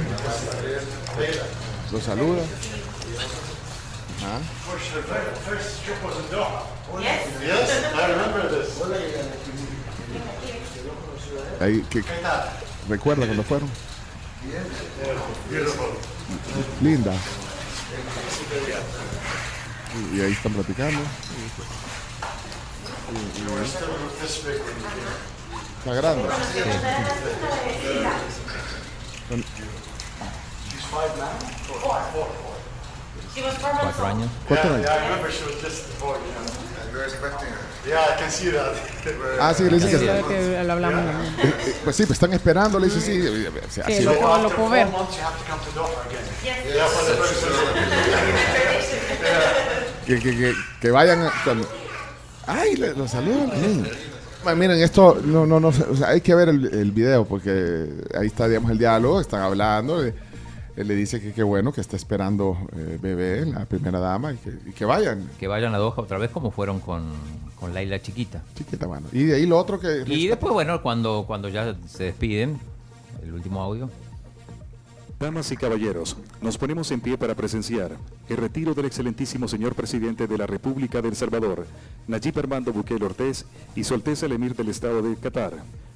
lo saluda. Ajá. First, the first trip was in Doha. Yes, I remember this. Ahí, ¿qué- ¿Recuerda cuando fueron? Linda. Y, y ahí están platicando. Está grande. Son- Yeah, I remember she was just before, you know. And we're expecting her. Yeah, I can see that. Ah, sí, le dice que Sí, lo que lo hablamos. Eh, eh, Pues sí, pues están esperando, le dice sí. Sí, lo puedo, lo puedo ver. Que, que, que, que vayan. cuando- Ay, le- los saludan. Mm. Bueno, miren, esto no, no, no, o sea, hay que ver el, el video porque ahí está, digamos, el diálogo, están hablando. eh, él le dice que qué bueno que está esperando eh, bebé, la primera dama, y que, y que vayan. Que vayan a Doha otra vez como fueron con, con Laila Chiquita. Chiquita, bueno. Y de ahí lo otro que... Y después, bueno, cuando, cuando ya se despiden, el último audio. Damas y caballeros, nos ponemos en pie para presenciar el retiro del excelentísimo señor presidente de la República de El Salvador, Nayib Armando Bukele Ortiz, y su Alteza el Emir del Estado de Qatar,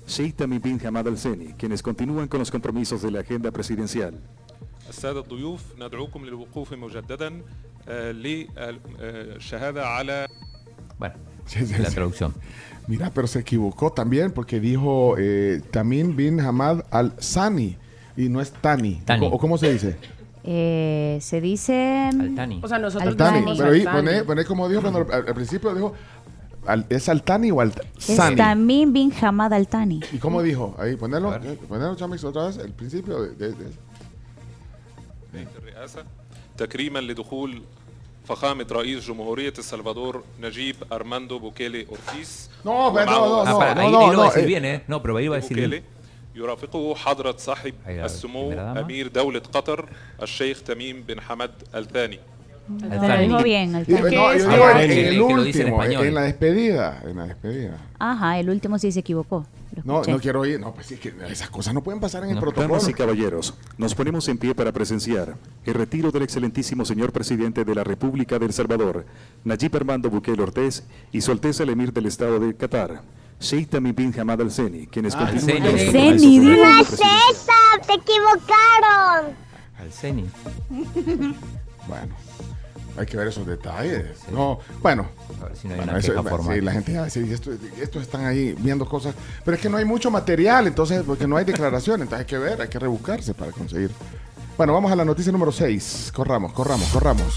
Sheikh Tamim bin Hamad Al Thani, quienes continúan con los compromisos de la agenda presidencial. السادة الضيوف ندعوكم للوقوف مجددا آه، للشهادة على Bueno, Sí, sí, la sí. traducción. Mira, pero se equivocó también porque dijo eh, Tamim bin Hamad al-Sani y no es Tani. Tani. ¿O, o cómo se dice? Eh, se dice... Altani. O sea, nosotros Al-Tani. decimos Pero ahí Altani. pone, pone como dijo cuando al, al principio dijo, al- ¿es Al-Tani o Es Al-Sani? Tamim bin Hamad Al Thani. ¿Y cómo dijo? Ahí, ponelo, eh, ponelo, Chamix, otra vez, el principio de... de- de- الرئاسة تكريما لدخول فخامة رئيس جمهورية السلفادور نجيب أرماندو بوكيلي أورتيس No, pero no, ومعه no, no, para, no, ahí, no, ahí lo va a no, decir bien. No, pero ahí va a decir بوكيلي bien. يرافقه حضرة صاحب السمو. أمير دولة قطر الشيخ تميم بن حمد الثاني lo dijo bien, Al no, yo es? digo en, en el último, en, en la despedida, en la despedida. Ajá, el último sí se equivocó. No, no quiero oír, no, pues sí que esas cosas no pueden pasar en el protocolo. Damas y caballeros, nos ponemos en pie para presenciar el retiro del excelentísimo señor presidente de la República de El Salvador, Nayib Armando Bukele Ortiz, y su Alteza el Emir del Estado de Qatar, Sheikh Tamim bin Hamad Al Thani, quienes Ah, continúan Al de la. No es te equivocaron. Al Ceni. Bueno, hay que ver esos detalles. No, bueno. A ver si no hay bueno, una eso- queja sí, formal. la gente a decir, esto, estos están ahí viendo cosas, pero es que no hay mucho material, entonces, porque no hay declaración, entonces hay que ver, hay que rebuscarse para conseguir. Bueno, vamos a la noticia número 6. Corramos, corramos, corramos.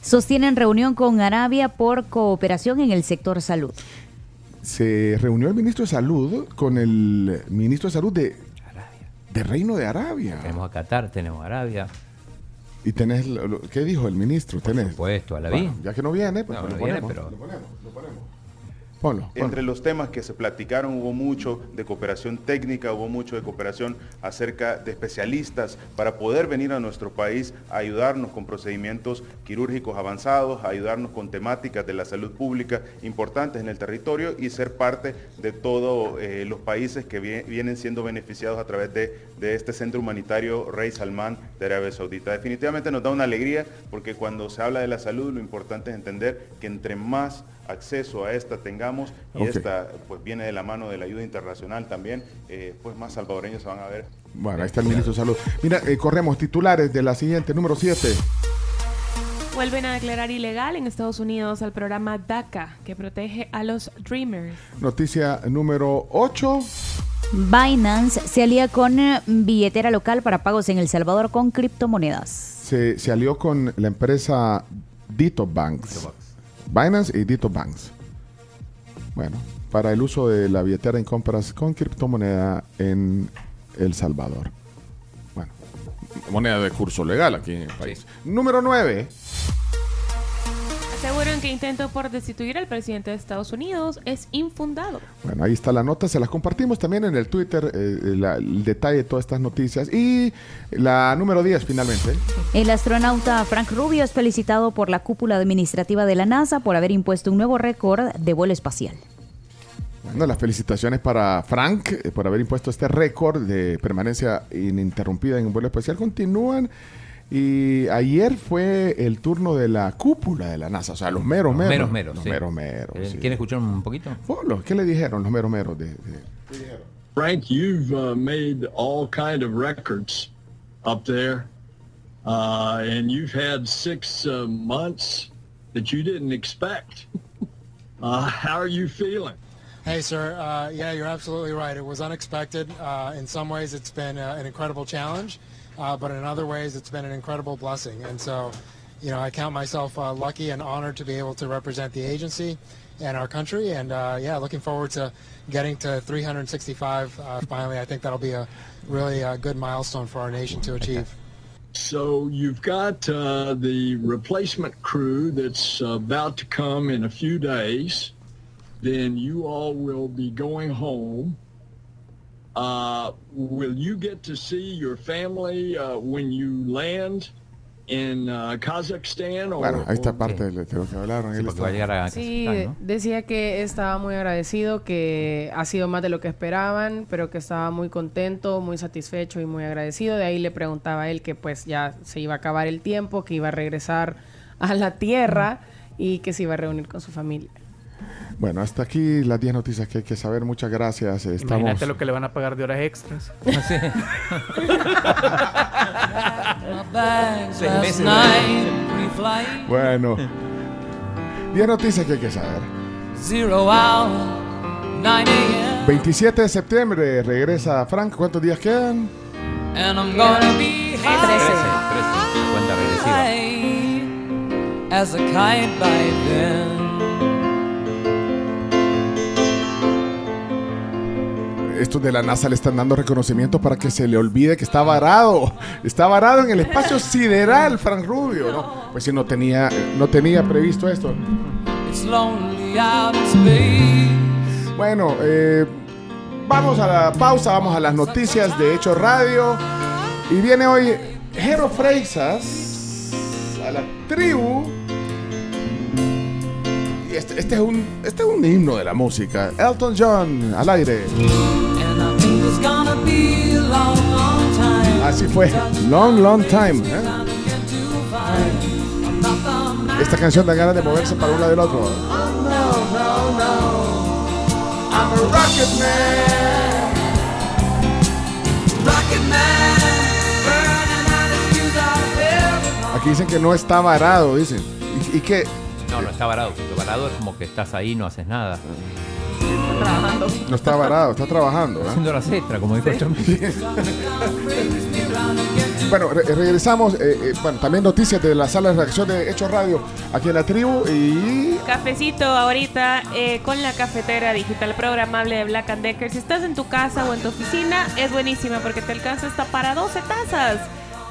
Sostienen reunión con Arabia por cooperación en el sector salud. Se reunió el ministro de Salud con el ministro de Salud de, de Reino de Arabia. Tenemos a Qatar, tenemos a Arabia. Y tenés, lo- lo- ¿qué dijo el ministro? Tenés. supuesto, a la Bueno, vi. ya que no viene, pues No, lo viene, ponemos. pero- Lo ponemos, lo ponemos. Entre los temas que se platicaron hubo mucho de cooperación técnica, hubo mucho de cooperación acerca de especialistas para poder venir a nuestro país a ayudarnos con procedimientos quirúrgicos avanzados, a ayudarnos con temáticas de la salud pública importantes en el territorio y ser parte de todos eh, los países que vie- vienen siendo beneficiados a través de, de este centro humanitario Rey Salman de Arabia Saudita. Definitivamente nos da una alegría porque cuando se habla de la salud lo importante es entender que entre más acceso a esta tengamos y esta pues viene de la mano de la ayuda internacional también, eh, pues más salvadoreños se van a ver Bueno, ahí está el ministro de Salud. Mira, eh, corremos titulares de la siguiente, número 7. Vuelven a declarar ilegal en Estados Unidos al programa DACA, que protege a los Dreamers. Noticia número 8. Binance se alía con eh, billetera local para pagos en El Salvador con criptomonedas. Se, se alió con la empresa Dito Banks. Binance y Dito Banks. Bueno, para el uso de la billetera en compras con criptomoneda en El Salvador. Bueno, moneda de curso legal aquí en el país. Número 9. Que intento por destituir al presidente de Estados Unidos es infundado. Bueno, ahí está la nota, se las compartimos también en el Twitter, eh, la- el detalle de todas estas noticias. Y la número 10 finalmente. El astronauta Frank Rubio es felicitado por la cúpula administrativa de la NASA por haber impuesto un nuevo récord de vuelo espacial. Bueno, las felicitaciones para Frank eh, por haber impuesto este récord de permanencia ininterrumpida en un vuelo especial. Continúan. Y ayer fue el turno de la cúpula de la NASA, o sea, los meros meros. Meros, meros. Los sí. meros meros. Eh, sí. ¿Quieren escuchar un poquito? Polo, ¿Qué le dijeron los meros meros? De, de- Frank, you've uh, made all kind of records up there, uh, and you've had six uh, months that you didn't expect. Uh, how are you feeling? Hey, sir. Uh, yeah, you're absolutely right. It was unexpected. Uh, in some ways, it's been uh, an incredible challenge. Uh, but in other ways, it's been an incredible blessing. And so, you know, I count myself uh, lucky and honored to be able to represent the agency and our country. And uh, yeah, looking forward to getting to 365 uh, finally. I think that'll be a really uh, good milestone for our nation to achieve. So you've got uh, the replacement crew that's about to come in a few days. Then you all will be going home. Uh, will you get to see your family uh, when you land in uh, Kazakhstan? Or, Bueno, ahí está parte de de lo que hablaron. Él porque va a está- llegar a Sí, Kazajstán, ¿no? decía que estaba muy agradecido, que ha sido más de lo que esperaban, pero que estaba muy contento, muy satisfecho y muy agradecido. De ahí le preguntaba a él que pues ya se iba a acabar el tiempo, que iba a regresar a la tierra y que se iba a reunir con su familia. Bueno, hasta aquí las 10 noticias que hay que saber. Muchas gracias. Estamos... Imagínate lo que le van a pagar de horas extras. Meses. Bueno. 10 noticias que hay que saber. Zero hour, 9 a.m. 27 de septiembre regresa Frank. ¿Cuántos días quedan? And I'm gonna be high, Cuenta regresiva. Estos de la NASA le están dando reconocimiento para que se le olvide que está varado. Está varado en el espacio sideral, Frank Rubio. ¿no? Pues si no tenía, no tenía previsto esto. Bueno, eh, vamos a la pausa, vamos a las noticias de Hecho Radio. Y viene hoy Jero Freisas a la tribu. Y este, este es un, este es un himno de la música. Elton John al aire. Así fue. Long, long time. ¿eh? Esta canción da ganas de moverse para un lado y del otro. No, no, no. I'm a rocket man. Rocket man. Burning out his fuse out of Aquí dicen que no está varado, dicen. ¿Y, y qué? No, no está varado. Porque varado es como que estás ahí y no haces nada. Trabajando. No está varado, está trabajando. ¿eh? Haciendo las extras, como dijo Chompi. Bueno, re- regresamos. eh, eh, bueno, también noticias de la sala de reacción de Hechos Radio aquí en la tribu. Y Cafecito ahorita eh, con la cafetera digital programable de Black and Decker. Si estás en tu casa o en tu oficina, es buenísima porque te alcanza hasta para 12 tazas.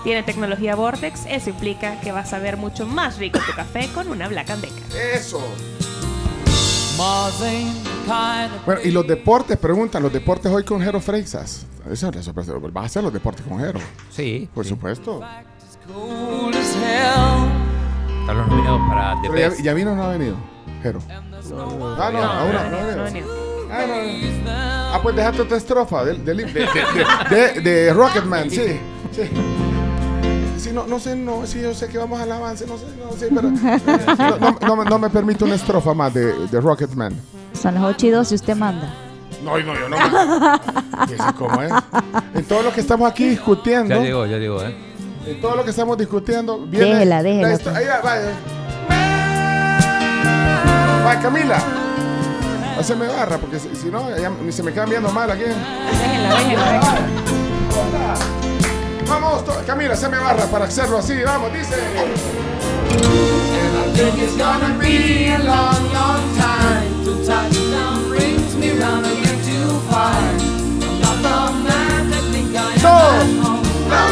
Tiene tecnología Vortex, eso implica que vas a ver mucho más rico tu café con una Black and Decker. Eso. Bueno, y los deportes, preguntan, los deportes hoy con Jero Freixas. Esa es la sorpresa. ¿Vas a hacer los deportes con Jero? Sí. Por supuesto. Están los nominados para The Pero ya, Best. ya vino o no ha venido? Jero. Ah, no, aún no, no ha venido. Ah, no, no. Ah, pues déjate otra estrofa de, de, de- de Rocketman, sí. Sí. Sí, no, no sé, no, sí, yo sé que vamos al avance, no sé, no sé, pero no, no- no me- no me permite una estrofa más de, de Rocketman. Son las 8 y 2 y usted manda. No, no, yo no. me- ¿Ese ¿Cómo es? En todo lo que estamos aquí discutiendo, Ya llegó, ya llegó, ¿eh? en todo lo que estamos discutiendo, viene Déjela, déjela. la estro- Ahí va, vaya. Va, Camila. Haceme barra, porque si, si no, ya ni se me quedan viendo mal aquí. Déjenla, déjenla, déjenla. Vamos, Camila, haceme barra para hacerlo así, vamos, dice. I think it's gonna be a long, long time till touchdown brings me round again to find I'm not the man that think I am. No, no,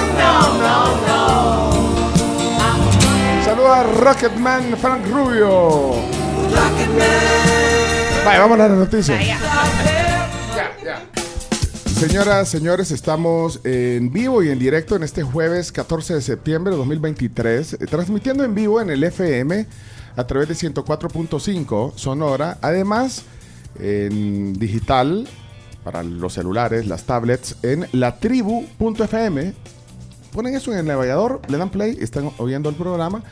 no, no. Saluda a Rocketman Frank Rubio. Vaya, vamos a las noticias. Ya, ya. Señoras, señores, estamos en vivo y en directo en este jueves 14 de septiembre de 2023, eh, transmitiendo en vivo en el FM a través de 104.5 Sonora, además en digital para los celulares, las tablets, en latribu.fm. Ponen eso en el navegador, le dan play, están oyendo el programa.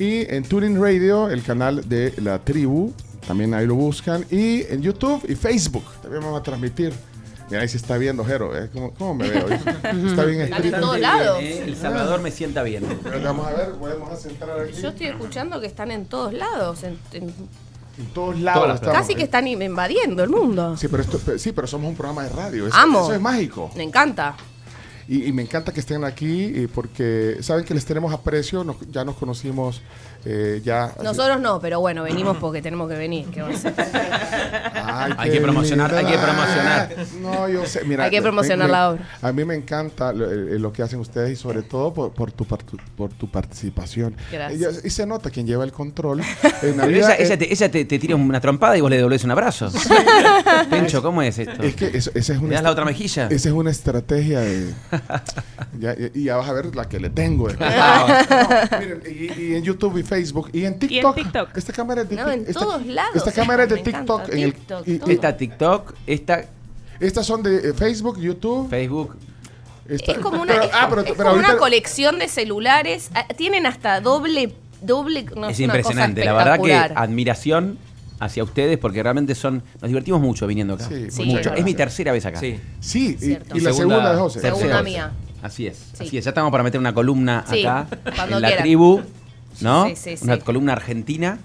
Y en Tuning Radio, el canal de la tribu, también ahí lo buscan. Y en YouTube y Facebook, también vamos a transmitir. Mira, ahí se está viendo, Jero. ¿eh? ¿Cómo, cómo me veo? Está bien Están escrito. en todos lados. Eh, El Salvador me sienta bien. Pero Vamos a ver, podemos centrar aquí. Yo estoy escuchando que están en todos lados. en- en- En todos lados estamos. casi que están invadiendo el mundo. Sí pero, esto, sí, pero somos un programa de radio. Eso, Amo. eso es mágico. Me encanta. Y, y me encanta que estén aquí porque saben que les tenemos aprecio, nos- ya nos conocimos eh, ya. Nosotros no, pero bueno, venimos porque tenemos que venir. ¿qué va a ser? Ay, Hay que promocionar, hay que promocionar. No, yo sé, mira. Hay que promocionar me- la obra. A mí me encanta lo, eh, lo que hacen ustedes y sobre todo por, por tu, por tu participación. Gracias. Y, y se nota quien lleva el control. En Navidad, ella, ella eh, te, ella te- te tira una trompada y vos le devolvés un abrazo. Pencho, ¿cómo es esto? Es que eso- esa es ¿Me una das la otra mejilla? Esa es una estrategia de. ya, y ya vas a ver la que le tengo. después. Ah. No, miren, y, y en YouTube y Facebook y en Y en TikTok. Esta cámara es de No, en esta- todos lados. Esta cámara es de. TikTok. en el- TikTok, y- todo. Esta TikTok, esta estas son de eh, Facebook, YouTube. Facebook. esta- Es como una, pero- es ah, como- pero- es pero como una ahorita- colección de celulares. Ah, Tienen hasta doble. doble no, es impresionante. La verdad que admiración hacia ustedes porque realmente son. Nos divertimos mucho viniendo acá. Sí, Sí. mucho. Es mi tercera vez acá. Sí. Sí, y, Cierto. y la Segunda- segunda de José. Segunda mía. Así es, Sí. así es. Ya estamos para meter una columna Sí, acá en la quieran. tribu, ¿no? Sí, sí, sí. Una columna argentina.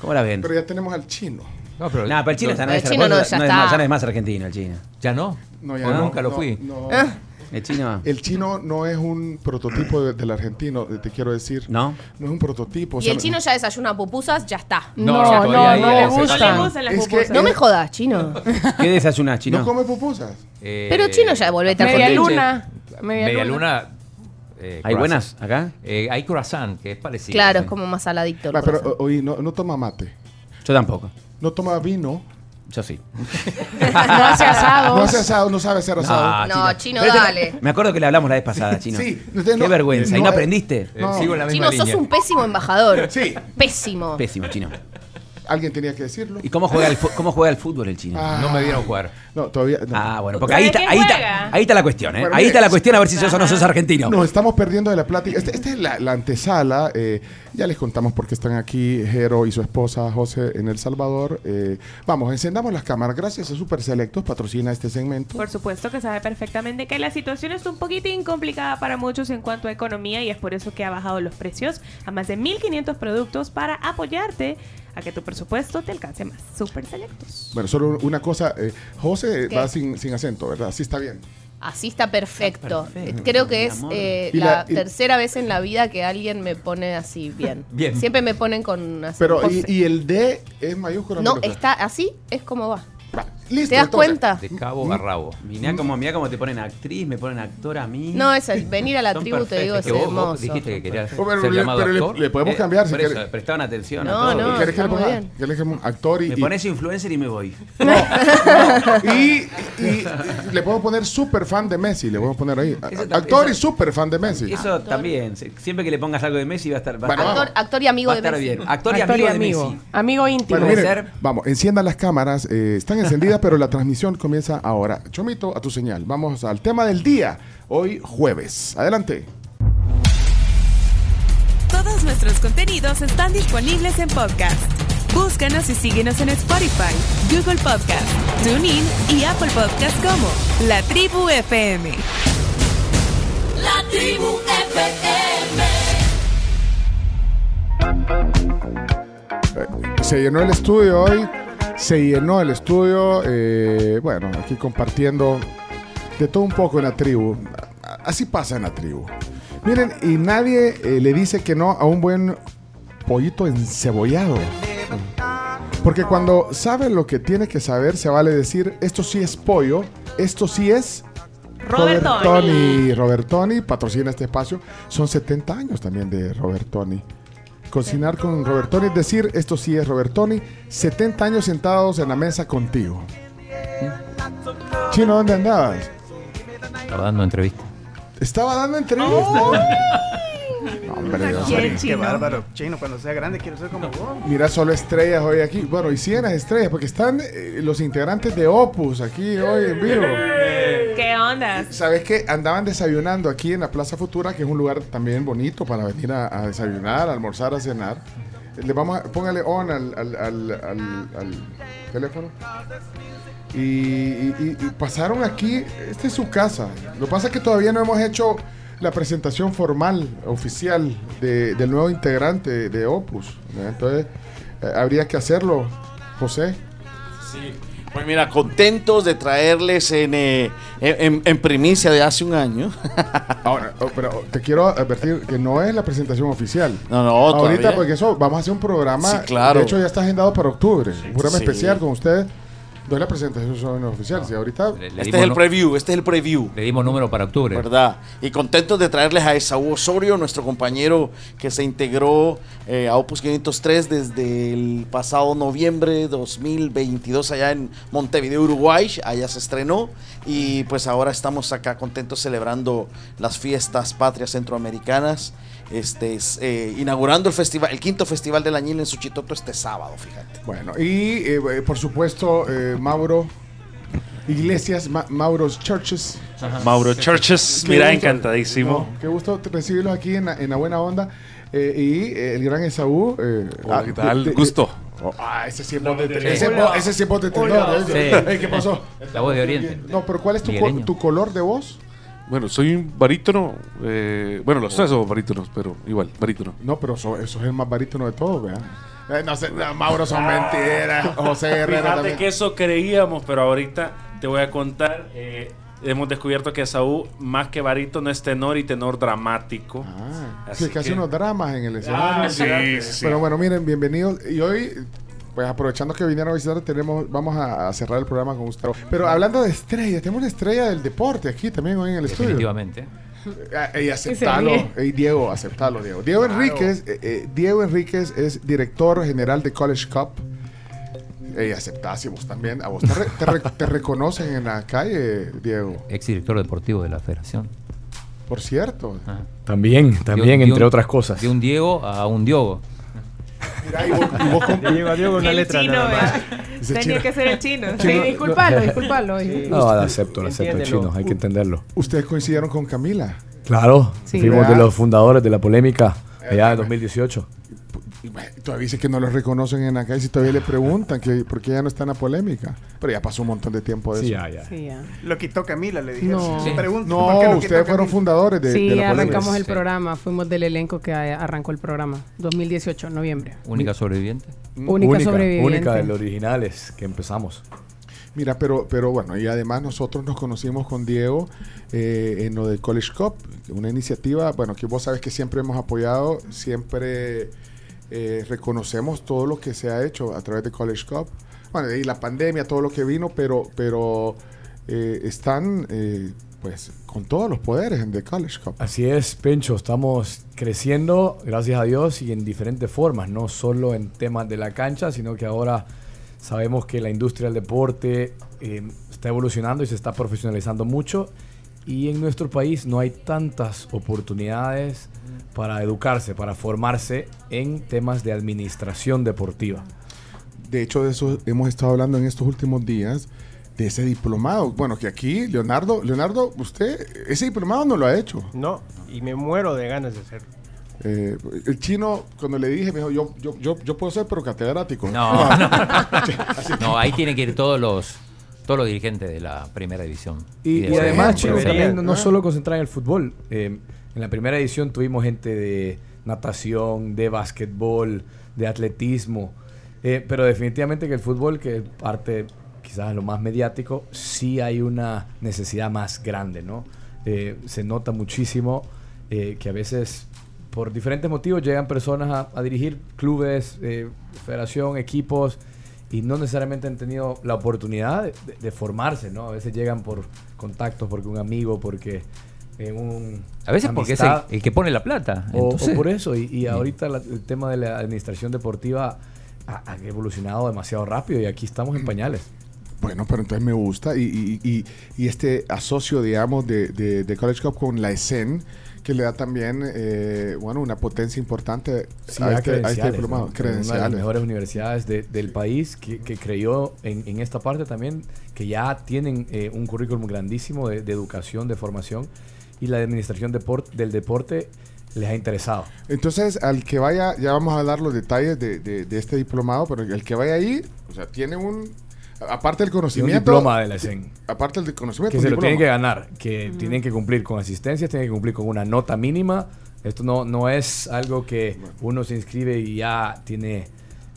¿Cómo la ven? Pero ya tenemos al chino. No, pero, No, pero el chino ya no El es, chino no, no ya es está. más, ya no es más argentino el chino. ¿Ya no? No, ya O no, nunca lo fui. no. Ah. El chino. El chino no es un prototipo de- del argentino, eh, te quiero decir. ¿No? No es un prototipo. o Y sea, el chino ya desayuna pupusas, ya está. No, No, no, no, No le gustan. gustan las Es que-. No me jodas, chino. ¿Qué desayunas, chino? ¿No come pupusas? Eh, Pero chino ya volvete a Media luna. Media luna. Eh, ¿Hay buenas acá? Eh, hay croissant, que es parecido. Claro, sí. es como más saladicto. el Ah, pero corazón. o- oí, no, no toma mate, Yo tampoco. no toma vino, Yo sí. No hace asados. no hace asado, no sabe hacer asado. No, chino, este- dale. Me acuerdo que le hablamos la vez pasada, chino. Sí, Qué no- vergüenza. ¿Y no, eh, aprendiste? No. Sigo en la misma Chino, sos un pésimo embajador. Sí, Pésimo. Pésimo, chino. Alguien tenía que decirlo. ¿Y cómo juega el, cómo juega el fútbol el chino? Ah. No me vieron jugar. No, todavía. no. Ah, bueno, porque ¿Sabe ahí está, ahí, está, ahí está la cuestión, ¿eh? Bueno, ahí mire, está la cuestión a ver si sos o no sos argentino. Nos estamos perdiendo de la plática. Este- Esta es la, la antesala. eh, ya les contamos por qué están aquí Jero y su esposa José en El Salvador. Eh, vamos, encendamos las cámaras. Gracias a Super Selectos, patrocina este segmento. Por supuesto que sabe perfectamente que la situación es un poquitín complicada para muchos en cuanto a economía y es por eso que ha bajado los precios a más de 1.500 productos para apoyarte a que tu presupuesto te alcance más. Super selectos. Bueno, solo una cosa. eh, José ¿Qué? va sin, sin acento, ¿verdad? Así está bien. Así está perfecto. perfecto, Creo que mi es eh, la, la- y- tercera vez en la vida que alguien me pone así bien. Bien. Siempre me ponen con así, Pero, y, y el D es mayúscula? o No, está así, es como va. Listo. ¿Te das entonces. cuenta? De cabo a rabo. Mirá cómo, mirá cómo te ponen actriz, me ponen actor a mí. No, es el venir a la Son tribu, te digo, es Que vos, vos hermoso. dijiste que querías Oh, pero ser le- llamado pero le- actor. le podemos Eh, cambiar si por eso, quiere. prestaban atención No, a todo. no. ¿Quieres que le está muy ponga? bien. que le ponga actor y, Me y- pones influencer y me voy. y, y- y le puedo poner super fan de Messi. Le a poner ahí. Eso Actor y super fan de Messi. Eso también. se- Siempre que le pongas algo de Messi va a estar, va a Bueno, estar- Actor, actor y amigo va a de estar Messi. bien. Actor y amigo y de amigo. Messi. Amigo íntimo. Bueno, Puede miren, ser. vamos, enciendan las cámaras. eh, están encendidas, pero la transmisión comienza ahora. Chomito, a tu señal. Vamos al tema del día. Hoy jueves. Adelante. Todos nuestros contenidos están disponibles en podcast. Búscanos y síguenos en Spotify, Google Podcast, TuneIn y Apple Podcast como La Tribu FM. La tribu FM. Se llenó el estudio hoy. Se llenó el estudio. eh, bueno, aquí compartiendo de todo un poco en la tribu. Así pasa en la tribu. Miren, y nadie eh, le dice que no a un buen pollito encebollado. Porque cuando sabe lo que tiene que saber, se vale decir, esto sí es pollo, esto sí es Robertoni. Robertoni patrocina este espacio. Son 70 años también de Robertoni. Cocinar con Robertoni, es decir, esto sí es Robertoni, 70 años sentados en la mesa contigo. ¿Mm? Chino, ¿dónde andabas? Estaba dando entrevista. Estaba dando entrevista. No, hombre, Dios Qué, mío. qué bárbaro. Chino, cuando sea grande quiero ser como vos. Mira, solo estrellas hoy aquí. Bueno, y 100 estrellas, porque están eh, los integrantes de Opus aquí hoy en vivo. ¿Qué onda? ¿Sabes qué? Andaban desayunando aquí en la Plaza Futura, que es un lugar también bonito para venir a, a desayunar, a almorzar, a cenar. Le vamos a, póngale on al, al- al- al- al teléfono. Y- y pasaron aquí, esta es su casa. Lo que pasa es que todavía no hemos hecho la presentación formal, oficial, de- del nuevo integrante de Opus. Entonces, eh, habría que hacerlo, José. Sí. Pues mira, contentos de traerles en, eh, en, en primicia de hace un año. Ahora, oh, pero te quiero advertir que no es la presentación oficial. No, no, Ahorita, todavía. porque eso, vamos a hacer un programa. Sí, claro. De hecho, ya está agendado para octubre. un programa Sí. especial con ustedes. No es la presentación oficial. Sí, ahorita. Este es el preview, este es el preview. Le dimos número para octubre. ¿Verdad? Y contentos de traerles a Esaú Osorio, nuestro compañero que se integró eh, a Opus 503 desde el pasado noviembre 2022 allá en Montevideo, Uruguay. Allá se estrenó y pues ahora estamos acá contentos celebrando las fiestas patrias centroamericanas. Este, es, eh, inaugurando el festival, el quinto festival del añil en Suchitoto este sábado, fíjate. Bueno, y eh, eh, por supuesto, eh, Mauro Iglesias, Ma- Mauro's Churches. Mauro Churches, Qué mira, gusto. encantadísimo. No, qué gusto recibirlos aquí en la, en la buena onda. Eh, y eh, el gran Esaú. Eh, Oh, ¿qué tal? Gusto. oh, ah, ese sí es voz de tenor. Ese, ese sí es voz de tenor. Hola. ¿eh? Sí. ¿Qué pasó? La voz de Oriente. No, pero ¿cuál es tu, co- Migueleño. tu color de voz? Bueno, soy un barítono. eh, bueno, los tres somos barítonos, pero igual, barítono. No, pero eso, eso es el más barítono de todos, ¿verdad? Eh, no sé, no, Mauro son mentiras. José Herrera Fíjate también. que eso creíamos, pero ahorita te voy a contar. eh, hemos descubierto que Saúl, más que barítono, es tenor y tenor dramático. Ah, Así sí, que hace que- unos dramas en el Ah, escenario. sí, sí, sí. Pero bueno, miren, bienvenidos. Y hoy, pues aprovechando que vinieron a visitar, tenemos, vamos a, a cerrar el programa con usted. Pero hablando de estrellas, tenemos una estrella del deporte aquí también hoy en el estudio. Definitivamente. Eh, Y aceptalo. Ey, Diego, aceptalo, Diego. Diego Enríquez, eh, eh, Diego Enríquez es director general de College Cup. Ey, aceptá, si vos también. A vos te, re- te re- te reconocen en la calle, Diego. Ex director deportivo de la federación. Por cierto. También, también, un- entre otras cosas. De un Diego a un Diogo. Mira, y vos, y vos con- De Diego a Diego una El letra chino, nada más. vea. Ese Tenía chino. que ser el chino. Sí, disculpalo, disculpalo. No, lo acepto, lo acepto, Entiéndelo. chino, hay que entenderlo. Ustedes coincidieron con Camila. Claro, Sí. fuimos de los fundadores de la polémica allá en 2018. Y, Todavía dice que no los reconocen en la calle si todavía le preguntan que por qué ya no está en la polémica. Pero ya pasó un montón de tiempo de Sí, eso. ya, ya. Sí, ya. Lo quitó Camila, le dijeron. No. Sí. Pregunta, No, ¿por qué lo quitó ustedes fueron fundadores de, Sí, de la polémica. arrancamos el programa. Fuimos del elenco que arrancó el programa. 2018, noviembre. Única sobreviviente. Única sobreviviente. única de los originales que empezamos. Mira, pero, pero bueno, y además nosotros nos conocimos con Diego eh, en lo de College Cup, una iniciativa, bueno, que vos sabes que siempre hemos apoyado, siempre eh, reconocemos todo lo que se ha hecho a través de College Cup. Bueno, y la pandemia, todo lo que vino, pero, pero eh, están eh, pues con todos los poderes en The College Cup. Así es, Pencho, estamos creciendo, gracias a Dios, y en diferentes formas, no solo en temas de la cancha, sino que ahora sabemos que la industria del deporte está evolucionando y se está profesionalizando mucho, y en nuestro país no hay tantas oportunidades para educarse, para formarse en temas de administración deportiva. De hecho, de eso hemos estado hablando en estos últimos días, de ese diplomado. Bueno, que aquí, Leonardo, Leonardo, usted, ese diplomado no lo ha hecho. No, y me muero de ganas de hacerlo. Eh, el chino, cuando le dije, me dijo, yo, yo, yo, yo puedo ser, pero catedrático. No, no. No, ahí tienen que ir todos los todos los dirigentes de la primera división. Y, además. Chino, también no, no solo concentrar en el fútbol. Eh, en la primera edición tuvimos gente de natación, de básquetbol, de atletismo. Eh, pero definitivamente que el fútbol, que es parte quizás lo más mediático, sí hay una necesidad más grande, ¿no? Eh, se nota muchísimo eh, que a veces por diferentes motivos llegan personas a, dirigir clubes, federación, equipos y no necesariamente han tenido la oportunidad de- de formarse, ¿no? A veces llegan por contactos, porque un amigo, porque eh, un... A veces porque es el, el que pone la plata. O, o Entonces, por eso, y, y ahorita la- el tema de la administración deportiva ha, ha evolucionado demasiado rápido y aquí estamos en pañales. Bueno, pero entonces me gusta. Y, y, y, y este asocio, digamos, de, de, de College Cup con la ESEN, que le da también, eh, bueno, una potencia importante Sí, a, este, a este credenciales, diplomado. ¿no? Una de las Credenciales. mejores universidades de- del país que, que creyó en, en esta parte también, que ya tienen eh, un currículum grandísimo de, de educación, de formación, y la administración deport- del deporte les ha interesado. Entonces, al que vaya, ya vamos a dar los detalles de, de, de este diplomado, pero el que vaya ahí, o sea, tiene un, aparte del Y un conocimiento. diploma de la ESEN. Aparte del conocimiento. que se lo diploma. tienen que ganar, que tienen que cumplir con asistencias, tienen que cumplir con una nota mínima. Esto no, no es algo que uno se inscribe y ya tiene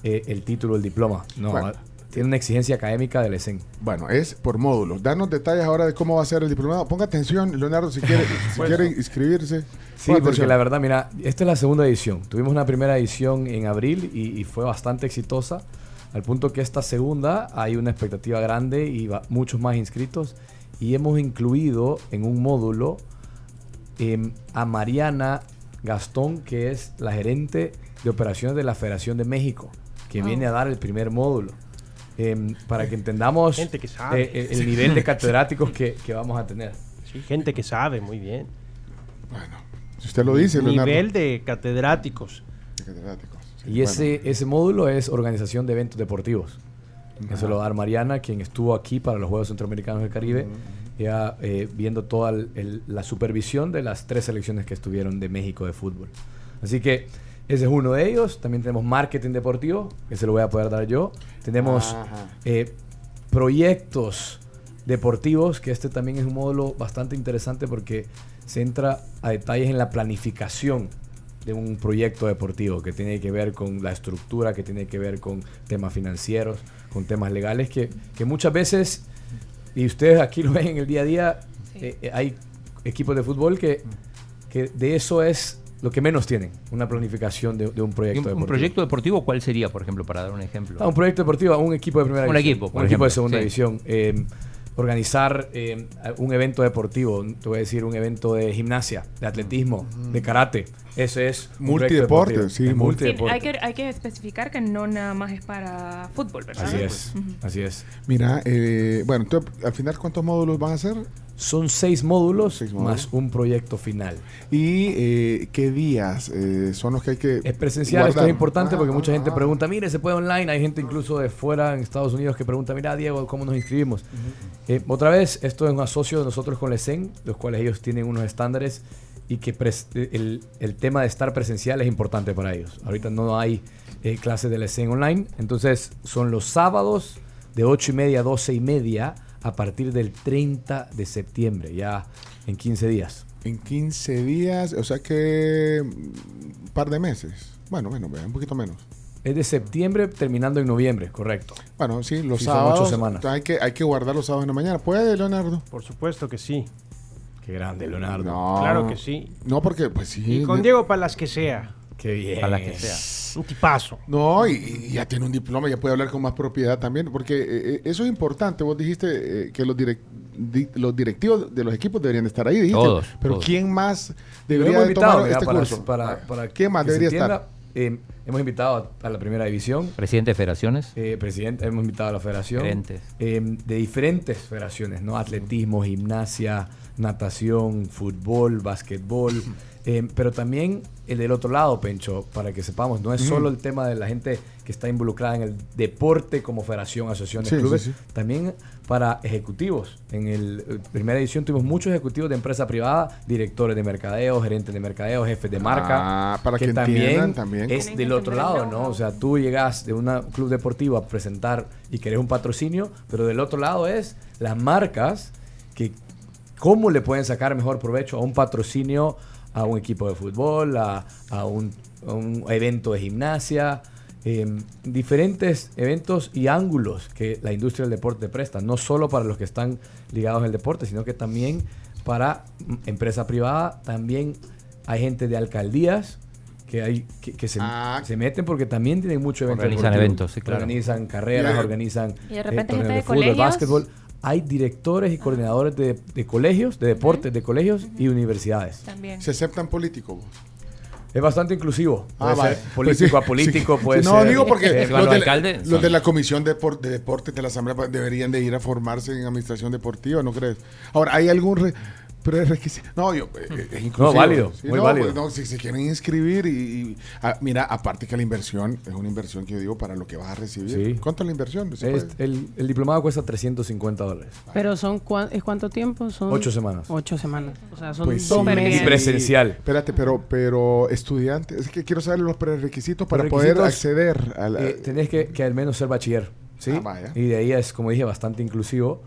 eh, el título, el diploma. No, Bueno, tiene una exigencia académica del ESEN. Bueno, es por módulos. Danos detalles ahora de cómo va a ser el diplomado. Ponga atención, Leonardo, si quiere, si Bueno. quiere inscribirse. Sí, ponga porque atención. la verdad, mira, esta es la segunda edición. Tuvimos una primera edición en abril y, y fue bastante exitosa, al punto que esta segunda hay una expectativa grande y va- muchos más inscritos. Y hemos incluido en un módulo em, a Mariana Gastón, que es la gerente de operaciones de la Federación de México, que Ah. viene a dar el primer módulo. Em, para que entendamos Gente que sabe. eh, eh, el nivel de catedráticos que, que vamos a tener. Sí, gente que sabe, muy bien. Si usted lo dice, Leonardo. Nivel de catedráticos. Y ese, ese módulo es organización de eventos deportivos. Eso lo va a dar Mariana, quien estuvo aquí para los Juegos Centroamericanos del Caribe, ya eh, viendo toda el- el- la supervisión de las tres selecciones que estuvieron de México de fútbol. Así que ese es uno de ellos. También tenemos marketing deportivo, que se lo voy a poder dar yo. Tenemos eh, proyectos deportivos, que este también es un módulo bastante interesante porque se entra a detalles en la planificación de un proyecto deportivo que tiene que ver con la estructura, que tiene que ver con temas financieros, con temas legales, que, que muchas veces, y ustedes aquí lo ven en el día a día, eh, eh, hay equipos de fútbol que, que de eso es lo que menos tienen, una planificación de, de un ¿Y proyecto un, un deportivo. proyecto deportivo cuál sería, por ejemplo, para dar un ejemplo? Ah, un proyecto deportivo, un equipo de primera Un división. equipo, por un equipo de ejemplo, segunda sí. división. eh, organizar eh, un evento deportivo, te voy a decir un evento de gimnasia, de atletismo, de karate. Ese es un Multideporte, sí, Es multideporte. hay, que, hay que especificar que no nada más es para fútbol, ¿verdad? Así es, Ujú. así es. Mira, eh, bueno, entonces, al final, ¿cuántos módulos van a hacer? Son seis módulos, módulos. más un proyecto final. ¿Y eh, qué días eh, son los que hay que Es presencial, esto es guardar? importante Ah, porque mucha ah, gente ah. pregunta, mire, se puede online, hay gente incluso de fuera en Estados Unidos que pregunta, mira Diego, ¿cómo nos inscribimos? Eh, otra vez, esto es un asocio de nosotros con LECEN, los cuales ellos tienen unos estándares y que pres- el, el tema de estar presencial es importante para ellos. Ahorita no hay eh, clases de LECEN online, entonces son los sábados de 8 y media a 12 y media a partir del 30 de septiembre, ya en 15 días. En 15 días, o sea que mm, un par de meses. Bueno, bueno, un poquito menos. Es de septiembre terminando en noviembre, correcto. Bueno, sí, los Sí, sábados. ocho semanas. Hay que, hay que guardar los sábados en la mañana. ¿Puede, Leonardo? Por supuesto que sí. Qué grande, Leonardo. No. Claro que sí. No, porque, pues sí. Y con Diego para las que sea. Qué bien. Para las que sea. Un tipazo. No, y, y ya tiene un diploma, ya puede hablar con más propiedad también, porque eh, eh, eso es importante. Vos dijiste eh, que los, direc- di- los directivos de los equipos deberían estar ahí, dijiste. Todos, Pero todos. ¿quién más debería hemos de invitado, tomar mira, este para, curso? para- para ¿Quién más debería entienda, eh, hemos invitado a, a la primera división. Presidente de federaciones. eh, presidente, hemos invitado a la federación. Gerentes. eh, de diferentes federaciones, ¿no? Atletismo, gimnasia, natación, fútbol, básquetbol. Eh, pero también el del otro lado, Pencho, para que sepamos, no es Mm. solo el tema de la gente que está involucrada en el deporte como federación, asociación de Sí, sí, clubes, sí. también para ejecutivos. En el eh, primera edición tuvimos muchos ejecutivos de empresa privada, directores de mercadeo, gerentes de mercadeo, jefes de marca. Ah, para que entiendan también es del otro lado, ¿no? O sea, tú llegas de un club deportivo a presentar y querés un patrocinio, pero del otro lado es las marcas que cómo le pueden sacar mejor provecho a un patrocinio a un equipo de fútbol, a, a un, a un evento de gimnasia, em, diferentes eventos y ángulos que la industria del deporte presta, no solo para los que están ligados al deporte, sino que también para empresa privada, también hay gente de alcaldías que hay que, que se, se meten porque también tienen mucho evento Organizan deportivo. eventos, sí, claro. Organizan carreras, Y organizan Y de repente eh, gente de fútbol, colegios. básquetbol. Hay directores y coordinadores de, de colegios, de deportes de colegios y universidades. También. ¿Se aceptan políticos? vos? Es bastante inclusivo. Puede Ah, ser vale. político Pues a político, sí, puede no, ser. digo porque eh, los, de, alcalde los son- de la Comisión de, Depor- de Deportes de la Asamblea deberían de ir a formarse en administración deportiva, ¿no crees? Ahora, ¿hay algún re- prerequisito? No, yo, eh, es inclusivo. No, válido, Sí, muy no, válido. pues, no, si se quieren inscribir y, y- ah, mira, aparte que la inversión es una inversión que yo digo para lo que vas a recibir. Sí. ¿Cuánto es la inversión? ¿Se Es- el, el diplomado cuesta 350 dólares. Pero son cua- ¿es cuánto tiempo? Son Ocho semanas. Ocho semanas. O sea, son Pues dos sí. meses. Y presencial. Espérate, pero, pero estudiante, es que quiero saber los prerequisitos para Los poder acceder a la... eh, tenés que, que al menos ser bachiller. ¿sí? Ah, vaya. Y de ahí es, como dije, bastante inclusivo,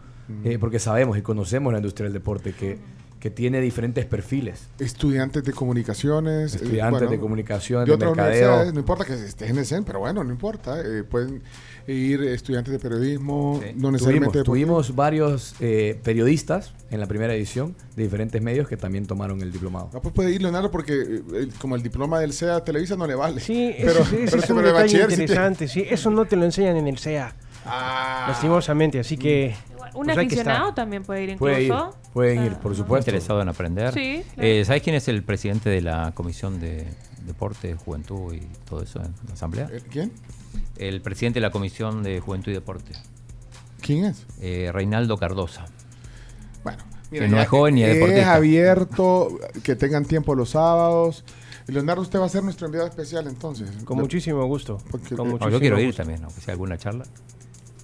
eh, porque sabemos y conocemos la industria del deporte, que, que tiene diferentes perfiles. Estudiantes de comunicaciones. eh, Estudiantes de comunicación, de mercadeo. no importa que estés en el CEN, pero bueno, no importa. eh, pueden ir estudiantes de periodismo, no necesariamente de Tuvimos, tuvimos varios eh, periodistas en la primera edición de diferentes medios que también tomaron el diplomado. No, pues puede ir Leonardo porque eh, como el diploma del CEA Televisa no le vale. Sí, pero, pero es un detalle sí interesante. Sí, eso no te lo enseñan en el SEA. Ah. Lastimosamente, así que. Un pues aficionado también puede ir incluso. Puede ir, pueden ir, por supuesto. Interesado en aprender. Sí, claro. Eh, ¿Sabes quién es el presidente de la Comisión de Deporte, Juventud y todo eso en la Asamblea? ¿Quién? El presidente de la Comisión de Juventud y Deporte. ¿Quién es? Eh, Reinaldo Cardosa. Bueno, que no es joven ni es es deportista. abierto, que tengan tiempo los sábados. Leonardo, usted va a ser nuestro enviado especial entonces. Con muchísimo gusto. Porque- Con eh, muchísimo yo quiero ir también, aunque sea alguna charla.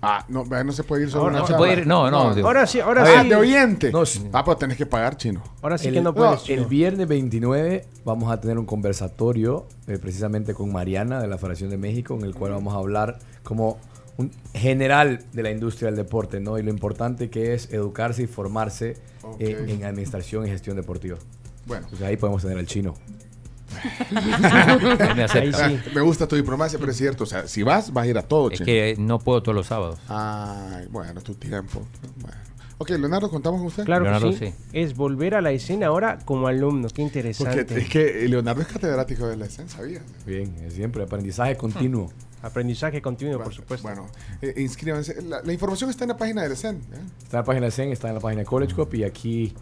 Ah, no, no se puede ir sobre Ahora- una no, charla. puede ir- no, no, digo- Ahora sí, ahora Ah, sí. de oyente. No, sí. Ah, pues tenés que pagar, chino. Ahora sí el, que no puedes. el chino. viernes 29 vamos a tener un conversatorio eh, precisamente con Mariana de la Federación de México en el cual vamos a hablar como un general de la industria del deporte, ¿no? Y lo importante que es educarse y formarse eh, en administración y gestión deportiva. Bueno. Pues ahí podemos tener al chino. Me gusta tu diplomacia, pero es cierto. O sea, si vas, vas a ir a todo, Es que no puedo todos los sábados. Ay, bueno, tu tiempo. Bueno. Ok, Leonardo, ¿contamos con usted? Claro Leonardo, que sí. sí. Es volver a la escena ahora como alumno. Qué interesante. Porque es que Leonardo es catedrático de la escena, ¿sabías? Bien, es siempre aprendizaje continuo. Aprendizaje continuo, por supuesto. Bueno, eh, inscríbanse. La, la información está en la página del CEN. ¿eh? Está en la página de CEN, está en la página de College Cup y aquí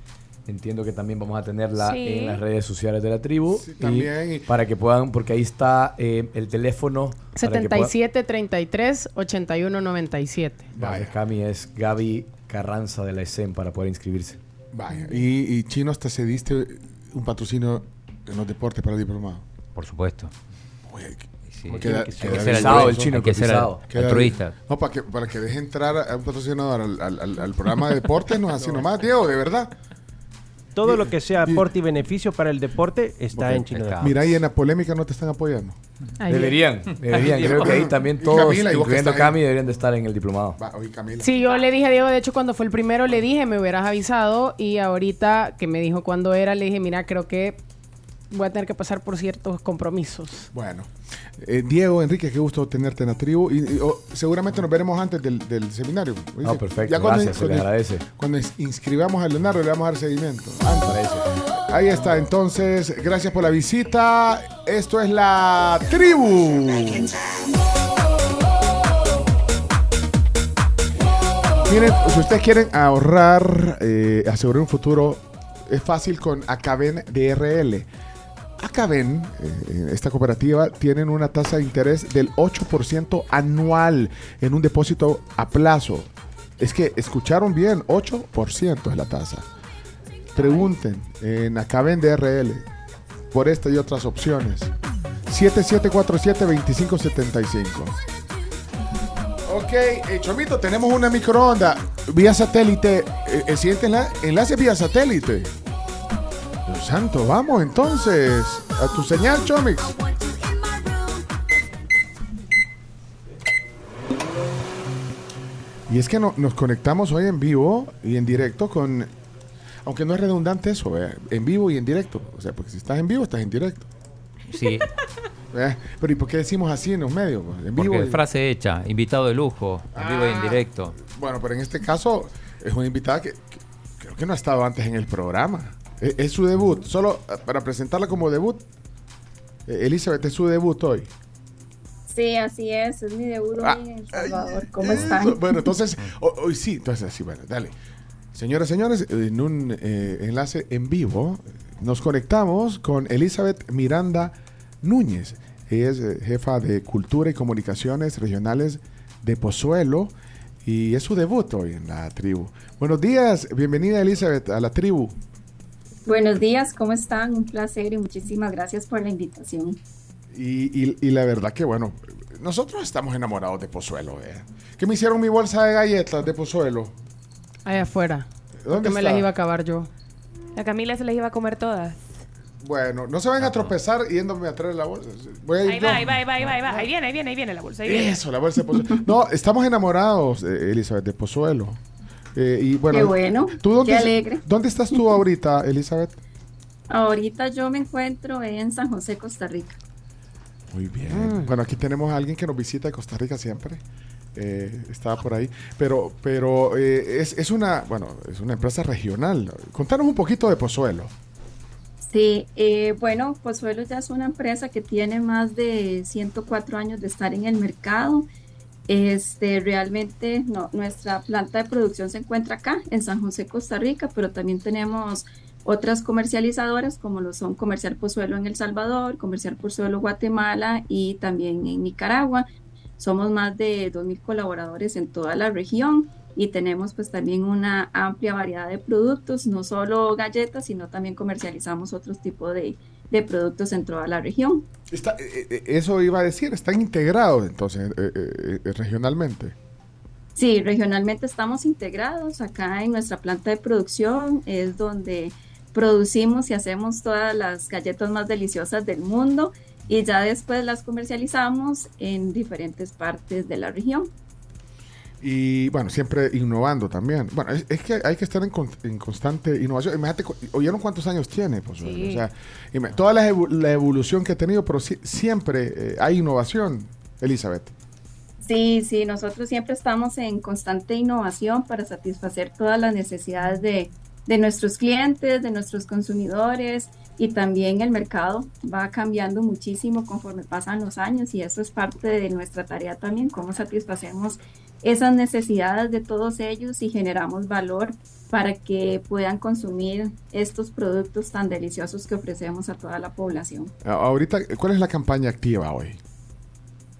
entiendo que también vamos a tenerla Sí. en las redes sociales de la tribu. Sí, y también, y- Para que puedan, porque ahí está eh, el teléfono. para que puedan- 77 33 81 97. Vaya, Cami es Gaby Carranza de la ESEN para poder inscribirse. Vaya. Y, y Chino, hasta se diste un patrocinio en los deportes para el diplomado. Por supuesto. Oye, Sí, Queda- hay que queda altruista, el chino, hay que ser altruista. No, para que, para que deje entrar a un patrocinador al, al- al- al programa de deportes, no es así nomás, Diego, de verdad. Todo lo que sea aporte y beneficio para el deporte está en Chino. está. Mira, ahí en la polémica no te están apoyando. Ahí. Deberían, deberían. Creo que ahí también Y todos, Camila, y incluyendo. Cami, deberían de estar en el diplomado. Va, oye, Camila. Sí, yo le dije a Diego, de hecho, cuando fue el primero, le dije, me hubieras avisado. Y ahorita que me dijo cuándo era, le dije, mira, creo que voy a tener que pasar por ciertos compromisos. Bueno, eh, Diego, Enrique, qué gusto tenerte en la tribu. Y, y, oh, seguramente nos veremos antes del, del seminario. No, perfecto, Ya cuando- gracias, se cuando- agradece. Cuando ins- inscribamos a Leonardo, le vamos a dar seguimiento. Antes. Ahí está, entonces, gracias por la visita. Esto es la tribu. Miren, si ustedes quieren ahorrar, eh, asegurar un futuro, es fácil con Acaben DRL. Acaben, eh, esta cooperativa, tienen una tasa de interés del 8% anual en un depósito a plazo. Es que escucharon bien, 8% es la tasa. Pregunten en Acaben DRL por esta y otras opciones. 7747-2575. Ok, eh, Chomito, tenemos una microonda vía satélite. Eh, el siguiente enla- enlace vía satélite. Santo, vamos entonces a tu señal, Chomix. Y es que no- nos conectamos hoy en vivo y en directo con. Aunque no es redundante eso, en vivo y en directo. O sea, porque si estás en vivo, estás en directo. Sí. Pero ¿y por qué decimos así en los medios? En vivo porque y- frase hecha, invitado de lujo, en vivo y en Ah. directo. Bueno, pero en este caso es una invitada que, que creo que no ha estado antes en el programa. Es, es su debut. Solo eh, para presentarla como debut. eh, Elizabeth, es su debut hoy. Sí, así es, es mi debut Ah, hoy en El Salvador. ¿Cómo Eso, están? Bueno, entonces, ho- hoy sí, entonces así, bueno, dale. Señoras y señores, en un eh, enlace en vivo, nos conectamos con Elizabeth Miranda Núñez. Ella es eh, jefa de Cultura y Comunicaciones Regionales de Pozuelo y es su debut hoy en la tribu. Buenos días, bienvenida Elizabeth a la tribu. Buenos días, ¿cómo están? Un placer y muchísimas gracias por la invitación. Y, y- y la verdad que, bueno, nosotros estamos enamorados de Pozuelo. ¿eh? ¿Qué me hicieron mi bolsa de galletas de Pozuelo? Allá afuera. ¿Dónde Porque me las iba a acabar yo. La Camila se las iba a comer todas. Bueno, no se van a tropezar yéndome a traer la bolsa. Voy a ir Ahí va, ahí va, ahí va, ahí va, ahí va. Ahí viene, ahí viene, ahí viene la bolsa. Ahí viene. Eso, la bolsa de Pozuelo. No, estamos enamorados, eh, Elizabeth, de Pozuelo. Eh, y bueno, Qué bueno, ¿tú dónde, qué alegre. ¿Dónde estás tú ahorita, Elizabeth? Ahorita yo me encuentro en San José, Costa Rica. Muy bien. Bueno, aquí tenemos a alguien que nos visita de Costa Rica siempre. Eh, estaba por ahí. Pero, pero eh, es, es una, bueno, es una empresa regional. Contanos un poquito de Pozuelo. Sí, eh, bueno, Pozuelo ya es una empresa que tiene más de 104 años de estar en el mercado. Este, realmente nuestra planta de producción se encuentra acá, en San José, Costa Rica, pero también tenemos otras comercializadoras como lo son Comercial Pozuelo en El Salvador, Comercial Pozuelo Guatemala y también en Nicaragua. Somos más de 2.000 colaboradores en toda la región y tenemos pues también una amplia variedad de productos, no solo galletas, sino también comercializamos otros tipos de, de productos en toda la región. Está, eh, eh, eso iba a decir, están integrados entonces eh, eh, eh, regionalmente. Sí, regionalmente estamos integrados. Acá en nuestra planta de producción es donde producimos y hacemos todas las galletas más deliciosas del mundo y ya después las comercializamos en diferentes partes de la región. Y bueno, siempre innovando también. Bueno, es, es que hay que estar en, con- en constante innovación. Imagínate, ¿oyeron cuántos años tiene? Pozuelo? Sí. O sea, toda la, la evolución que ha tenido, pero si- siempre eh, hay innovación, Elizabeth. Sí, sí, nosotros siempre estamos en constante innovación para satisfacer todas las necesidades de, de nuestros clientes, de nuestros consumidores y también el mercado va cambiando muchísimo conforme pasan los años y eso es parte de nuestra tarea también, cómo satisfacemos esas necesidades de todos ellos y generamos valor para que puedan consumir estos productos tan deliciosos que ofrecemos a toda la población. Ahorita, ¿cuál es la campaña activa hoy?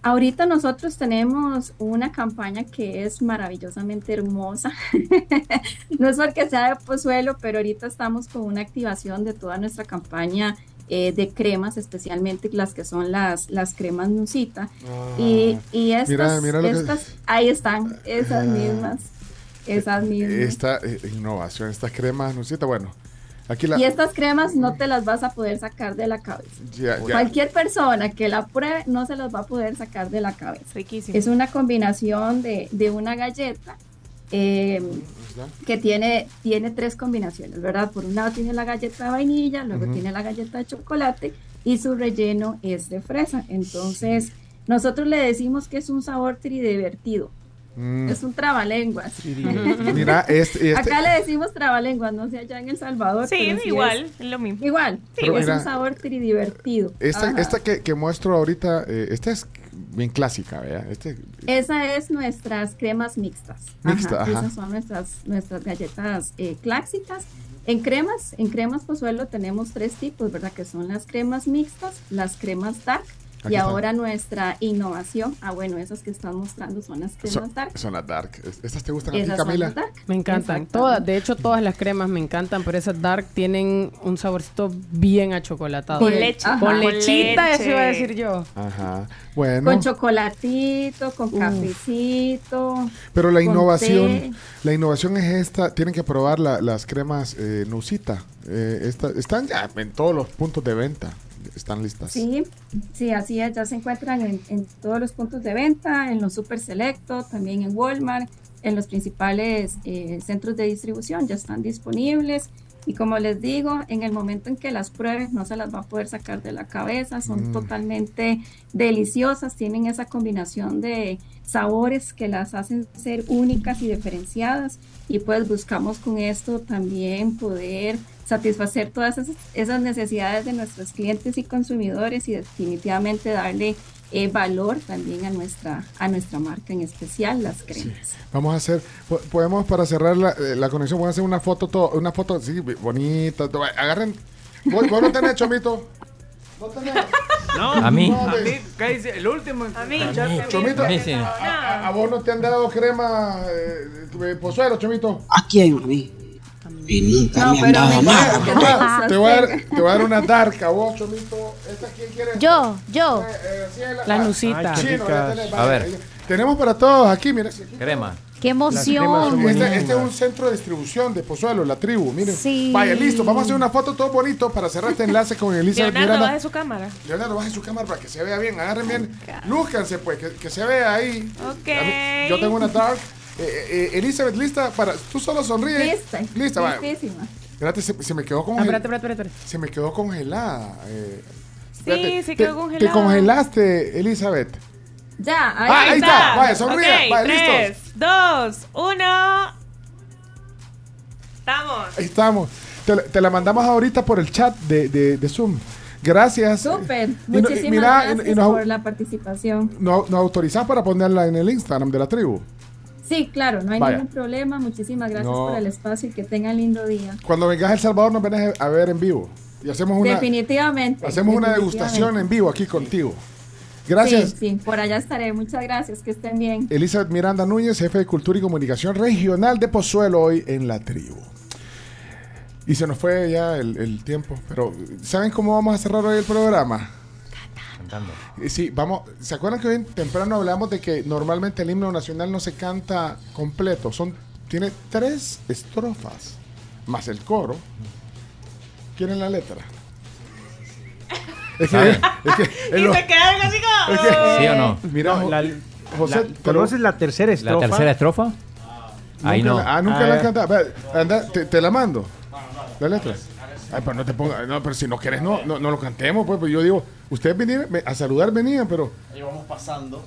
Ahorita nosotros tenemos una campaña que es maravillosamente hermosa. no es porque sea de Pozuelo, pero ahorita estamos con una activación de toda nuestra campaña eh, de cremas, especialmente las que son las, las cremas Nusita. y, y estas, Mira, mira lo que- estas- ahí están, esas Ah. mismas, esas mismas. Esta eh, innovación, estas cremas, Nusita, bueno, aquí la... Y estas cremas no te las vas a poder sacar de la cabeza. ya- ya- Cualquier persona que la pruebe no se las va a poder sacar de la cabeza. Riquísimo. Es una combinación de, de una galleta eh, que tiene, tiene tres combinaciones, ¿verdad? Por un lado tiene la galleta de vainilla, luego tiene la galleta de chocolate y su relleno es de fresa. Entonces, nosotros le decimos que es un sabor tridivertido. Mm. Es un trabalenguas. Mira, este, este- Acá le decimos trabalenguas, no sé allá en El Salvador. Sí, pero igual, es es lo mismo. Igual, es mira, un sabor tridivertido. esta, Ajá. esta que, que muestro ahorita, eh, esta es bien clásica, ¿verdad? Este, Esa es nuestras cremas mixtas. Mixta, ajá. Esas son nuestras, nuestras galletas eh, clásicas. En cremas, en cremas Pozuelo tenemos tres tipos, ¿verdad? Que son las cremas mixtas, las cremas dark Aquí y están. ahora nuestra innovación. Ah, bueno, esas que están mostrando son las cremas son, dark. son las dark. Es- ¿Estas te gustan a ti, son Camila? las dark. Me encantan. Todas, de hecho, todas las cremas me encantan, pero esas dark tienen un saborcito bien achocolatado. Con leche. Con lechita, Con eso iba a decir yo. Ajá. Bueno, Con chocolatito, con cafecito. pero la con innovación, té. la innovación es esta. Tienen que probar la- las cremas eh, Nusita. Eh, esta- están ya en todos los puntos de venta. Están listas. Sí, sí, así es, ya se encuentran en, en todos los puntos de venta, en los super selecto, también en Walmart, en los principales eh, centros de distribución, ya están disponibles. Y como les digo, en el momento en que las pruebes no se las va a poder sacar de la cabeza, son Mm. totalmente deliciosas, tienen esa combinación de sabores que las hacen ser únicas y diferenciadas. Y pues buscamos con esto también poder satisfacer todas esas, esas necesidades de nuestros clientes y consumidores y definitivamente darle eh, valor también a nuestra, a nuestra marca en especial, las cremas. Vamos a hacer, po- podemos para cerrar la, eh, la conexión, vamos a hacer una foto, todo, una foto así bonita. todo. Agarren, vos, vos no tenés, Chomito. No, A mí. No, a ve. mí, ¿Qué dice? El último. A mí. Chomito, A mí sí. a, a- a vos no te han dado crema eh, eh, pozuelo, Chomito. ¿A quién? A mí. Y nunca No, me han pero dado me nada. encanta. Te voy a- te voy a dar, te voy a dar una dark a vos, Chomito. ¿Esta quién quiere? Yo, yo. Eh, Ciela. La Ah. Chino, ya ricas. tenés, A ver. Tenemos para todos aquí, mira. Crema. Qué emoción. Este, este es un centro de distribución de Pozuelo, la tribu, miren. Sí. Vaya, listo, vamos a hacer una foto todo bonito para cerrar este enlace con Elizabeth Leonardo, Miranda. baje su cámara. Leonardo, baje su cámara para que se vea bien, agarren bien. Lúzcanse, pues, que, que se vea ahí. Ok. Yo tengo una dark. Eh, eh, Elizabeth, lista para. Tú solo sonríes. Lista. Lista, va. Listísima. Espérate, se, se me quedó congelada. espérate, espérate, espérate. Se me quedó congelada. eh. Sí, se te- quedó Te congelada. congelaste, Elizabeth. Ya, ahí, Ah, ahí está. Vaya, Vaya, tres, listos. dos, uno. Estamos. Ahí estamos. Te, la- te la mandamos ahorita por el chat de, de- de Zoom. Gracias. Súper. Y Muchísimas mira, y- y gracias nos- por la participación. ¿No, ¿Nos autorizás para ponerla en el Instagram de la tribu? Sí, claro, no hay Vaya. ningún problema. Muchísimas gracias No. por el espacio y que tengan lindo día. Cuando vengas a El Salvador nos vienes a ver en vivo. Y hacemos una, definitivamente. hacemos una degustación en vivo aquí contigo. Gracias. Sí, sí, por allá estaré. Muchas gracias. Que estén bien. Elizabeth Miranda Núñez, jefe de Cultura y Comunicación Regional de Pozuelo, hoy en la tribu. Y se nos fue ya el, el tiempo, pero ¿saben cómo vamos a cerrar hoy el programa? Cantando. Eh, Sí, vamos, ¿se acuerdan que hoy temprano hablamos de que normalmente el himno nacional no se canta completo? Son, tiene tres estrofas, más el coro. ¿Quieren la letra? Es que, ¿Sabe? es que en Y los- se quedan así como. es que- ¿Sí o no? Mira, No, la- José, la- pero- ¿Conoces la tercera ¿La estrofa? tercera estrofa? Ahí no. la- ah, nunca Ah, la has cantado. Ve, Anda, te, te la mando. La letra. Ay, pero no te pongas. No, pero si no quieres, no, no, no lo cantemos, pues. pues yo digo, ustedes venían a saludar, venían, pero. Ahí vamos pasando.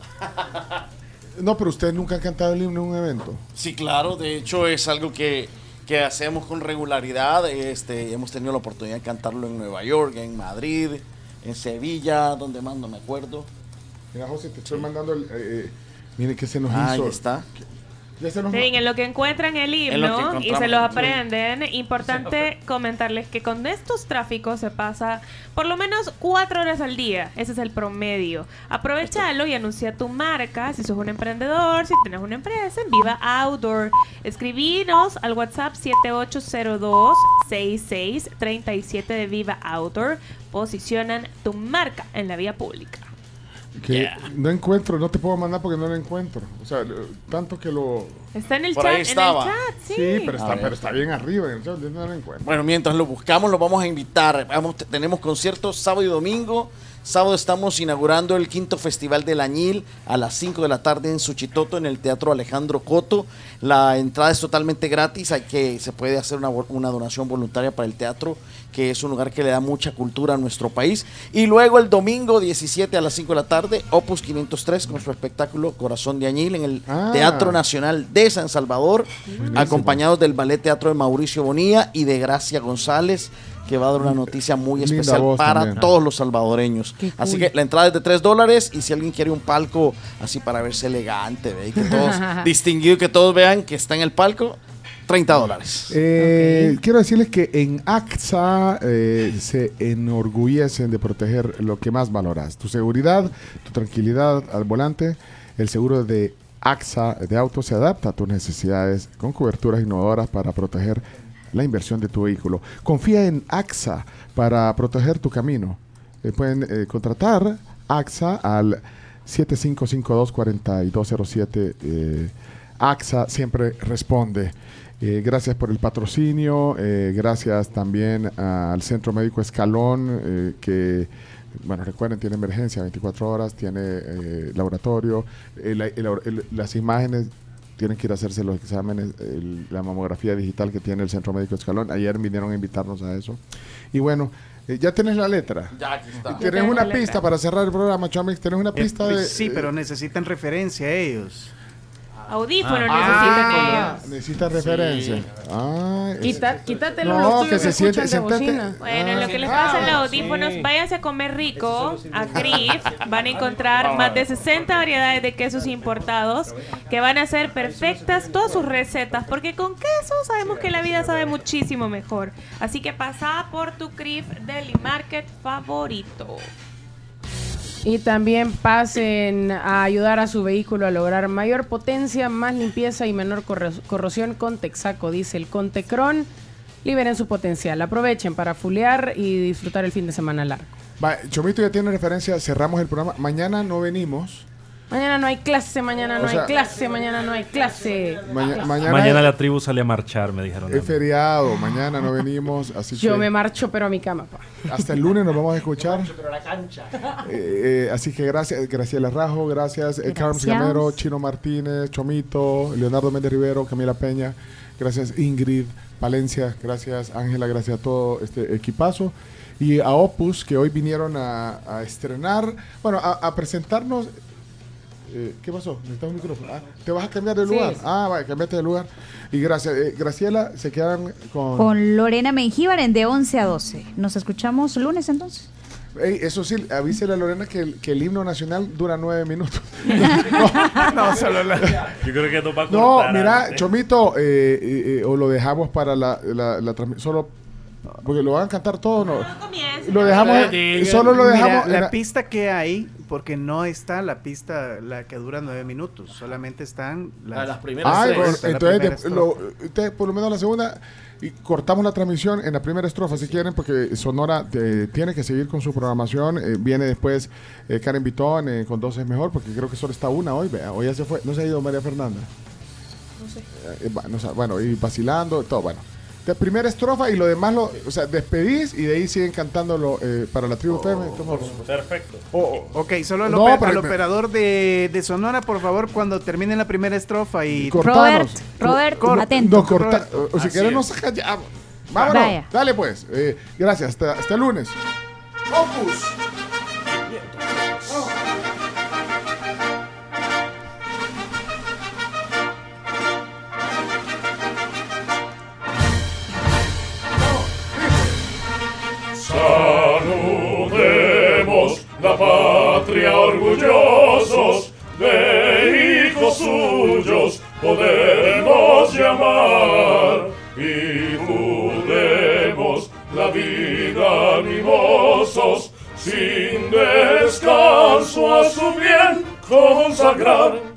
No, pero ustedes nunca han cantado el himno en un evento. Sí, claro, de hecho es algo que, que hacemos con regularidad. Este, hemos tenido la oportunidad de cantarlo en Nueva York, en Madrid, en Sevilla, donde más no me acuerdo. Mira, José, te estoy mandando el. eh, eh, mire que se nos Ah, hizo. ahí está. Sí, en lo que encuentran el En himno y se los sí. aprenden, importante comentarles que con estos tráficos se pasa por lo menos cuatro horas al día. Ese es el promedio. Aprovechalo y anuncia tu marca. Si sos un emprendedor, si tienes una empresa, en Viva Outdoor. Escribinos al WhatsApp 7802-6637 de Viva Outdoor. Posicionan tu marca en la vía pública. Que no encuentro, no te puedo mandar porque no lo encuentro. O sea, tanto que lo. Está en el Por chat. ahí En el chat, sí. Sí, pero está, pero está bien arriba. en el chat, yo no lo encuentro. Bueno, mientras lo buscamos, lo vamos a invitar. Vamos, te- tenemos conciertos sábado y domingo. Sábado estamos inaugurando el quinto Festival del Añil a las 5 de la tarde en Suchitoto, en el Teatro Alejandro Coto. La entrada es totalmente gratis, hay que, se puede hacer una, donación voluntaria para el teatro, que es un lugar que le da mucha cultura a nuestro país. Y luego el domingo 17 a las 5 de la tarde, Opus 503 con su espectáculo Corazón de Añil en el Ah. Teatro Nacional de San Salvador, acompañados del Ballet Teatro de Mauricio Bonilla y de Gracia González, que va a dar una noticia muy Linda especial para también. todos los salvadoreños. Qué Así cool. que la entrada es de 3 dólares y si alguien quiere un palco así para verse elegante, ¿ve? Y que todos distinguido, que todos vean que está en el palco, 30 dólares. Eh, Quiero decirles que en AXA eh, se enorgullecen de proteger lo que más valoras, tu seguridad, tu tranquilidad al volante. El seguro de AXA de auto se adapta a tus necesidades con coberturas innovadoras para proteger la inversión de tu vehículo. Confía en AXA para proteger tu camino. Eh, pueden eh, contratar AXA al 7552-4207. eh, AXA siempre responde. Gracias por el patrocinio, gracias también al Centro Médico Escalón, que, bueno, recuerden, tiene emergencia 24 horas, tiene laboratorio, la- el- el- las imágenes tienen que ir a hacerse los exámenes, el- la mamografía digital que tiene el Centro Médico Escalón. Ayer vinieron a invitarnos a eso. Y bueno, eh, ya tienes la letra. Ya, aquí está. Tienes una pista para cerrar el programa, Chomix. Tienes una pista de. sí, pero necesitan referencia ellos. Audífonos Ah, necesitan ellos. necesita referencia. Ah, es- Quita, quítatelo No, los tuyos que se siente- escuchan de siéntate- bocina. Bueno, Ah, lo que les sí. pasa en los Ah, audífonos, sí. váyanse a comer rico a CRIF. Van a encontrar más de 60 variedades de quesos importados que van a ser perfectas todas sus recetas. Porque con queso sabemos que la vida sabe muchísimo mejor. Así que pasa por tu CRIF Deli Market favorito. Y también pasen a ayudar a su vehículo a lograr mayor potencia, más limpieza y menor corro- corrosión con Texaco Diesel. Con Tecron, liberen su potencial. Aprovechen para fulear y disfrutar el fin de semana largo. Chomito ya tiene referencia. Cerramos el programa. Mañana no venimos Mañana no hay clase, mañana no O sea- hay clase, mañana no hay clase. Maña- mañana Mañana la tribu sale a marchar, me dijeron. es feriado, mañana no venimos, así Yo que me marcho, pero a mi cama, pa. hasta el lunes nos vamos a escuchar. Pero la cancha. Eh, eh, así que gracias, Graciela Rajo, gracias, eh, Carlos. Gamero, Chino Martínez, Chomito, Leonardo Méndez Rivero, Camila Peña, gracias Ingrid, Valencia, gracias Ángela, gracias a todo este equipazo. Y a Opus, que hoy vinieron a, a estrenar, bueno, a, a presentarnos. Eh, ¿Qué pasó? Necesitamos un micrófono. Ah, ¿Te vas a cambiar de Sí. lugar? Ah, vaya, cambiate de lugar. Y gracias. eh, Graciela, se quedan con... Con Lorena Mengíbar en de 11 a 12. Nos escuchamos lunes entonces. Ey, eso sí, avísele a Lorena que el, que el himno nacional dura nueve minutos. No, solo la. Yo creo que no va a No, mira, antes. Chomito, eh, eh, eh, o lo dejamos para la, la, la transmi- solo porque lo van a cantar todo, no. Lo dejamos, solo lo dejamos. la- pista que hay, porque no está la pista la que dura nueve minutos, solamente están las, Ah, las primeras Ay, tres. bueno, Está la entonces, primera de- lo- ustedes, por lo menos la segunda, y cortamos la transmisión en la primera estrofa si quieren, porque Sonora eh, tiene que seguir con su programación. eh, viene después eh, Karen Vitón eh, con dos es mejor, porque creo que solo está una hoy. vea, Hoy ya se fue, no se ha ido María Fernanda. No sé. Eh, va- no sé, bueno, y vacilando, todo, bueno. De primera estrofa y lo demás, lo, o sea, despedís y de ahí siguen cantándolo eh, para la tribu FM. ¿cómo? Perfecto. Ok, solo al, No, oper- pero al me- operador de, de Sonora, por favor, cuando termine la primera estrofa y... Robert, Robert, atento. No, corta, o, o si querés nos saca ya. Vámonos. Vaya. Dale pues. Eh, gracias. Hasta, hasta el lunes. Opus. Animosos sin descanso a su bien consagrar.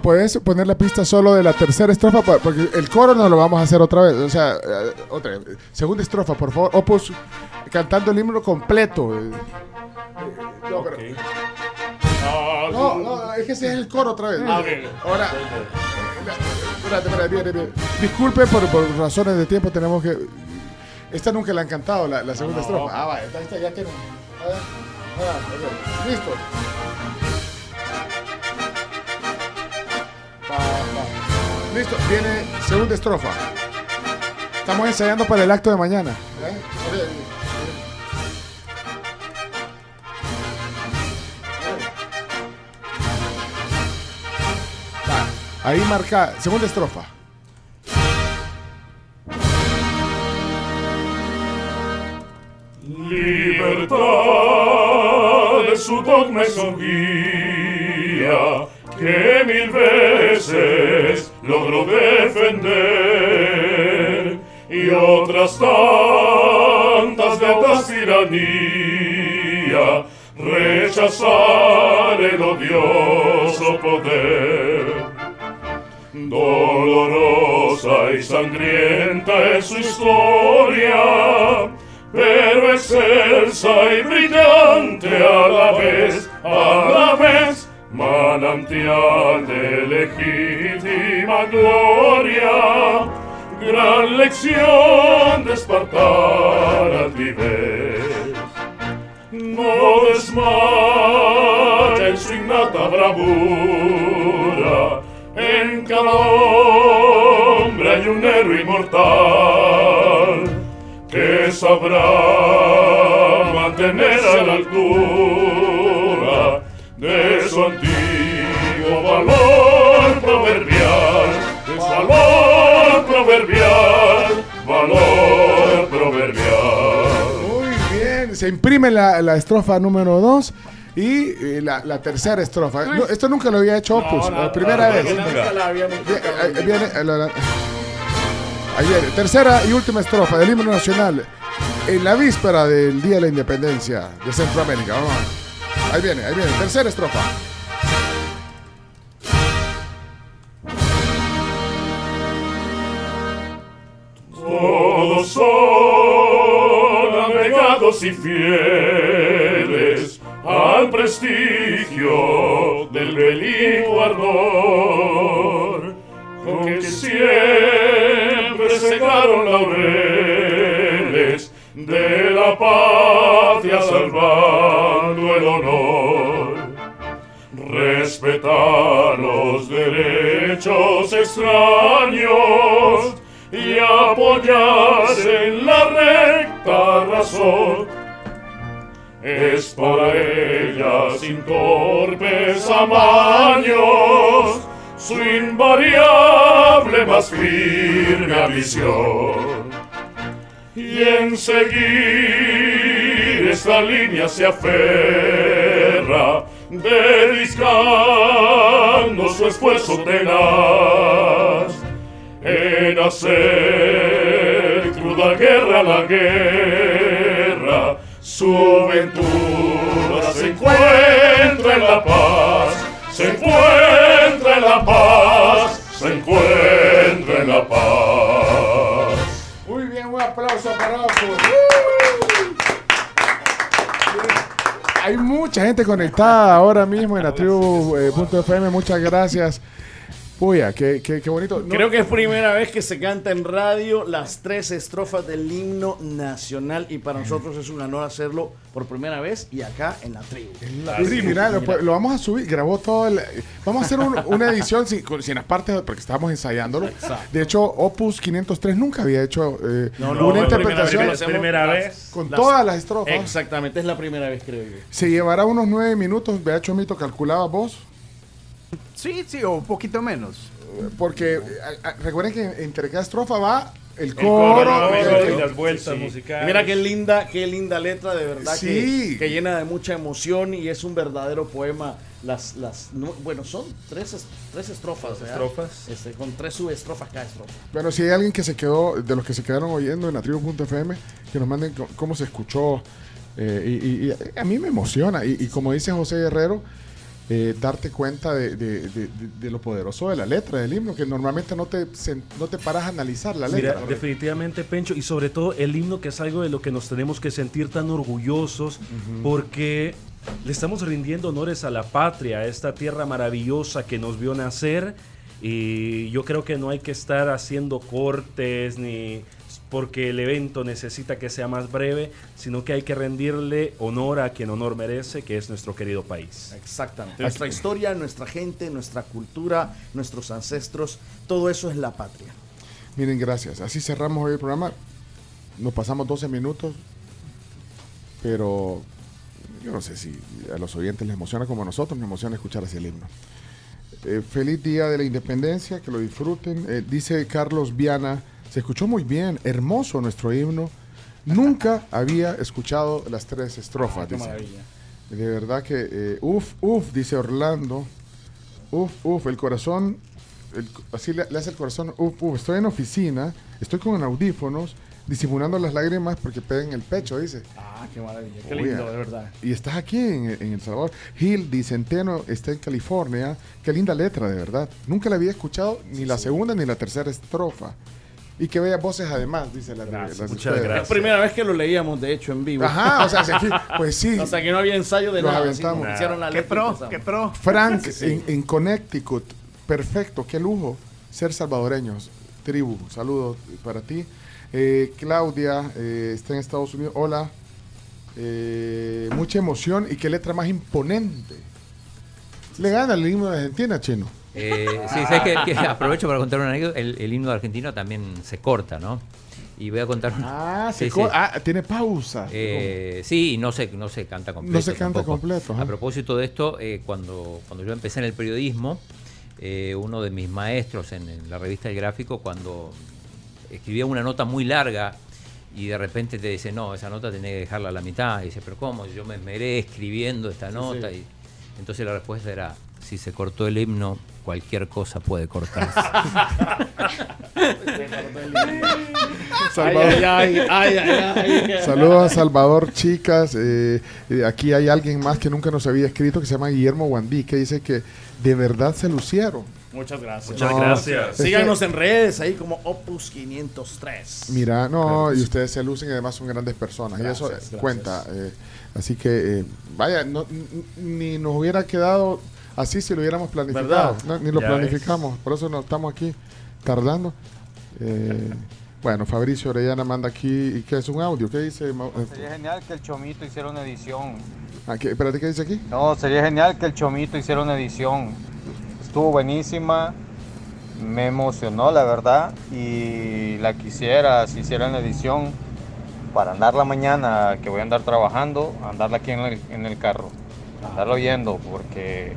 ¿Puedes poner la pista solo de la tercera estrofa? Porque el coro no lo vamos a hacer otra vez. O sea, eh, otra vez. Segunda estrofa, por favor. Opus, cantando el himno completo. Eh, eh, no, pero- no, no, es que ese es el coro otra vez. Ah. Ahora, espérate, espérate. Disculpe por, por razones de tiempo, tenemos que. Esta nunca le han cantado, la, la segunda No. estrofa. Ah, vaya, esta, esta ya tiene. Ah. Listo. Listo, viene segunda estrofa. Estamos ensayando para el acto de mañana. Ahí marca, segunda estrofa. Sangrienta es su historia, pero excelsa y brillante a la vez, a la vez, manantial de legítima gloria, gran lección de espartana altivez. No desmaya en su innata bravura, en cada hombre hay un héroe inmortal que sabrá mantenerse a la altura de su antiguo valor proverbial, de su valor proverbial, valor proverbial. Muy bien, se imprime la, la estrofa número 2 y eh, la, la tercera estrofa. No, esto nunca lo había hecho Opus, la primera vez. La- viene. Tercera y última estrofa del himno nacional en la víspera del Día de la Independencia de Centroamérica. Vamos. Ahí viene, ahí viene. Tercera estrofa. Todos son abnegados y fieles al prestigio del bélico ardor, con que siempre secaron laureles de la patria salvando el honor. Respetar los derechos extraños y apoyarse en la recta razón. Es para ella sin torpes amaños su invariable más firme ambición. Y en seguir esta línea se aferra, dedicando su esfuerzo tenaz en hacer cruda guerra la guerra. Su ventura se encuentra en la paz, se encuentra en la paz, se encuentra en la paz. Muy bien, un aplauso para. Hay mucha gente conectada ahora mismo en la tribu eh. Muchas gracias. Puya, qué, qué, qué bonito. No- Creo que es primera vez que se canta en radio las tres estrofas del himno nacional y para nosotros es un honor hacerlo por primera vez y acá en la tribu. Sí, mira, lo, lo vamos a subir, grabó todo el... Vamos a hacer un- una edición sin, sin las partes, porque estábamos ensayándolo. Exacto. De hecho, Opus 503 nunca había hecho eh, No, no, una es interpretación primera vez, primera vez. con Las- todas las estrofas. Exactamente, es la primera vez creo yo. Se llevará unos nueve minutos, vea Chomito, calculaba vos. Sí, sí, o un poquito menos. Porque eh, a- a- recuerden que entre cada estrofa va el coro, coro. el el- coro el- y las vueltas Sí. musicales. Y Mira qué linda, qué linda letra, de verdad, Sí. que, que llena de mucha emoción y es un verdadero poema. Las, las, no- bueno, son tres, es- tres estrofas, ¿verdad? estrofas. Este, con tres subestrofas cada estrofa. Bueno, si hay alguien que se quedó, de los que se quedaron oyendo en la tribu.fm, que nos manden cómo se escuchó. eh, y, y- y a mí me emociona. Y, y como dice José Guerrero, eh, darte cuenta de, de- de- lo poderoso de la letra del himno, que normalmente no te, no te paras a analizar la letra. Mira, definitivamente, Pencho, y sobre todo el himno que es algo de lo que nos tenemos que sentir tan orgullosos, porque le estamos rindiendo honores a la patria, a esta tierra maravillosa que nos vio nacer, y yo creo que no hay que estar haciendo cortes ni porque el evento necesita que sea más breve, sino que hay que rendirle honor a quien honor merece, que es nuestro querido país. Exactamente. Nuestra historia, nuestra gente, nuestra cultura, nuestros ancestros, todo eso es la patria. Miren, gracias. Así cerramos hoy el programa. nos pasamos 12 minutos, pero yo no sé si a los oyentes les emociona como a nosotros, nos emociona escuchar así el himno. Eh, feliz día de la independencia, que lo disfruten. Eh, dice Carlos Viana, se escuchó muy bien, hermoso nuestro himno. Nunca había escuchado las tres estrofas. qué dice. maravilla. De verdad que, eh, uf, uf, dice Orlando. Uf, uf, el corazón, el- así le, le hace el corazón, uf, uf. Estoy en oficina, estoy con audífonos, disimulando las lágrimas porque pegan el pecho, dice. Ah, qué maravilla. Qué Oye, lindo, de verdad. Y estás aquí en, en El Salvador. Gil Di Centeno está en California. Qué linda letra, de verdad. Nunca la había escuchado ni la segunda ni la tercera estrofa. Y que bellas voces además, dice la las de Muchas ustedes. gracias. La primera vez que lo leíamos, de hecho, en vivo. Ajá, o sea, aquí- pues sí. O sea, que no había ensayo de Los nada. aventamos. como hicieron la Qué pro, qué pro. Frank Sí. en, en Connecticut. Perfecto, qué lujo ser salvadoreños. Tribu, saludos para ti. Eh, Claudia eh, está en Estados Unidos. Hola. Eh, mucha emoción y qué letra más imponente. Le gana el himno de Argentina, chino. Eh, sí, ¿sabes? Que aprovecho para contar una anécdota. El, el himno argentino también se corta, ¿no? Y voy a contar una. Ah, se Sí, ah, tiene pausa. Eh, sí, y no se, no se canta completo. No se canta tampoco. completo. A propósito de esto, eh, cuando, cuando yo empecé en el periodismo, uno de mis maestros en, en la revista El Gráfico, cuando escribía una nota muy larga y de repente te dice, no, esa nota tenés que dejarla a la mitad. Y dice, pero ¿cómo? Yo me esmeré escribiendo esta Sí, nota. sí. Y entonces la respuesta era, si se cortó el himno, cualquier cosa puede cortarse. Salvador. Ay, ay, ay, ay, ay. Saludos a Salvador, chicas. Eh, eh, aquí hay alguien más que nunca nos había escrito que se llama Guillermo Guandí, que dice que de verdad se lucieron. Muchas gracias. Muchas No, gracias. Síganos que- en redes ahí como Opus 503. Mira, no, y ustedes se lucen y además son grandes personas. y eso Gracias, eh, gracias. cuenta. eh, así que, eh, vaya, no, ni nos hubiera quedado así si lo hubiéramos planificado. Ni lo Ya planificamos. Por eso no estamos aquí tardando. Eh, bueno, Fabricio Orellana manda aquí. ¿Y qué es un audio? ¿Qué dice? Eh, Sería genial que el Chomito hiciera una edición. ah, ¿qué- espérate, ¿qué dice aquí? No, sería genial que el Chomito hiciera una edición. Estuvo buenísima, me emocionó la verdad y la quisiera si hiciera una edición para andarla mañana, que voy a andar trabajando, andarla aquí en el, en el carro, andarla oyendo porque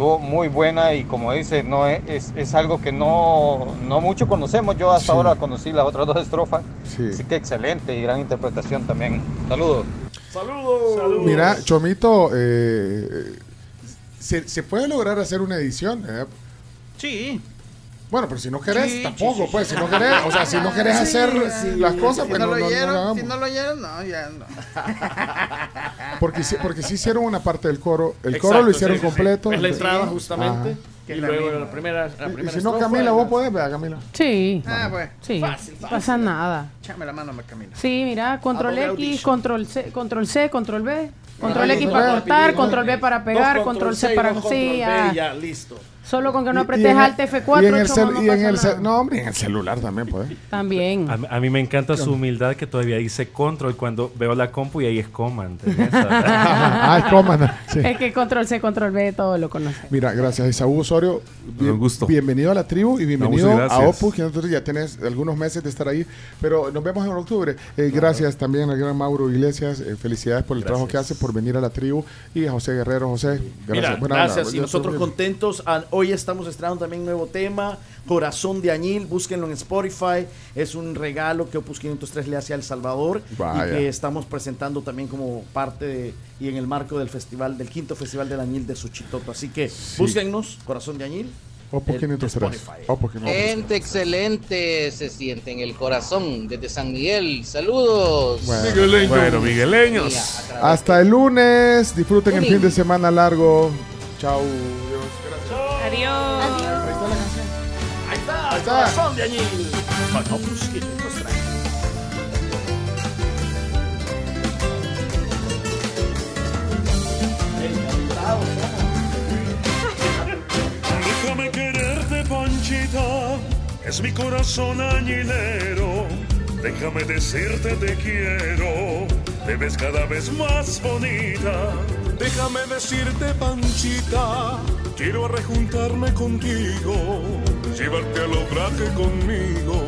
estuvo muy buena y como dice, no es, es, es algo que no, no mucho conocemos. Yo hasta Sí. ahora conocí las otras dos estrofas, Sí. así que excelente y gran interpretación también. Saludos. Saludos. Mira, Chomito, eh, se, se puede lograr hacer una edición. eh? Sí. Bueno, pero si no querés, Sí, tampoco, sí, sí, pues. Si no querés, o sea, si no querés Sí, hacer sí. las cosas, Si pues no no, lo no- no oyeron, si no lo oyeron, no, ya no. Porque sí, porque sí hicieron una parte del coro. El Exacto, coro lo hicieron sí, sí, sí. completo. Es la entrada, Ajá. justamente. Que Y la luego misma. la primera, la Y- primera Y si no, Camila, la- vos podés, vea, Camila. Sí. Ah, pues. Sí. Fácil, No fácil. pasa nada. Échame la mano, Camila. Sí, mira, control X, control C, control C, control B. Control X para cortar, control B para pegar, control C para... Sí, ya, listo. Solo con que no apretes Alt F4, y en el, cel- no y en pasa el cel- nada. No, hombre, en el celular también, pues. También. A, a mí me encanta su humildad que todavía dice control cuando veo la compu y ahí es command. ah, es command. Sí. Es que control C, control B, todo lo conoce. Mira, gracias Isaú Osorio. Bien- Un gusto. Bienvenido a la tribu y bienvenido a. Opus, que nosotros ya tenés algunos meses de estar ahí, pero nos vemos en octubre. Eh, Gracias también al gran Mauro Iglesias, eh, felicidades por el trabajo que hace, por venir a la tribu, y a José Guerrero. José, gracias. Mira, gracias. Y nosotros contentos. Ah, Hoy estamos estrenando también un nuevo tema, Corazón de Añil. Búsquenlo en Spotify. Es un regalo que Opus 503 le hace a El Salvador. Vaya. Y que estamos presentando también como parte de- y en el marco del festival, del quinto festival del Añil de Suchitoto. Así que búsquennos, Corazón de Añil. Opus el- 503. Spotify. Opus 503. Gente excelente, se siente en el corazón desde San Miguel. Saludos. Bueno, Bueno, migueleños. Hasta el lunes. Disfruten el fin de semana largo. Chao. Adiós. Ahí está, Ahí está. Corazón de Añil. Con Opus 503. Déjame quererte, Panchita, es mi corazón añilero. Déjame decirte te quiero, te ves cada vez más bonita. Déjame decirte, Panchita, quiero rejuntarme contigo, llevarte a los braques conmigo.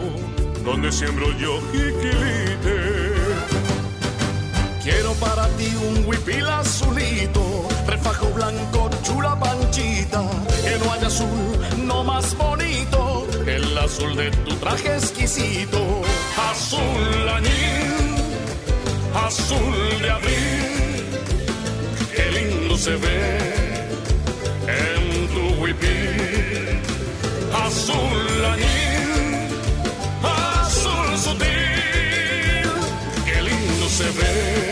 donde siembro yo jiquilite. Quiero para ti un huipil azulito, refajo blanco, chula panchita, que no azul, no más bonito, el azul de tu traje exquisito. Azul añil, azul de abril, qué lindo se ve en tu huipil. Azul añil, azul sutil, qué lindo se ve